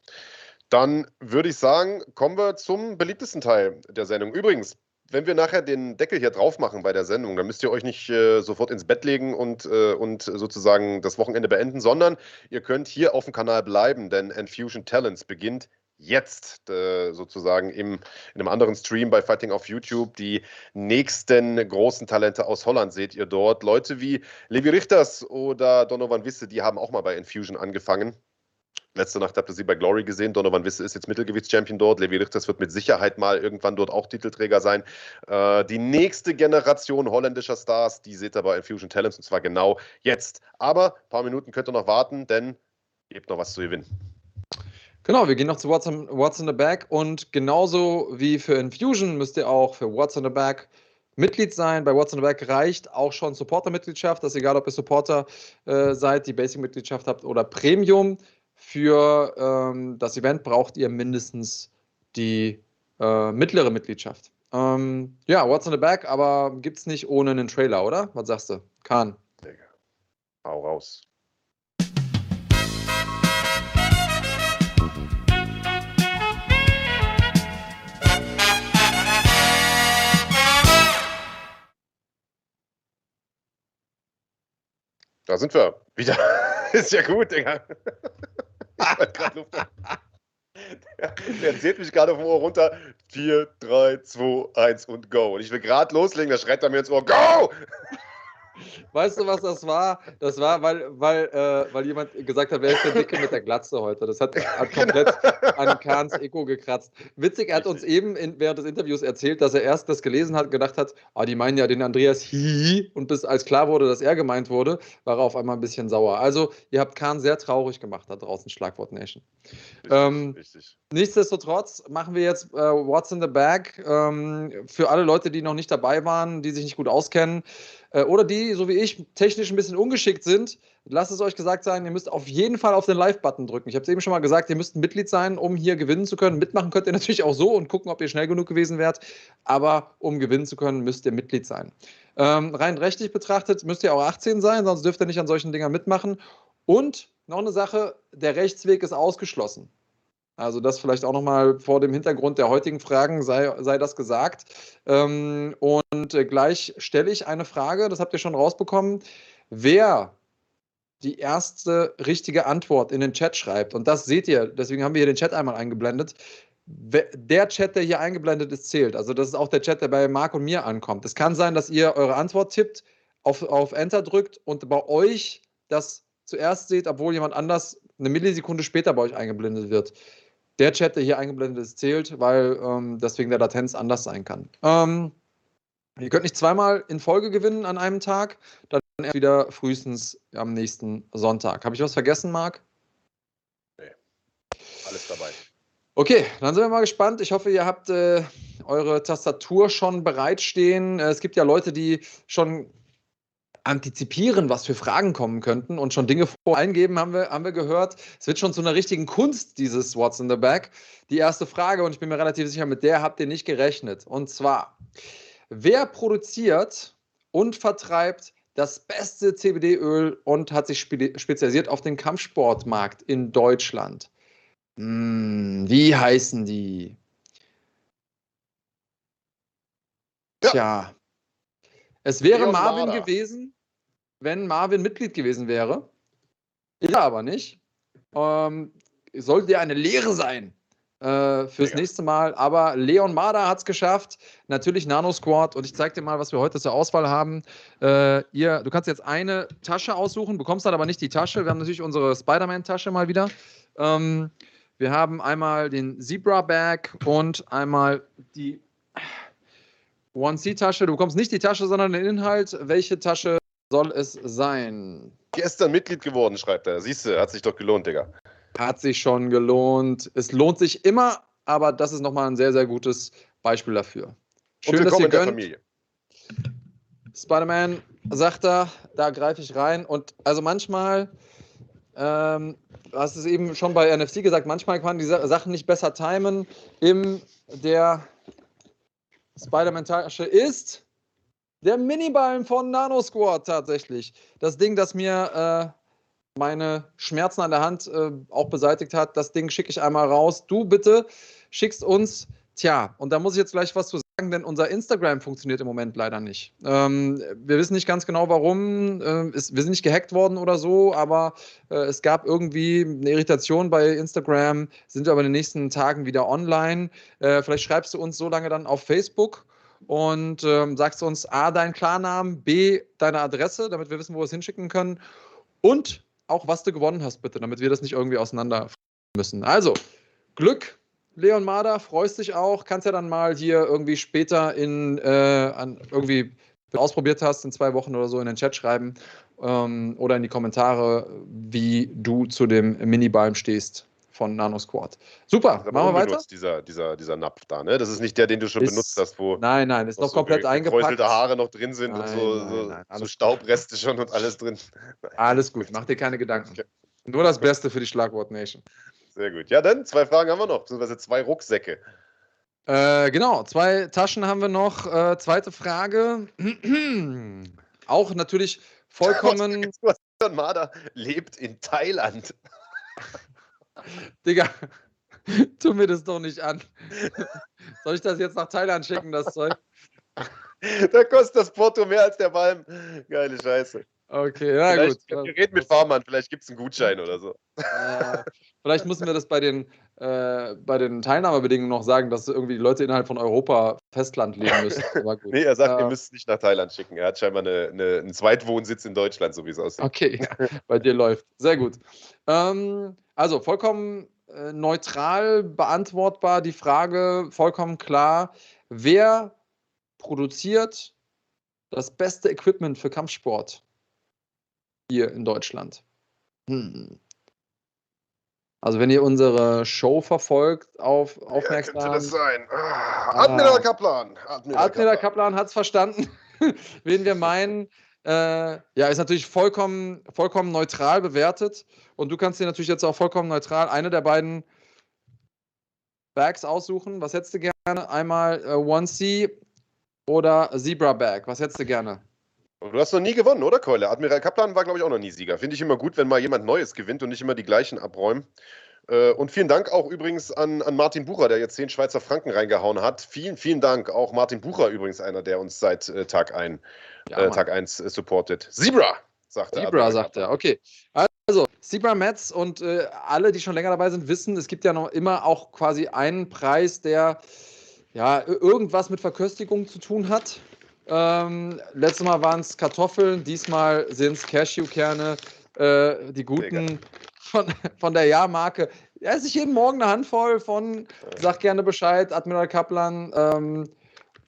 Dann würde ich sagen, kommen wir zum beliebtesten Teil der Sendung. Übrigens, wenn wir nachher den Deckel hier drauf machen bei der Sendung, dann müsst ihr euch nicht äh, sofort ins Bett legen und, äh, und sozusagen das Wochenende beenden, sondern ihr könnt hier auf dem Kanal bleiben, denn Enfusion Talents beginnt jetzt äh, sozusagen im, in einem anderen Stream bei Fighting auf YouTube. Die nächsten großen Talente aus Holland seht ihr dort. Leute wie Levi Richters oder Donovan Wisse, die haben auch mal bei Infusion angefangen. Letzte Nacht habt ihr sie bei Glory gesehen. Donovan Wisse ist jetzt Mittelgewichtschampion dort. Levi Richters wird mit Sicherheit mal irgendwann dort auch Titelträger sein. Äh, die nächste Generation holländischer Stars, die seht ihr bei Infusion Talents und zwar genau jetzt. Aber ein paar Minuten könnt ihr noch warten, denn ihr habt noch was zu gewinnen. Genau, wir gehen noch zu What's in, What's in the Bag und genauso wie für Infusion müsst ihr auch für What's in the Bag Mitglied sein. Bei What's in the Bag reicht auch schon Supporter-Mitgliedschaft. Das ist egal, ob ihr Supporter äh, seid, die Basic-Mitgliedschaft habt oder Premium. Für ähm, das Event braucht ihr mindestens die äh, mittlere Mitgliedschaft. Ähm, ja, What's in the Bag, aber gibt es nicht ohne einen Trailer, oder? Was sagst du? Kahn. Digga. Hau raus. Da sind wir wieder. Ist ja gut, Digga. der, der zählt mich gerade vom Ohr runter. 4, 3, 2, 1 und go. Und ich will gerade loslegen, da schreit er mir ins Ohr, go! Weißt du, was das war? Das war, weil, weil, äh, weil jemand gesagt hat, wer ist der Dicke mit der Glatze heute? Das hat, hat komplett an Kahns Ego gekratzt. Witzig, er hat uns eben in, während des Interviews erzählt, dass er erst das gelesen hat und gedacht hat, ah, die meinen ja den Andreas Hihi. Und bis als klar wurde, dass er gemeint wurde, war er auf einmal ein bisschen sauer. Also, ihr habt Kahn sehr traurig gemacht da draußen, Schlagwort Nation. Richtig, ähm, richtig. Nichtsdestotrotz machen wir jetzt äh, What's in the Bag. Ähm, für alle Leute, die noch nicht dabei waren, die sich nicht gut auskennen, oder die, so wie ich, technisch ein bisschen ungeschickt sind, lasst es euch gesagt sein, ihr müsst auf jeden Fall auf den Live-Button drücken. Ich habe es eben schon mal gesagt, ihr müsst ein Mitglied sein, um hier gewinnen zu können. Mitmachen könnt ihr natürlich auch so und gucken, ob ihr schnell genug gewesen wärt. Aber um gewinnen zu können, müsst ihr Mitglied sein. Ähm, rein rechtlich betrachtet müsst ihr auch 18 sein, sonst dürft ihr nicht an solchen Dingern mitmachen. Und noch eine Sache, der Rechtsweg ist ausgeschlossen. Also das vielleicht auch nochmal vor dem Hintergrund der heutigen Fragen sei, sei das gesagt. Ähm, und äh, gleich stelle ich eine Frage, das habt ihr schon rausbekommen. Wer die erste richtige Antwort in den Chat schreibt, und das seht ihr, deswegen haben wir hier den Chat einmal eingeblendet, der Chat, der hier eingeblendet ist, zählt. Also das ist auch der Chat, der bei Marc und mir ankommt. Es kann sein, dass ihr eure Antwort tippt, auf, auf Enter drückt und bei euch das zuerst seht, obwohl jemand anders eine Millisekunde später bei euch eingeblendet wird der Chat, der hier eingeblendet ist, zählt, weil ähm, das wegen der Latenz anders sein kann. Ähm, ihr könnt nicht zweimal in Folge gewinnen an einem Tag, dann erst wieder frühestens am nächsten Sonntag. Habe ich was vergessen, Marc? Nee. Alles dabei. Okay, dann sind wir mal gespannt. Ich hoffe, ihr habt äh, eure Tastatur schon bereitstehen. Äh, es gibt ja Leute, die schon antizipieren, was für Fragen kommen könnten und schon Dinge voreingeben, haben wir, haben wir gehört. Es wird schon zu einer richtigen Kunst, dieses What's in the Bag. Die erste Frage, und ich bin mir relativ sicher, mit der habt ihr nicht gerechnet. Und zwar, wer produziert und vertreibt das beste CBD-Öl und hat sich spe spezialisiert auf den Kampfsportmarkt in Deutschland? Hm, wie heißen die? Ja. Tja. Es wäre Leon Marvin Marder. gewesen wenn Marvin Mitglied gewesen wäre. Ist er aber nicht. Ähm, sollte ja eine Lehre sein äh, fürs Mega. nächste Mal. Aber Leon Marder hat es geschafft. Natürlich Nano Squad. Und ich zeige dir mal, was wir heute zur Auswahl haben. Äh, ihr, du kannst jetzt eine Tasche aussuchen, bekommst dann aber nicht die Tasche. Wir haben natürlich unsere Spider-Man-Tasche mal wieder. Ähm, wir haben einmal den Zebra Bag und einmal die One-C-Tasche. Du bekommst nicht die Tasche, sondern den Inhalt. Welche Tasche soll es sein? Gestern Mitglied geworden, schreibt er. Siehst du, hat sich doch gelohnt, Digga. Hat sich schon gelohnt. Es lohnt sich immer, aber das ist nochmal ein sehr, sehr gutes Beispiel dafür. Schön, dass ihr gönnt. Familie. Spider-Man sagt er, da greife ich rein. Und also manchmal, ähm, du hast es eben schon bei NFC gesagt, manchmal kann man die Sachen nicht besser timen. In der Spider-Man-Tasche ist der Miniballen von Nano Squad tatsächlich. Das Ding, das mir äh, meine Schmerzen an der Hand äh, auch beseitigt hat, das Ding schicke ich einmal raus. Du bitte schickst uns, tja, und da muss ich jetzt gleich was zu sagen, denn unser Instagram funktioniert im Moment leider nicht. Ähm, wir wissen nicht ganz genau warum. Äh, ist, wir sind nicht gehackt worden oder so, aber äh, es gab irgendwie eine Irritation bei Instagram, sind wir aber in den nächsten Tagen wieder online. Äh, vielleicht schreibst du uns so lange dann auf Facebook und ähm, sagst uns A, deinen Klarnamen, B, deine Adresse, damit wir wissen, wo wir es hinschicken können. Und auch, was du gewonnen hast, bitte, damit wir das nicht irgendwie auseinander müssen. Also, Glück, Leon Marder, freust dich auch, kannst ja dann mal hier irgendwie später in, äh, an, irgendwie, ausprobiert hast, in zwei Wochen oder so in den Chat schreiben ähm, oder in die Kommentare, wie du zu dem Minibalm stehst von Nano Squad. Super, machen wir weiter. Dieser, dieser, dieser Napf da, ne? Das ist nicht der, den du schon ist, benutzt hast, wo. Nein, nein, ist noch so komplett eingepackt. Haare noch drin sind nein, und so, nein, nein, so, Staubreste schon und alles drin. Alles gut, mach dir keine Gedanken. Okay. Nur das Beste für die Schlagwort Nation. Sehr gut. Ja, dann zwei Fragen haben wir noch, beziehungsweise zwei Rucksäcke. Äh, genau, zwei Taschen haben wir noch. Äh, zweite Frage. Auch natürlich vollkommen. Marder lebt in Thailand. Digga, tu mir das doch nicht an. Soll ich das jetzt nach Thailand schicken, das Zeug? Da kostet das Porto mehr als der Balm. Geile Scheiße. Okay, ja vielleicht, gut. Wir reden mit Fahrmann, vielleicht gibt es einen Gutschein oder so. Äh, vielleicht müssen wir das bei den, äh, bei den Teilnahmebedingungen noch sagen, dass irgendwie die Leute innerhalb von Europa Festland leben müssen. Aber. Nee, er sagt, Äh, ihr müsst es nicht nach Thailand schicken. Er hat scheinbar eine, eine, einen Zweitwohnsitz in Deutschland, so wie es aussieht. Okay, bei dir läuft. Sehr gut. Ähm, also vollkommen äh, neutral beantwortbar die Frage, vollkommen klar. Wer produziert das beste Equipment für Kampfsport hier in Deutschland? Hm. Also wenn ihr unsere Show verfolgt, auf, aufmerksam. sein? Ah. Admiral Kaplan. Admiral Kaplan hat es verstanden, wen wir meinen. Äh, ja, ist natürlich vollkommen, vollkommen neutral bewertet. Und du kannst dir natürlich jetzt auch vollkommen neutral eine der beiden Bags aussuchen. Was hättest du gerne? Einmal äh, 1C oder Zebra Bag. Was hättest du gerne? Du hast noch nie gewonnen, oder Keule? Admiral Kaplan war, glaube ich, auch noch nie Sieger. Finde ich immer gut, wenn mal jemand Neues gewinnt und nicht immer die gleichen abräumen. Äh, Und vielen Dank auch übrigens an, an Martin Bucher, der jetzt 10 Schweizer Franken reingehauen hat. Vielen, vielen Dank. Auch Martin Bucher übrigens einer, der uns seit äh, Tag, ein, Ja, äh. Tag 1 äh, supportet. Zebra, sagt er. Zebra, sagt er. Okay. Also, Zebra Mets und alle, die schon länger dabei sind, wissen, es gibt ja noch immer auch quasi einen Preis, der ja irgendwas mit Verköstigung zu tun hat. Ähm, letztes Mal waren es Kartoffeln, diesmal sind es Cashewkerne, äh, die guten von, von der Jahrmarke. Er esse ich jeden Morgen eine Handvoll von, sag gerne Bescheid, Admiral Kaplan. Ähm,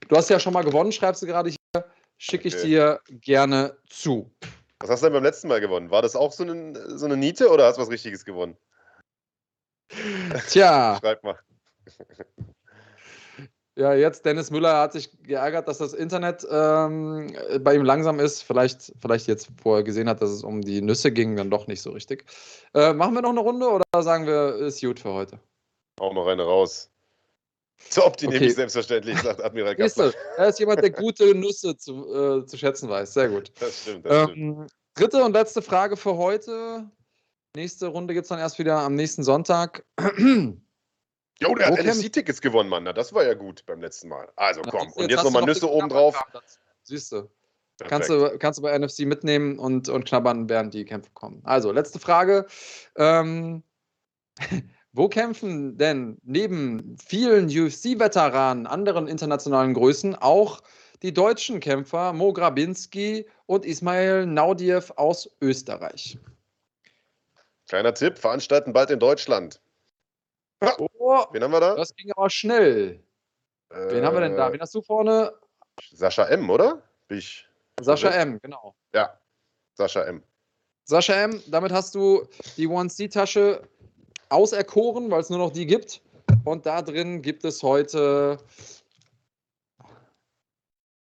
du hast ja schon mal gewonnen, schreibst du gerade hier. Schicke ich Okay. dir gerne zu. Was hast du denn beim letzten Mal gewonnen? War das auch so eine, so eine Niete oder hast du was Richtiges gewonnen? Tja, Schreib mal. Ja, jetzt Dennis Müller hat sich geärgert, dass das Internet ähm, bei ihm langsam ist. Vielleicht, vielleicht jetzt, wo er gesehen hat, dass es um die Nüsse ging, dann doch nicht so richtig. Äh, machen wir noch eine Runde oder sagen wir, ist gut für heute? Auch noch eine raus. Top, die nehme Okay. ich selbstverständlich, sagt Admiral du, er ist jemand, der gute Nüsse zu, äh, zu schätzen weiß. Sehr gut. Das stimmt, das stimmt. Ähm, dritte und letzte Frage für heute. Nächste Runde gibt es dann erst wieder am nächsten Sonntag. Jo, der hat wo kämpft- NFC-Tickets gewonnen, Mann. Na, das war ja gut beim letzten Mal. Also komm, du, und jetzt nochmal noch Nüsse oben drauf. Siehst du. Kannst du, kannst du bei NFC mitnehmen und, und knabbern, während die Kämpfe kommen. Also, letzte Frage. Ähm, wo kämpfen denn neben vielen UFC-Veteranen, anderen internationalen Größen, auch die deutschen Kämpfer Mo Grabinski und Ismail Naudiev aus Österreich? Kleiner Tipp, veranstalten bald in Deutschland. Oh, Wen haben wir da? das ging aber schnell. Wen haben wir denn da? Äh, Wen hast du vorne? Sascha M, oder? Bin ich. Sascha korrekt? M, genau. Ja, Sascha M. Sascha M., damit hast du die 1C-Tasche auserkoren, weil es nur noch die gibt. Und da drin gibt es heute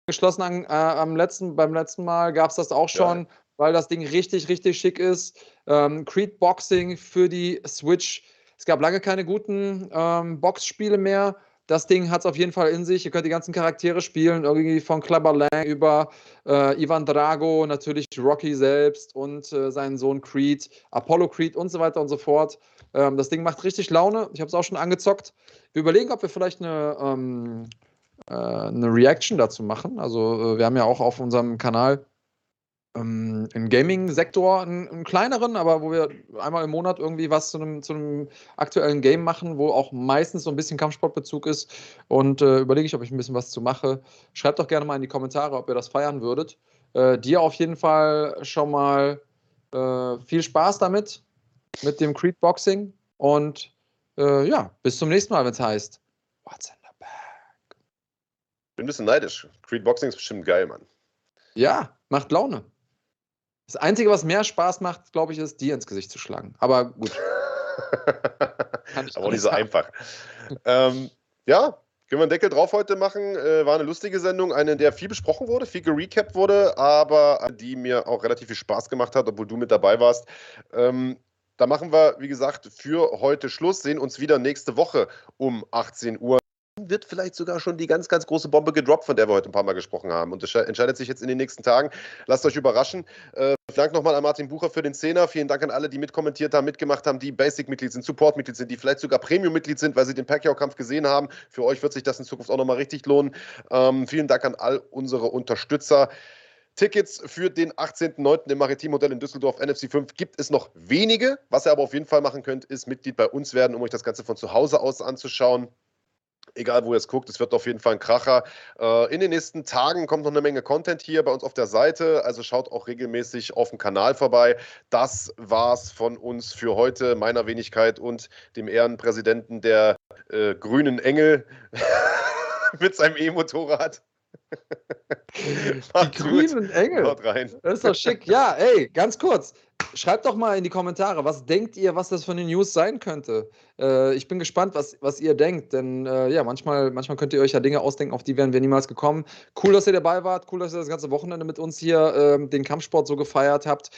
geschlossen an, äh, am letzten, beim letzten Mal gab es das auch schon, weil das Ding richtig, richtig schick ist. Ähm, Creed Boxing für die Switch. Es gab lange keine guten ähm, Boxspiele mehr. Das Ding hat es auf jeden Fall in sich. Ihr könnt die ganzen Charaktere spielen, irgendwie von Clubber Lang über äh, Ivan Drago, natürlich Rocky selbst und äh, seinen Sohn Creed, Apollo Creed und so weiter und so fort. Ähm, das Ding macht richtig Laune. Ich habe es auch schon angezockt. Wir überlegen, ob wir vielleicht eine, ähm, äh, eine Reaction dazu machen. Also äh, wir haben ja auch auf unserem Kanal ähm, im Gaming-Sektor einen, einen kleineren, aber wo wir einmal im Monat irgendwie was zu einem, zu einem aktuellen Game machen, wo auch meistens so ein bisschen Kampfsportbezug ist. Und äh, überlege ich, ob ich ein bisschen was zu mache. Schreibt doch gerne mal in die Kommentare, ob ihr das feiern würdet. Äh, dir auf jeden Fall schon mal äh, viel Spaß damit, mit dem Creed Boxing. Und äh, ja, bis zum nächsten Mal, wenn es heißt What's in the Bag? Bin ein bisschen neidisch. Creed Boxing ist bestimmt geil, Mann. Ja, macht Laune. Das Einzige, was mehr Spaß macht, glaube ich, ist, dir ins Gesicht zu schlagen. Aber gut. Aber nicht so einfach. ähm, ja, können wir einen Deckel drauf heute machen. Äh, war eine lustige Sendung, eine, in der viel besprochen wurde, viel gerecapt wurde, aber die mir auch relativ viel Spaß gemacht hat, obwohl du mit dabei warst. Ähm, da machen wir, wie gesagt, für heute Schluss. Sehen uns wieder nächste Woche um 18 Uhr. Wird vielleicht sogar schon die ganz, ganz große Bombe gedroppt, von der wir heute ein paar Mal gesprochen haben. Und das entscheidet sich jetzt in den nächsten Tagen. Lasst euch überraschen. Äh, vielen Dank nochmal an Martin Bucher für den Zehner. Vielen Dank an alle, die mitkommentiert haben, mitgemacht haben, die Basic-Mitglied sind, Support-Mitglied sind, die vielleicht sogar Premium-Mitglied sind, weil sie den Pacquiao-Kampf gesehen haben. Für euch wird sich das in Zukunft auch nochmal richtig lohnen. Ähm, vielen Dank an all unsere Unterstützer. Tickets für den 18.09. im Maritim Hotel in Düsseldorf NFC 5 gibt es noch wenige. Was ihr aber auf jeden Fall machen könnt, ist Mitglied bei uns werden, um euch das Ganze von zu Hause aus anzuschauen egal wo ihr es guckt, es wird auf jeden Fall ein Kracher. Äh, in den nächsten Tagen kommt noch eine Menge Content hier bei uns auf der Seite, also schaut auch regelmäßig auf dem Kanal vorbei. Das war's von uns für heute, meiner Wenigkeit und dem Ehrenpräsidenten der äh, Grünen Engel mit seinem E-Motorrad. Die grünen Engel. Das ist doch schick. Ja, ey, ganz kurz. Schreibt doch mal in die Kommentare, was denkt ihr, was das für eine News sein könnte? Äh, ich bin gespannt, was, was ihr denkt, denn äh, ja, manchmal, manchmal könnt ihr euch ja Dinge ausdenken, auf die wären wir niemals gekommen. Cool, dass ihr dabei wart, cool, dass ihr das ganze Wochenende mit uns hier äh, den Kampfsport so gefeiert habt.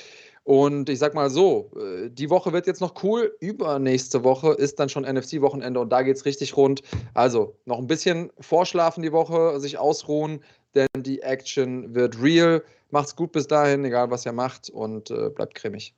Und ich sag mal so, äh, die Woche wird jetzt noch cool. Übernächste Woche ist dann schon NFC-Wochenende und da geht es richtig rund. Also noch ein bisschen vorschlafen die Woche, sich ausruhen, denn die Action wird real. Macht's gut bis dahin, egal was ihr macht und äh, bleibt cremig.